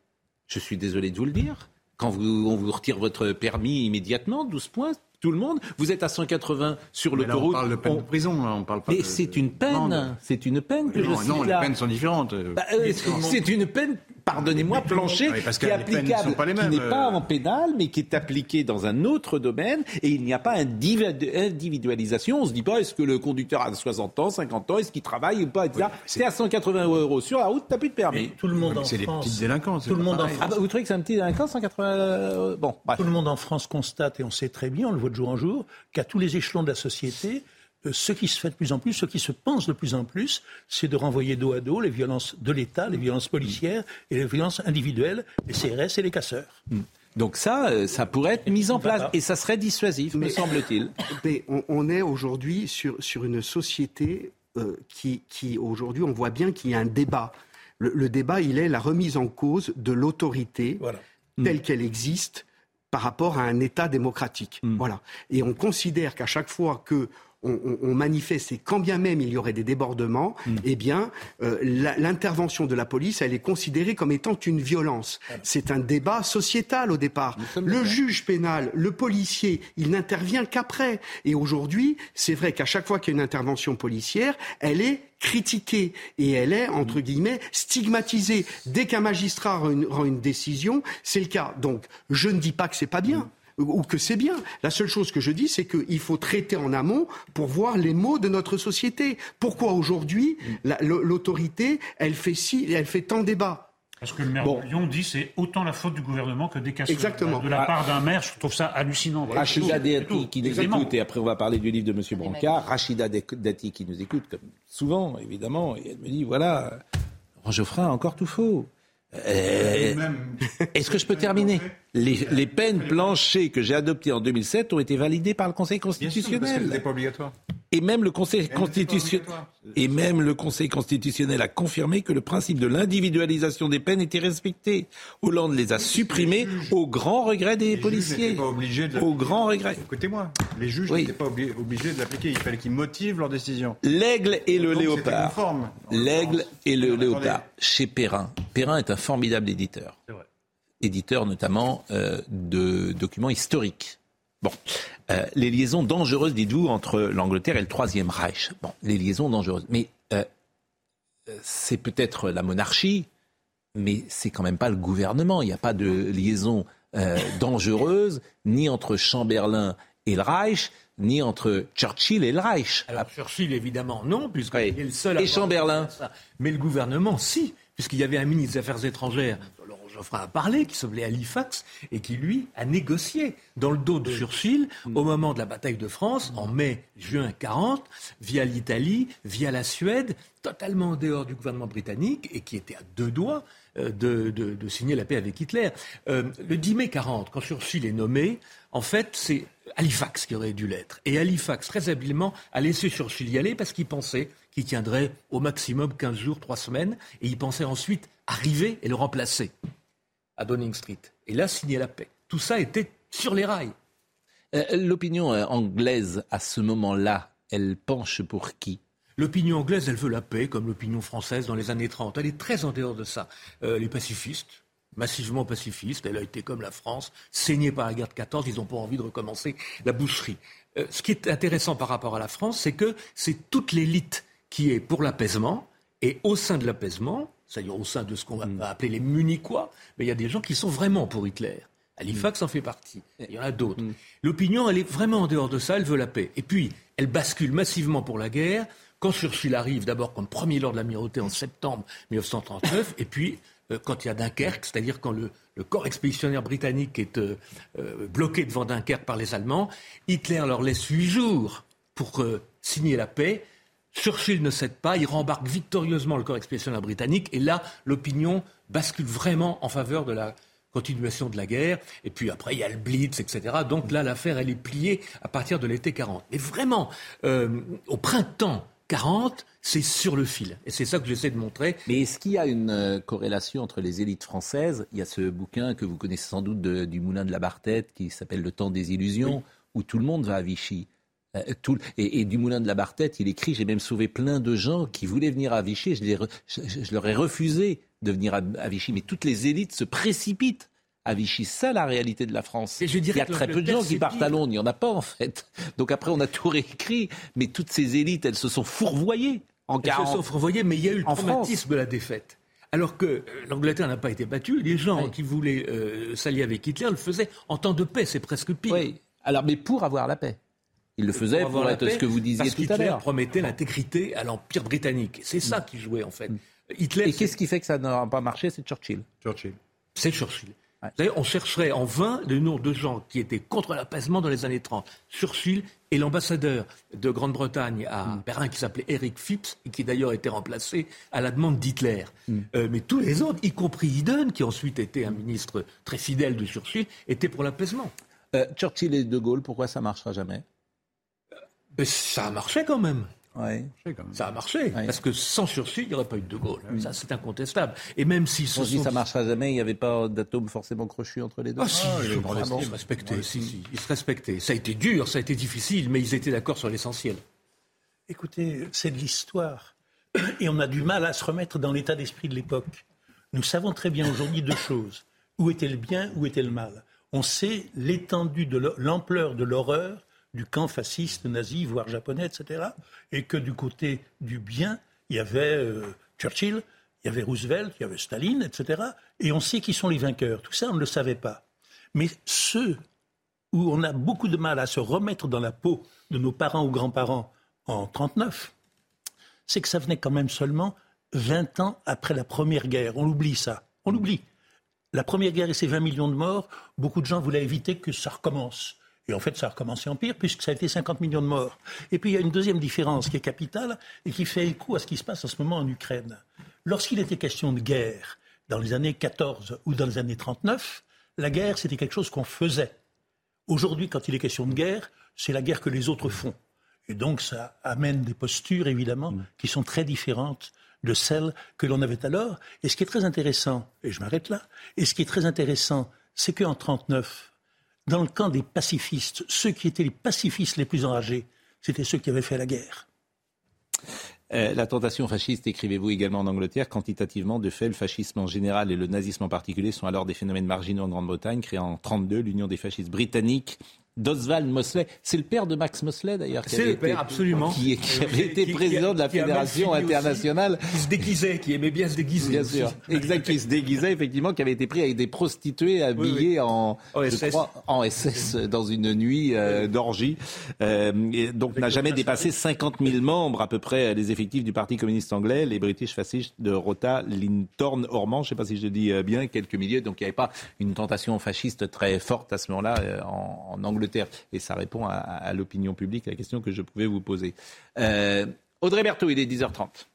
[SPEAKER 1] Je suis désolé de vous le dire. Quand vous, on vous retire votre permis immédiatement, 12 points, tout le monde, vous êtes à 180 sur
[SPEAKER 5] Mais là, on
[SPEAKER 1] l'autoroute.
[SPEAKER 5] parle de peine de prison, là, on parle pas
[SPEAKER 1] Mais
[SPEAKER 5] de-
[SPEAKER 1] c'est une peine, c'est une peine que
[SPEAKER 5] non,
[SPEAKER 1] je
[SPEAKER 5] non, les
[SPEAKER 1] là.
[SPEAKER 5] peines sont différentes.
[SPEAKER 1] Bah, euh, c'est une peine, pardonnez-moi, planchée,
[SPEAKER 5] Oui, parce
[SPEAKER 1] qui
[SPEAKER 5] que
[SPEAKER 1] est
[SPEAKER 5] les peines ne
[SPEAKER 1] applicable,
[SPEAKER 5] sont pas les
[SPEAKER 1] qui
[SPEAKER 5] mêmes,
[SPEAKER 1] n'est pas
[SPEAKER 5] euh.
[SPEAKER 1] en pénal, mais qui est appliquée dans un autre domaine, et il n'y a pas individu- individualisation. On ne se dit pas, est-ce que le conducteur a 60 ans, 50 ans, est-ce qu'il travaille ou pas, etc. c'est à 180 euros sur la route, t'as plus de permis.
[SPEAKER 6] Tout le monde en
[SPEAKER 5] C'est les
[SPEAKER 6] France.
[SPEAKER 5] petites délinquants. c'est
[SPEAKER 6] Tout le monde en
[SPEAKER 5] pareil.
[SPEAKER 1] Ah bah, vous trouvez que c'est un petit délinquant, 180 euh, Bon, bref.
[SPEAKER 6] Tout le monde en France constate, et on sait très bien, on le voit de jour en jour, qu'à tous les échelons de la société, ce qui se fait de plus en plus, ce qui se pense de plus en plus, c'est de renvoyer dos à dos les violences de l'État, les violences policières et les violences individuelles, les CRS et les casseurs.
[SPEAKER 1] Donc ça, euh, ça pourrait être mis en place, et ça serait dissuasif, me semble-t-il. <laughs>
[SPEAKER 19] Mais on, on est aujourd'hui sur, sur une société euh, qui, qui aujourd'hui, on voit bien qu'il y a un débat. Le, le débat, il est la remise en cause de l'autorité telle qu'elle existe par rapport à un État démocratique. Voilà. Et on considère qu'à chaque fois que on, on- on manifeste et quand bien même il y aurait des débordements, eh bien, euh, l'intervention de la police, elle est considérée comme étant une violence. C'est un débat sociétal au départ. Le juge pénal, le policier, il n'intervient qu'après. Et aujourd'hui, c'est vrai qu'à chaque fois qu'il y a une intervention policière, elle est critiquée et elle est, entre guillemets, stigmatisée. Dès qu'un magistrat rend une, rend une décision, c'est le cas. Donc, je ne dis pas que c'est pas bien ou que c'est bien. La seule chose que je dis, c'est qu'il faut traiter en amont pour voir les maux de notre société. Pourquoi aujourd'hui, la- l'autorité, elle fait si, elle fait tant débat
[SPEAKER 3] Parce que le maire de Lyon dit c'est autant la faute du gouvernement que des casseurs.
[SPEAKER 19] Exactement.
[SPEAKER 3] De la
[SPEAKER 19] Ah.
[SPEAKER 3] part d'un maire, je trouve ça hallucinant. Voilà.
[SPEAKER 1] Rachida Dati qui nous
[SPEAKER 3] Exactement.
[SPEAKER 1] écoute, et après on va parler du livre de M. Brancard. Rachida Dati qui nous écoute, comme souvent, évidemment, et elle me dit voilà, Geoffrin a encore tout faux. Euh, Est-ce que je peux terminer les, les peines planchées que j'ai adoptées en 2007 ont été validées par le Conseil
[SPEAKER 5] Bien sûr, parce que
[SPEAKER 1] constitutionnel.
[SPEAKER 5] c'était pas obligatoire.
[SPEAKER 1] Et même le Conseil constitutionnel, et même le Conseil constitutionnel a confirmé que le principe de l'individualisation des peines était respecté. Hollande les a supprimés au grand regret des
[SPEAKER 5] Les
[SPEAKER 1] policiers.
[SPEAKER 5] pas obligés de
[SPEAKER 1] Au grand regret.
[SPEAKER 5] Écoutez-moi, les juges
[SPEAKER 1] Oui.
[SPEAKER 5] n'étaient pas obli- obligés de l'appliquer. Il fallait qu'ils motivent leur décision.
[SPEAKER 1] L'aigle et le
[SPEAKER 5] Donc,
[SPEAKER 1] léopard. L'aigle et le léopard. Chez Perrin. Perrin est un formidable éditeur. Éditeur notamment euh, de documents historiques. Bon, Euh, les liaisons dangereuses, dites-vous, entre l'Angleterre et le Troisième Reich. Bon, les liaisons dangereuses. Mais euh, euh, c'est peut-être la monarchie, mais c'est quand même pas le gouvernement. Il n'y a pas de liaison euh, dangereuse ni entre Chamberlain et le Reich, ni entre Churchill et le Reich.
[SPEAKER 20] Alors Churchill, évidemment, non, puisqu'il est le seul à
[SPEAKER 1] Et Chamberlain
[SPEAKER 20] ça. Mais le gouvernement, si, puisqu'il y avait un ministre des Affaires étrangères, Geoffrin a parlé, qui s'appelait Halifax, et qui, lui, a négocié dans le dos de Churchill au moment de la bataille de France, en mai-juin 40, via l'Italie, via la Suède, totalement en dehors du gouvernement britannique, et qui était à deux doigts euh, de, de- de signer la paix avec Hitler. Euh, le 10 mai 40, quand Churchill est nommé, en fait, c'est Halifax qui aurait dû l'être. Et Halifax, très habilement, a laissé Churchill y aller parce qu'il pensait qu'il tiendrait au maximum 15 jours, 3 semaines, et il pensait ensuite arriver et le remplacer à Downing Street. Et là, signer la paix. Tout ça était sur les rails.
[SPEAKER 1] Euh, L'opinion euh, anglaise, à ce moment-là, elle penche pour qui?
[SPEAKER 20] L'opinion anglaise, elle veut la paix, comme l'opinion française dans les années 30. Elle est très en dehors de ça. Euh, les pacifistes, massivement pacifistes, elle a été comme la France, saignée par la guerre de 14, ils n'ont pas envie de recommencer la boucherie. Euh, ce qui est intéressant par rapport à la France, c'est que c'est toute l'élite qui est pour l'apaisement, et au sein de l'apaisement, c'est-à-dire au sein de ce qu'on va va appeler les Munichois, mais il y a des gens qui sont vraiment pour Hitler. Halifax en fait partie. Il y en a d'autres. L'opinion, elle est vraiment en dehors de ça, elle veut la paix. Et puis, elle bascule massivement pour la guerre. Quand Churchill arrive, d'abord comme premier lord de l'amirauté en septembre 1939, et puis euh, quand il y a Dunkerque, c'est-à-dire quand le, le corps expéditionnaire britannique est euh, euh, bloqué devant Dunkerque par les Allemands, Hitler leur laisse huit jours pour signer la paix. Churchill ne cède pas, il rembarque victorieusement le corps expéditionnaire britannique, et là, l'opinion bascule vraiment en faveur de la continuation de la guerre. Et puis après, il y a le Blitz, etc. Donc là, l'affaire, elle est pliée à partir de l'été 40. Mais vraiment, euh, au printemps 40, c'est sur le fil. Et c'est ça que j'essaie de montrer.
[SPEAKER 1] Mais est-ce qu'il y a une euh, corrélation entre les élites françaises? Il y a ce bouquin que vous connaissez sans doute de- du Moulin de la Barthette qui s'appelle Le temps des illusions, où tout le monde va à Vichy. Euh, tout- et, et du Moulin de la Barthette, il écrit J'ai même sauvé plein de gens qui voulaient venir à Vichy. Je, les re- je- je- je leur ai refusé de venir à, à Vichy. Mais toutes les élites se précipitent à Vichy. C'est ça la réalité de la France.
[SPEAKER 20] Et je
[SPEAKER 1] il y a très peu de gens qui partent à Londres. Il n'y en a pas en fait. Donc après, on a tout réécrit. Mais toutes ces élites, elles se sont fourvoyées en
[SPEAKER 20] Elles se
[SPEAKER 1] 40.
[SPEAKER 20] sont fourvoyées, mais il y a eu le traumatisme de la défaite. Alors que euh, l'Angleterre n'a pas été battue, les gens qui voulaient euh, s'allier avec Hitler le faisaient en temps de paix, c'est presque pire.
[SPEAKER 1] Oui. Alors, mais pour avoir la paix. Il le faisait pour, être
[SPEAKER 20] paix,
[SPEAKER 1] ce que vous disiez
[SPEAKER 20] parce
[SPEAKER 1] tout à l'heure.
[SPEAKER 20] promettait l'intégrité à l'Empire britannique. C'est ça qui jouait en fait. Hitler,
[SPEAKER 1] Et qu'est-ce qui fait que ça n'a pas marché? C'est Churchill.
[SPEAKER 5] Churchill.
[SPEAKER 20] c'est Churchill. Vous savez, on chercherait en vain le nom de gens qui étaient contre l'apaisement dans les années 30. Churchill et l'ambassadeur de Grande-Bretagne à Berlin qui s'appelait Eric Phipps et qui d'ailleurs a été remplacé à la demande d'Hitler. Euh, mais tous les autres, y compris Eden, qui ensuite était un ministre très fidèle de Churchill, étaient pour l'apaisement.
[SPEAKER 1] Euh, Churchill et De Gaulle, pourquoi ça marchera jamais?
[SPEAKER 20] Mais ça a marché quand même.
[SPEAKER 1] Ouais.
[SPEAKER 20] Ça a marché. Parce que sans Churchill, il n'y aurait pas eu de De Gaulle. Ça, c'est incontestable. Et même si ce
[SPEAKER 1] On se dit
[SPEAKER 20] sont-
[SPEAKER 1] ça marchera jamais, il n'y avait pas d'atome forcément crochu entre les deux.
[SPEAKER 20] Ah si, je crois, ils se respectaient, si, si, ils se respectaient. Ça a été dur, ça a été difficile, mais ils étaient d'accord sur l'essentiel.
[SPEAKER 6] Écoutez, c'est de l'histoire. Et on a du mal à se remettre dans l'état d'esprit de l'époque. Nous savons très bien aujourd'hui deux choses. Où était le bien, où était le mal? On sait l'étendue de l'ampleur de l'horreur du camp fasciste, nazi, voire japonais, etc. Et que du côté du bien, il y avait euh, Churchill, il y avait Roosevelt, il y avait Staline, etc. Et on sait qui sont les vainqueurs. Tout ça, on ne le savait pas. Mais ceux où on a beaucoup de mal à se remettre dans la peau de nos parents ou grands-parents en 39, c'est que ça venait quand même seulement 20 ans après la Première Guerre. On l'oublie ça. On l'oublie. La Première Guerre et ses 20 millions de morts, beaucoup de gens voulaient éviter que ça recommence. Et en fait, ça a recommencé en pire, puisque ça a été 50 millions de morts. Et puis, il y a une deuxième différence qui est capitale et qui fait écho à ce qui se passe en ce moment en Ukraine. Lorsqu'il était question de guerre, dans les années 14 ou dans les années 39, la guerre, c'était quelque chose qu'on faisait. Aujourd'hui, quand il est question de guerre, c'est la guerre que les autres font. Et donc ça amène des postures, évidemment,
[SPEAKER 30] Mm.
[SPEAKER 6] qui sont très différentes de celles que l'on avait alors. Et ce qui est très intéressant, et je m'arrête là, et ce qui est très intéressant, c'est qu'en 1939, dans le camp des pacifistes, ceux qui étaient les pacifistes les plus enragés, c'était ceux qui avaient fait la guerre.
[SPEAKER 1] Euh, la tentation fasciste, écrivez-vous également en Angleterre, quantitativement, de fait, le fascisme en général et le nazisme en particulier sont alors des phénomènes marginaux en Grande-Bretagne, créant en 1932 l'Union des fascistes britanniques. D'Oswald Mosley, c'est le père de Max Mosley d'ailleurs, qui
[SPEAKER 20] C'est le père,
[SPEAKER 1] été-
[SPEAKER 20] absolument.
[SPEAKER 1] qui, qui
[SPEAKER 20] Euh,
[SPEAKER 1] avait été
[SPEAKER 20] qui-
[SPEAKER 1] président de la Fédération
[SPEAKER 20] fini aussi.
[SPEAKER 1] internationale.
[SPEAKER 20] Qui se déguisait, qui aimait bien se déguiser.
[SPEAKER 1] Bien
[SPEAKER 20] aussi.
[SPEAKER 1] sûr, exact, qui se déguisait effectivement, qui avait été pris avec des prostituées habillées
[SPEAKER 20] oui.
[SPEAKER 1] en,
[SPEAKER 20] SS.
[SPEAKER 1] crois, en SS dans une nuit euh, d'orgie. Euh, et donc n'a jamais dépassé 50 000 membres à peu près les effectifs du Parti communiste anglais, les British fascistes de Rota, Lintorn, Ormond, je ne sais pas si je le dis euh, bien, quelques milliers. Donc il n'y avait pas une tentation fasciste très forte à ce moment-là euh, en, en Angleterre. Et ça répond à, l'opinion publique, la question que je pouvais vous poser. Euh, Audrey Berthaud, il est 10h30.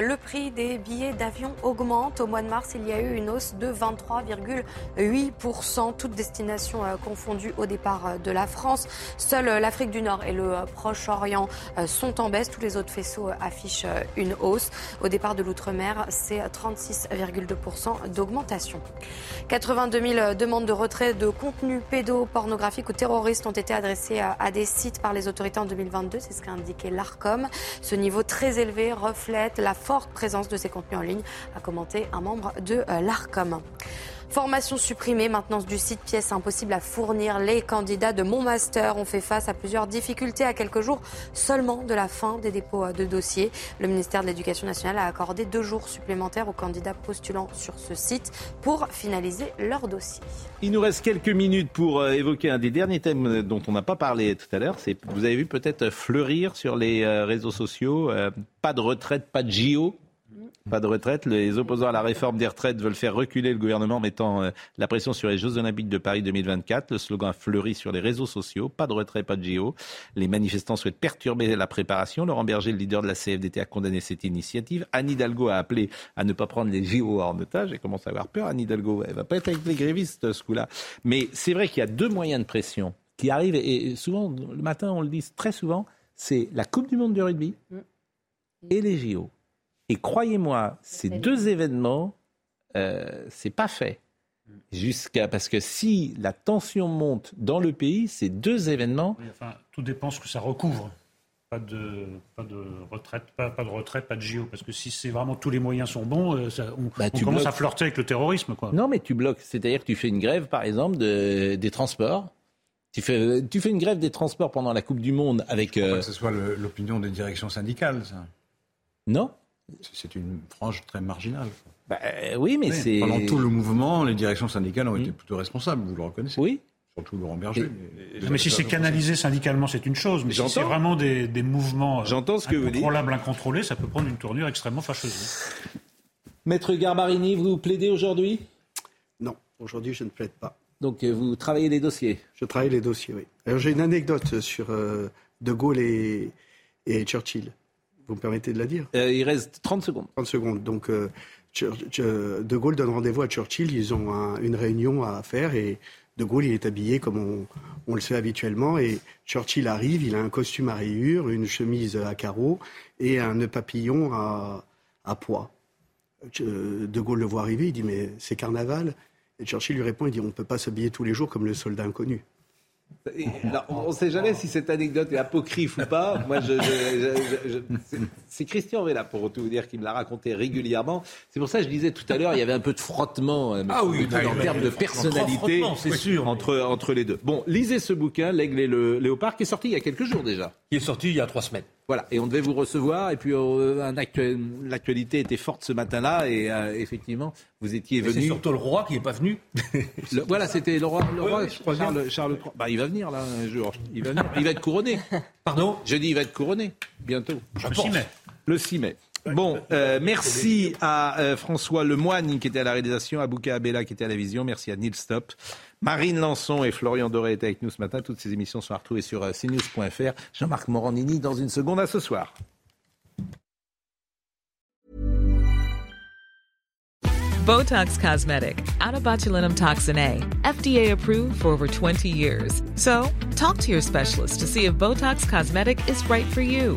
[SPEAKER 2] Le prix des billets d'avion augmente. Au mois de mars, il y a eu une hausse de 23,8%, toutes destinations euh, confondues au départ euh, de la France. Seule euh, l'Afrique du Nord et le Proche-Orient sont en baisse. Tous les autres faisceaux affichent une hausse. Au départ de l'outre-mer, c'est 36,2% d'augmentation. 82 000 demandes de retrait de contenus pédopornographiques ou terroristes ont été adressées à des sites par les autorités en 2022. C'est ce qu'a indiqué l'ARCOM. Ce niveau très élevé reflète la forte présence de ces contenus en ligne, a commenté un membre de euh, l'ARCOM. Formation supprimée, maintenance du site, pièces impossibles à fournir. Les candidats de mon master ont fait face à plusieurs difficultés à quelques jours seulement de la fin des dépôts de dossiers. Le ministère de l'Éducation nationale a accordé deux jours supplémentaires aux candidats postulant sur ce site pour finaliser leur dossier.
[SPEAKER 1] Il nous reste quelques minutes pour euh, évoquer un des derniers thèmes dont on n'a pas parlé tout à l'heure. Vous avez vu peut-être fleurir sur les euh, réseaux sociaux, euh, pas de retraite, pas de JO. Pas de retraite. Les opposants à la réforme des retraites veulent faire reculer le gouvernement en mettant euh, la pression sur les Jeux Olympiques de Paris 2024. Le slogan fleurit sur les réseaux sociaux. Pas de retraite, pas de JO. Les manifestants souhaitent perturber la préparation. Laurent Berger, le leader de la CFDT, a condamné cette initiative. Anne Hidalgo a appelé à ne pas prendre les JO en otage. Elle commence à avoir peur. Anne Hidalgo, elle va pas être avec les grévistes ce coup-là. Mais c'est vrai qu'il y a deux moyens de pression qui arrivent. Et souvent, le matin, on le dit très souvent, c'est la Coupe du Monde de rugby et les JO. Et croyez-moi, ces deux événements, euh, c'est pas fait. Jusqu'à parce que si la tension monte dans le pays, ces deux événements,
[SPEAKER 3] Oui, enfin, tout dépend ce que ça recouvre. Pas de, pas de retraite, pas, pas de retraite, pas de JO. Parce que si c'est vraiment tous les moyens sont bons, euh, ça- on,
[SPEAKER 1] Bah,
[SPEAKER 3] on
[SPEAKER 1] tu
[SPEAKER 3] commence
[SPEAKER 1] bloques.
[SPEAKER 3] à flirter avec le terrorisme. Quoi.
[SPEAKER 1] non mais tu bloques, c'est-à-dire que tu fais une grève, par exemple, de- des transports. Tu fais, tu fais une grève des transports pendant la Coupe du Monde avec.
[SPEAKER 5] Je crois pas
[SPEAKER 1] euh,
[SPEAKER 5] que ce soit l'opinion des directions syndicales, ça.
[SPEAKER 1] Non
[SPEAKER 5] C'est une frange très marginale.
[SPEAKER 1] Bah, euh, oui, mais c'est.
[SPEAKER 5] Pendant tout le mouvement, les directions syndicales ont été plutôt responsables, vous le reconnaissez.
[SPEAKER 1] Oui.
[SPEAKER 5] Surtout Laurent Berger.
[SPEAKER 3] Mais si c'est canalisé syndicalement, c'est une chose. Mais si
[SPEAKER 1] J'entends.
[SPEAKER 3] c'est vraiment des, des mouvements euh,
[SPEAKER 1] J'entends ce que vous dites.
[SPEAKER 3] incontrôlés, ça peut prendre une tournure extrêmement fâcheuse.
[SPEAKER 1] Maître Garbarini, vous plaidez aujourd'hui?
[SPEAKER 19] Non, aujourd'hui je ne plaide pas.
[SPEAKER 1] Donc euh, vous travaillez les dossiers?
[SPEAKER 19] Je travaille les dossiers, oui. Alors j'ai une anecdote sur euh, De Gaulle et, et Churchill. Vous me permettez de la dire
[SPEAKER 1] Euh, Il reste 30 secondes.
[SPEAKER 19] 30 secondes. Donc euh, Chur- De Gaulle donne rendez-vous à Churchill. Ils ont un- une réunion à faire et De Gaulle il est habillé comme on, on le fait habituellement. Et Churchill arrive, il a un costume à rayures, une chemise à carreaux et un nœud papillon à, à. Euh, De Gaulle le voit arriver, il dit mais c'est carnaval. Et Churchill lui répond, il dit on ne peut pas s'habiller tous les jours comme le soldat inconnu.
[SPEAKER 1] Alors, on ne sait jamais si cette anecdote est apocryphe ou pas. Moi, je, je- je- je- je- c'est- Christian Vella, pour tout vous dire, qui me l'a raconté régulièrement. C'est pour ça que je disais tout à l'heure, il y avait un peu de frottement euh,
[SPEAKER 20] Ah oui,
[SPEAKER 1] en termes de personnalité
[SPEAKER 20] c'est sûr.
[SPEAKER 1] entre, entre les deux. Bon, lisez ce bouquin, L'Aigle et le Léopard, qui est sorti il y a quelques jours déjà.
[SPEAKER 20] Qui est sorti il y a trois semaines.
[SPEAKER 1] Voilà, et on devait vous recevoir, et puis euh, l'actualité était forte ce matin-là, et euh, effectivement, vous étiez
[SPEAKER 20] Mais C'est
[SPEAKER 1] venu.
[SPEAKER 20] surtout le roi qui n'est pas venu.
[SPEAKER 1] Le- voilà, c'était le roi, le roi
[SPEAKER 20] oui.
[SPEAKER 1] Charles, Charles III. Bah, il va venir là un jour. Il va, venir. Il va être couronné. <laughs>
[SPEAKER 20] Pardon?
[SPEAKER 1] Je dis il va être couronné bientôt.
[SPEAKER 20] Je
[SPEAKER 3] Le
[SPEAKER 20] pense.
[SPEAKER 3] 6 mai.
[SPEAKER 1] Le 6 mai. Bon, euh, merci à François Lemoine qui était à la réalisation, à Bouka Abella qui était à la vision, merci à Neil Stop. Marine Lançon et Florian Doré étaient avec nous ce matin. Toutes ces émissions sont à retrouver sur euh, cnews.fr. Jean-Marc Morandini dans une seconde à ce soir.
[SPEAKER 31] Botox Cosmetic, out of botulinum toxin A, FDA approved for over 20 years. So, talk to your specialist to see if Botox Cosmetic is right for you.